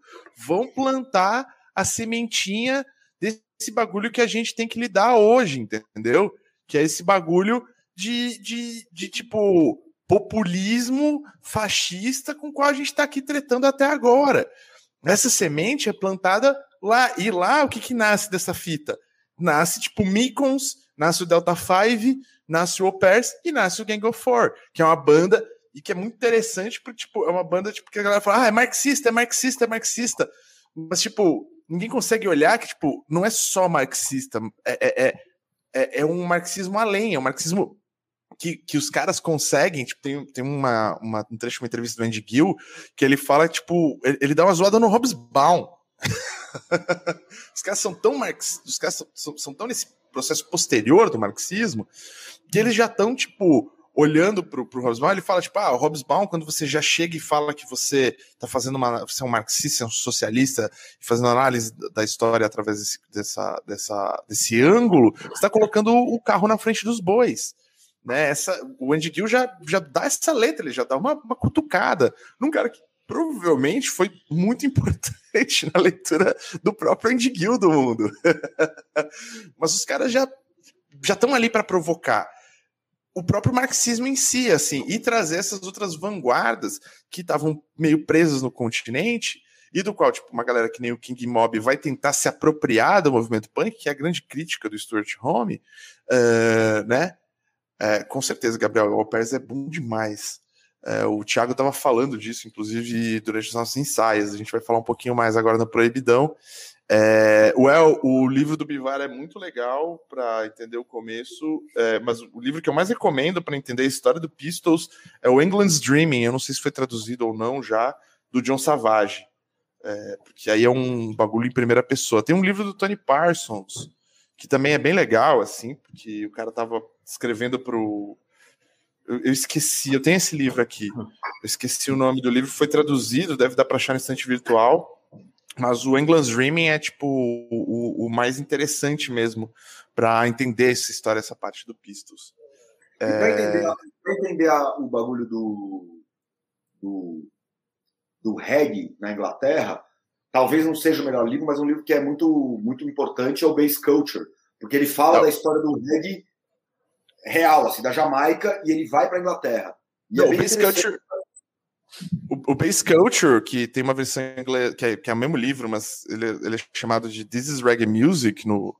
vão plantar a sementinha desse bagulho que a gente tem que lidar hoje, entendeu? Que é esse bagulho de, de, de tipo populismo fascista com o qual a gente está aqui tretando até agora. Essa semente é plantada lá. E lá, o que, que nasce dessa fita? Nasce, tipo, Micons, nasce o Delta 5, nasce o Opers e nasce o Gang of Four, que é uma banda e que é muito interessante, porque, tipo, é uma banda tipo, que a galera fala, ah, é marxista, é marxista, é marxista. Mas, tipo, ninguém consegue olhar que, tipo, não é só marxista, é, é, é, é um marxismo além, é um marxismo que, que os caras conseguem, tipo, tem, tem uma, uma, um trecho de uma entrevista do Andy Gill que ele fala, tipo, ele, ele dá uma zoada no Hobsbawm. <laughs> os caras são tão marx, os caras são, são, são, tão nesse processo posterior do marxismo que eles já estão, tipo, olhando pro, pro Hobsbawm, ele fala, tipo, ah, o Hobsbawm, quando você já chega e fala que você tá fazendo uma, você é um marxista, é um socialista, fazendo análise da história através desse, dessa, dessa, desse ângulo, você está colocando o carro na frente dos bois. Né? Essa, o Andy Gill já, já dá essa letra, ele já dá uma, uma cutucada num cara que provavelmente foi muito importante <laughs> na leitura do próprio Andy Gill do mundo. <laughs> Mas os caras já já estão ali para provocar o próprio marxismo em si, assim, e trazer essas outras vanguardas que estavam meio presas no continente e do qual, tipo, uma galera que nem o King Mob vai tentar se apropriar do movimento punk, que é a grande crítica do Stuart Home, uh, né? É, com certeza, Gabriel, Pérez é bom demais. É, o Thiago estava falando disso, inclusive, durante os nossos ensaios. A gente vai falar um pouquinho mais agora no Proibidão. É, well, o livro do Bivar é muito legal para entender o começo, é, mas o livro que eu mais recomendo para entender a história do Pistols é o England's Dreaming. Eu não sei se foi traduzido ou não já, do John Savage. É, porque aí é um bagulho em primeira pessoa. Tem um livro do Tony Parsons, que também é bem legal, assim, porque o cara tava escrevendo pro. Eu, eu, esqueci, eu tenho esse livro aqui. Eu esqueci o nome do livro, foi traduzido, deve dar para achar no estante virtual. Mas o England's Dreaming é tipo o, o mais interessante mesmo para entender essa história, essa parte do Pistols. É... Para entender, pra entender a, o bagulho do, do, do reggae na Inglaterra, talvez não seja o melhor livro, mas um livro que é muito, muito importante é o Base Culture, porque ele fala não. da história do reggae real, assim, da Jamaica, e ele vai para a Inglaterra. E é Não, é o Base Culture. O, o Base Culture, que tem uma versão em inglês, que é, que é o mesmo livro, mas ele, ele é chamado de This is Reggae Music, no,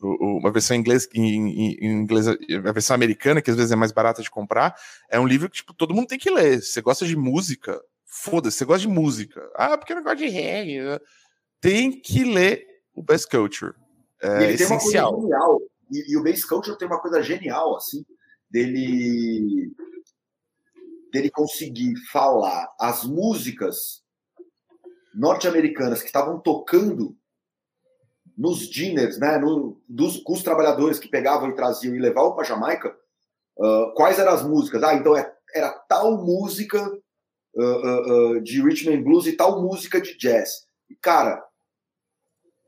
no uma versão em inglês, em, em, inglês, a versão americana, que às vezes é mais barata de comprar, é um livro que tipo, todo mundo tem que ler. Você gosta de música, foda-se, você gosta de música. Ah, porque eu não gosto de reggae. Tem que ler o Best Culture. É ele essencial. Tem uma coisa genial e, e, o Base Culture tem uma coisa genial, assim, dele, dele conseguir falar as músicas norte-americanas que estavam tocando nos dinners, né, no, dos, com os trabalhadores que pegavam e traziam e levavam para Jamaica, uh, quais eram as músicas? Ah, então é, era tal música uh, uh, de Richmond Blues e tal música de jazz. E, cara,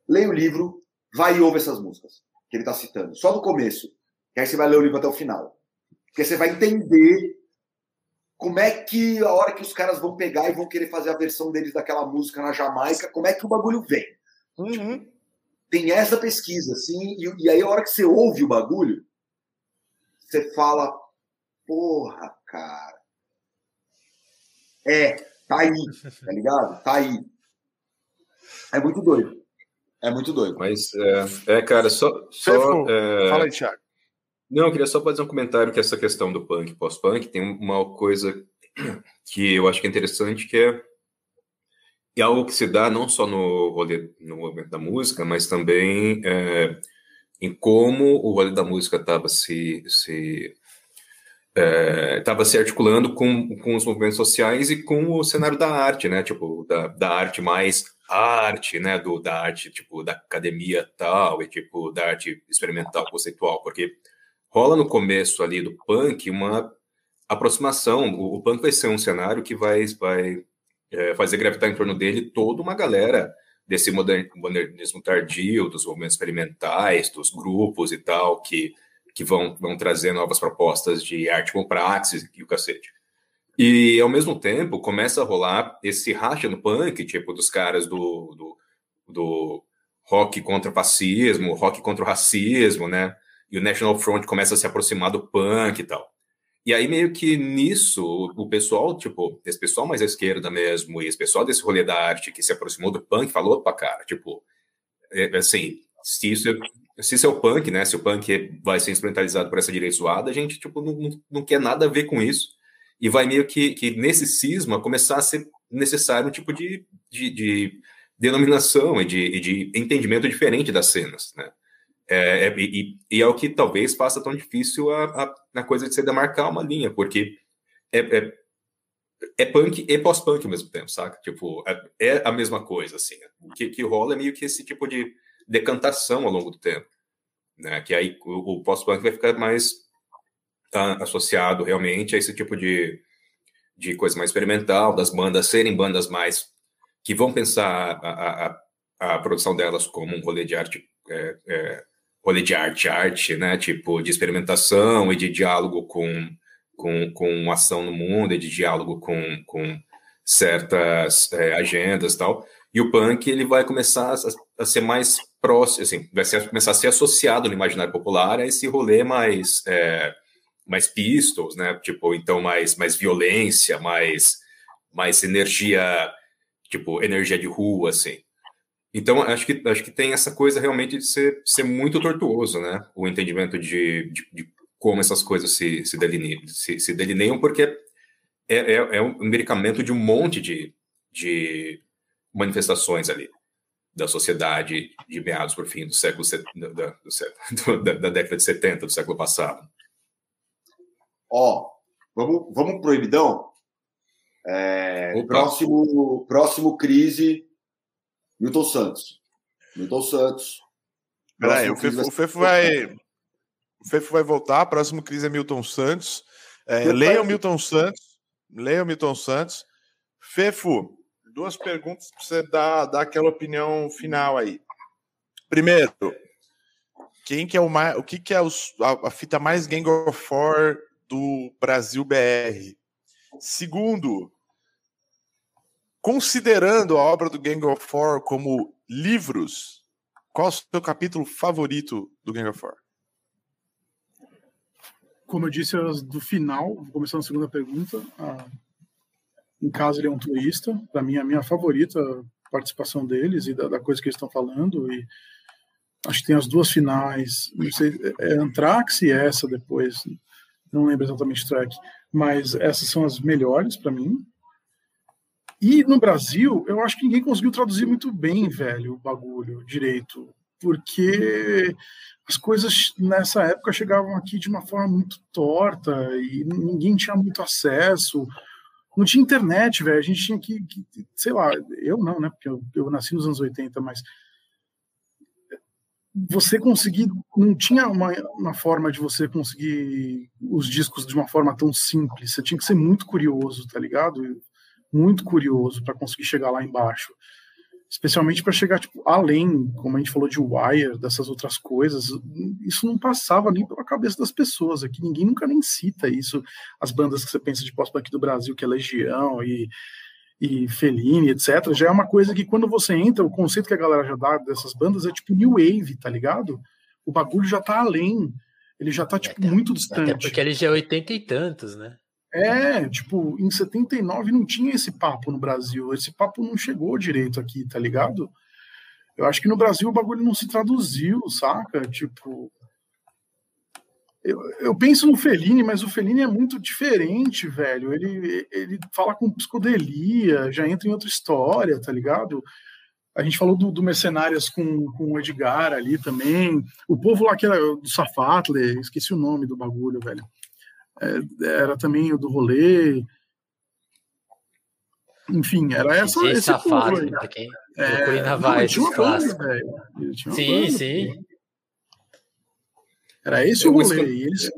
leia o livro, vai e ouve essas músicas que ele está citando, só do começo, que aí você vai ler o livro até o final. Porque você vai entender como é que a hora que os caras vão pegar e vão querer fazer a versão deles daquela música na Jamaica, como é que o bagulho vem? Uhum. Tem essa pesquisa, assim, e, e aí a hora que você ouve o bagulho, você fala, porra, cara. É, tá aí, tá ligado? Tá aí. É muito doido. É muito doido. Mas, é, é cara, só. só é... Fala aí, Thiago. Não, eu queria só fazer um comentário que essa questão do punk pós-punk tem uma coisa que eu acho que é interessante, que é, é algo que se dá não só no rolê, no movimento da música, mas também é, em como o rolê da música estava se, se estava é, se articulando com, com os movimentos sociais e com o cenário da arte, né? Tipo, da, da arte mais arte, né? Do, da arte, tipo, da academia tal, e tipo, da arte experimental, conceitual, porque rola no começo ali do punk uma aproximação. O, o punk vai ser um cenário que vai, vai é, fazer gravitar em torno dele toda uma galera desse modernismo tardio, dos movimentos experimentais, dos grupos e tal, que que vão, vão trazer novas propostas de arte com praxis e o cacete. E, ao mesmo tempo, começa a rolar esse racha no punk, tipo, dos caras do, do, do rock contra o fascismo, rock contra o racismo, né? E o National Front começa a se aproximar do punk e tal. E aí, meio que nisso, o pessoal, tipo, esse pessoal mais à esquerda mesmo, e esse pessoal desse rolê da arte que se aproximou do punk, falou, opa, cara, tipo, é, assim, se isso se isso é o punk, né? Se o punk vai ser instrumentalizado por essa direita zoada, a gente tipo, não, não quer nada a ver com isso. E vai meio que, que nesse cisma começar a ser necessário um tipo de, de, de denominação e de, de, entendimento diferente das cenas, né? É, é, e, e, é o que talvez faça tão difícil a, a, a coisa de se demarcar uma linha, porque é, é, é punk e pós-punk ao mesmo tempo, saca? Tipo, é, é, a mesma coisa, assim. O que, que rola é meio que esse tipo de decantação ao longo do tempo, né? Que aí o, o pós-punk vai ficar mais tá, associado realmente a esse tipo de, de coisa mais experimental, das bandas serem bandas mais que vão pensar a, a, a produção delas como um rolê de arte, é, é, rolê de arte, arte, né? Tipo de experimentação e de diálogo com com, com ação no mundo e de diálogo com, com certas é, agendas tal. E o punk ele vai começar a, a ser mais próximo, assim, vai ser, começar a ser associado no imaginário popular a esse rolê mais, é, mais pistols, né? Tipo, então mais, mais violência, mais, mais energia, tipo, energia de rua, assim. Então, acho que, acho que tem essa coisa realmente de ser, ser muito tortuoso, né? O entendimento de, de, de como essas coisas se, se, delineiam, se, se delineiam, porque é, é, é um medicamento de um monte de, de manifestações ali da sociedade de meados por fim do século do, <laughs> da, da, década de 70 do século passado. Ó, vamos, vamos proibidão? É, próximo, próximo crise, Milton Santos. Milton Santos. Peraí, o Fefo, o Fefo vai. O Fefo vai voltar. Próximo crise é Milton Santos. É, leiam Milton Santos. Leiam Milton Santos. Fefo, duas perguntas para você dar, dar aquela opinião final aí. Primeiro, quem que é o mais, o que, que é os, a, a, fita mais Gang of Four do Brasil BR? Segundo, considerando a obra do Gang of Four como livros, qual é o seu capítulo favorito do Gang of Four? Como eu disse, do final, vou começar na segunda pergunta. Em casa ele é um turista, para mim é a minha favorita participação deles e da, da, coisa que eles estão falando e acho que tem as duas finais, não sei, é Anthrax e essa depois, não lembro exatamente o track, mas essas são as melhores para mim. E no Brasil, eu acho que ninguém conseguiu traduzir muito bem, velho, o bagulho direito, porque as coisas nessa época chegavam aqui de uma forma muito torta e ninguém tinha muito acesso não tinha internet, velho. A gente tinha que, que, sei lá, eu não, né? Porque eu, eu nasci nos anos 80, mas você conseguir, não tinha uma, uma forma de você conseguir os discos de uma forma tão simples. Você tinha que ser muito curioso, tá ligado? Muito curioso para conseguir chegar lá embaixo. especialmente para chegar tipo, além, como a gente falou de Wire, dessas outras coisas, isso não passava nem pela cabeça das pessoas aqui, ninguém nunca nem cita isso, as bandas que você pensa de pós-punk do Brasil, que é Legião e, e Fellini, etc., já é uma coisa que quando você entra, o conceito que a galera já dá dessas bandas é tipo New Wave, tá ligado? O bagulho já tá além, ele já tá tipo até, muito distante. Até porque ele já é oitenta e tantos, né? É, tipo, em 79 não tinha esse papo no Brasil. Esse papo não chegou direito aqui, tá ligado? Eu acho que no Brasil o bagulho não se traduziu, saca? Tipo. Eu, eu penso no Fellini, mas o Fellini é muito diferente, velho. Ele, ele fala com psicodelia, já entra em outra história, tá ligado? A gente falou do, do Mercenárias com, com o Edgar ali também. O povo lá que era do Safatle, esqueci o nome do bagulho, velho é, era também o do rolê. Enfim, era essa. DJ esse safado, povo, pra quem é, na vai, Sim, sim. Era esse eu o rolê. Eles,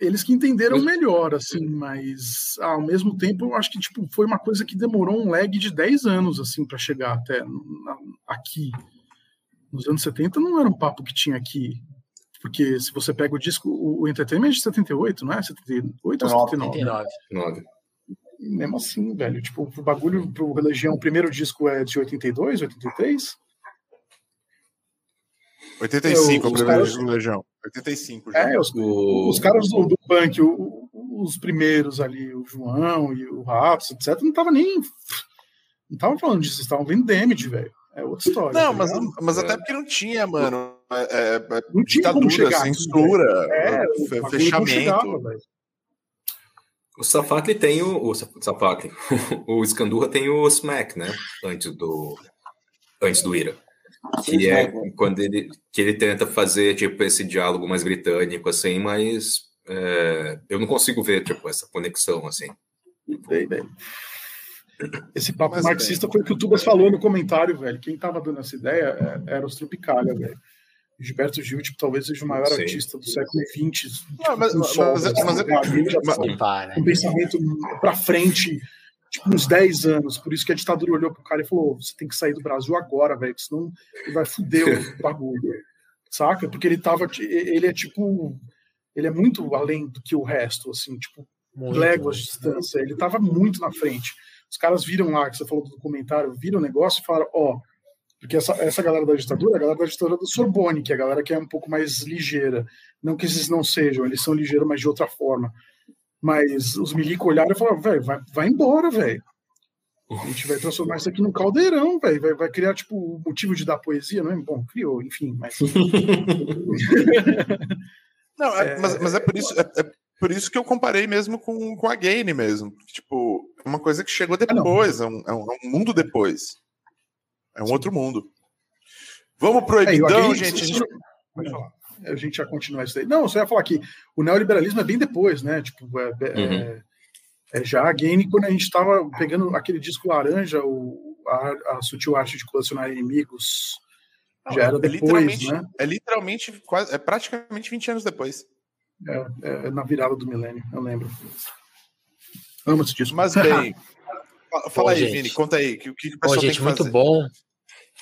eles que entenderam melhor, assim, mas ao mesmo tempo eu acho que tipo, foi uma coisa que demorou um lag de 10 anos assim para chegar até na, aqui. Nos anos 70 não era um papo que tinha aqui. Porque se você pega o disco, o, Entertainment é de 78, não é? 78 ou 79? 79. Mesmo assim, velho. Tipo, o bagulho pro Religião, o primeiro disco é de 82, 83? 85 é, o primeiro disco do Legião. 85 já. É, os, o... os caras do, do punk, o, os primeiros ali, o João e o Ratos, etc., não tava nem. Não tava falando disso, estavam vendo Damage, velho. É outra história. Não, tá mas, mas até porque não tinha, mano. É, é, é não ditadura, chegar, censura, é, fechamento. o Safakli tem o. O Safakli. <laughs> o Skandurra tem o Smack, né? Antes do. Antes do Ira. Que é quando ele, que ele tenta fazer tipo, esse diálogo mais britânico, assim, mas é, eu não consigo ver tipo, essa conexão assim. Bem, bem. Esse papo Mas, marxista foi o que o Tubas falou no comentário, velho. Quem tava dando essa ideia é, era os Tropicália, velho. Gilberto Gil, tipo, talvez seja o maior Sim. artista do século XX. Tipo, mas, mas, mas, é, mas, é, um <laughs> pensamento para frente, tipo, uns 10 anos. Por isso que a ditadura olhou pro cara e falou: você tem que sair do Brasil agora, velho, senão ele vai fuder o <laughs> bagulho. Saca? Porque ele tava. Ele é tipo. Ele é muito além do que o resto, assim, tipo, léguas de distância. Ele tava muito na frente. Os caras viram lá, que você falou do documentário, viram o negócio e falaram, ó, oh, porque essa, essa galera da ditadura é a galera da ditadura do Sorbonne, que é a galera que é um pouco mais ligeira. Não que esses não sejam, eles são ligeiros, mas de outra forma. Mas os milico olharam e falaram, velho, vai, vai embora, velho. A gente vai transformar isso aqui num caldeirão, velho. Vai, vai criar, tipo, o motivo de dar poesia, não é? Bom, criou, enfim, mas. <laughs> não, é, mas, mas é por isso. É, é, por isso que eu comparei mesmo com, com a Gaine mesmo. Tipo, uma coisa que chegou ah, depois, é um, é um, mundo depois. É um outro mundo. Vamos pro Ebidão, é, gente. A gente... a gente já continua isso aí. Não, eu só ia falar que o neoliberalismo é bem depois, né? Tipo, é, é, uhum. é já a Gaine, quando a gente estava pegando aquele disco laranja, o, a, a sutil arte de colecionar inimigos, Não, já era depois, né? É literalmente, quase, é praticamente 20 anos depois. É, é, na virada do milênio, eu lembro. Amo esse disco. Mas <laughs> bem, fala aí, gente. Vini, conta aí, o que, que o pessoal gente, muito fazer? bom.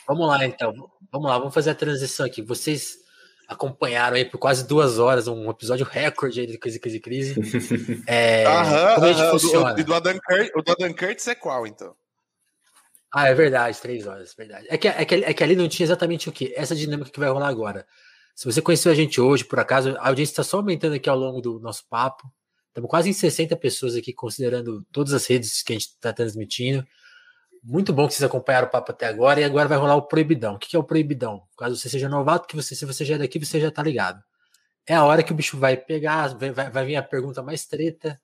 Vamos lá, então. Vamos lá, vamos fazer a transição aqui. Vocês acompanharam aí por quase duas horas um episódio recorde aí de Crise, Crise, Crise. <laughs> É, aham, como é que funciona? O do, Adam Curtis, o do Adam Curtis é qual, então? Ah, é verdade, três horas, é verdade. É que, é, que, é que ali não tinha exatamente o que? Essa dinâmica que vai rolar agora. Se você conheceu a gente hoje, por acaso, a audiência está só aumentando aqui ao longo do nosso papo. Estamos quase em 60 pessoas aqui, considerando todas as redes que a gente está transmitindo. Muito bom que vocês acompanharam o papo até agora. E agora vai rolar o Proibidão. O que é o Proibidão? Caso você seja novato, que você, se você já é daqui, você já está ligado. É a hora que o bicho vai pegar, vai, vai, vir a pergunta mais treta.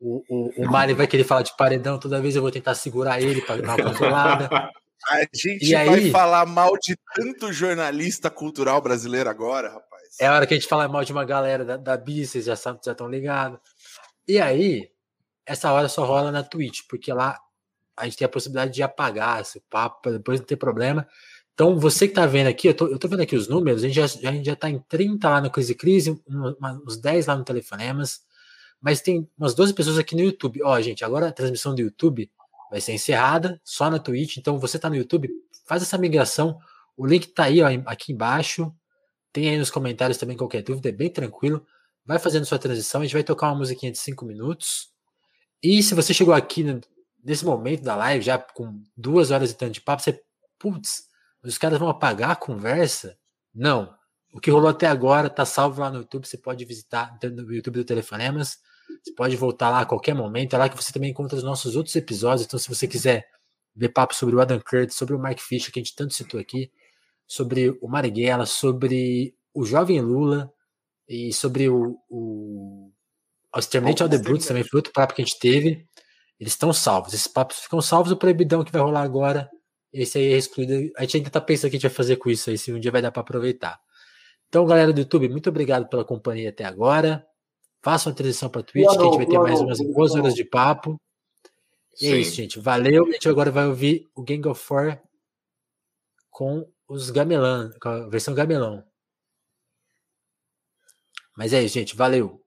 O, o, o Mari vai querer falar de paredão, toda vez eu vou tentar segurar ele para dar uma controlada. <laughs> A gente e vai aí, falar mal de tanto jornalista cultural brasileiro agora, rapaz. É a hora que a gente fala mal de uma galera da, da BIS, vocês já estão ligados. E aí, essa hora só rola na Twitch, porque lá a gente tem a possibilidade de apagar esse papo depois não ter problema. Então, você que está vendo aqui, eu tô vendo aqui os números, a gente já, a gente já tá em 30 lá no Crise Crise, uns 10 lá no Telefonemas, mas tem umas 12 pessoas aqui no YouTube. Ó, gente, agora a transmissão do YouTube vai ser encerrada só na Twitch. Então, você tá no YouTube, faz essa migração. O link tá aí, ó, aqui embaixo. Tem aí nos comentários também qualquer dúvida, é bem tranquilo. Vai fazendo sua transição, a gente vai tocar uma musiquinha de 5 minutos. E se você chegou aqui nesse momento da live, já com duas horas e tanto de papo, você, putz, os caras vão apagar a conversa? Não. O que rolou até agora tá salvo lá no YouTube, você pode visitar no YouTube do Telefonemas. Você pode voltar lá a qualquer momento. É lá que você também encontra os nossos outros episódios. Então, se você quiser ver papo sobre o Adam Curtis, sobre o Mark Fisher, que a gente tanto citou aqui, sobre o Marighella, sobre o jovem Lula e sobre o, o, o Exterminate of the Brutes também foi outro papo que a gente teve. Eles estão salvos. Esses papos ficam salvos. O proibidão que vai rolar agora, esse aí é excluído. A gente ainda tá pensando o que a gente vai fazer com isso aí, se um dia vai dar para aproveitar. Então, galera do YouTube, muito obrigado pela companhia até agora. Façam a transição para Twitch, que a gente vai ter mais umas boas horas de papo. E é isso, gente. Valeu. A gente agora vai ouvir o Gang of Four com os gamelão, com a versão gamelão. Mas é isso, gente. Valeu.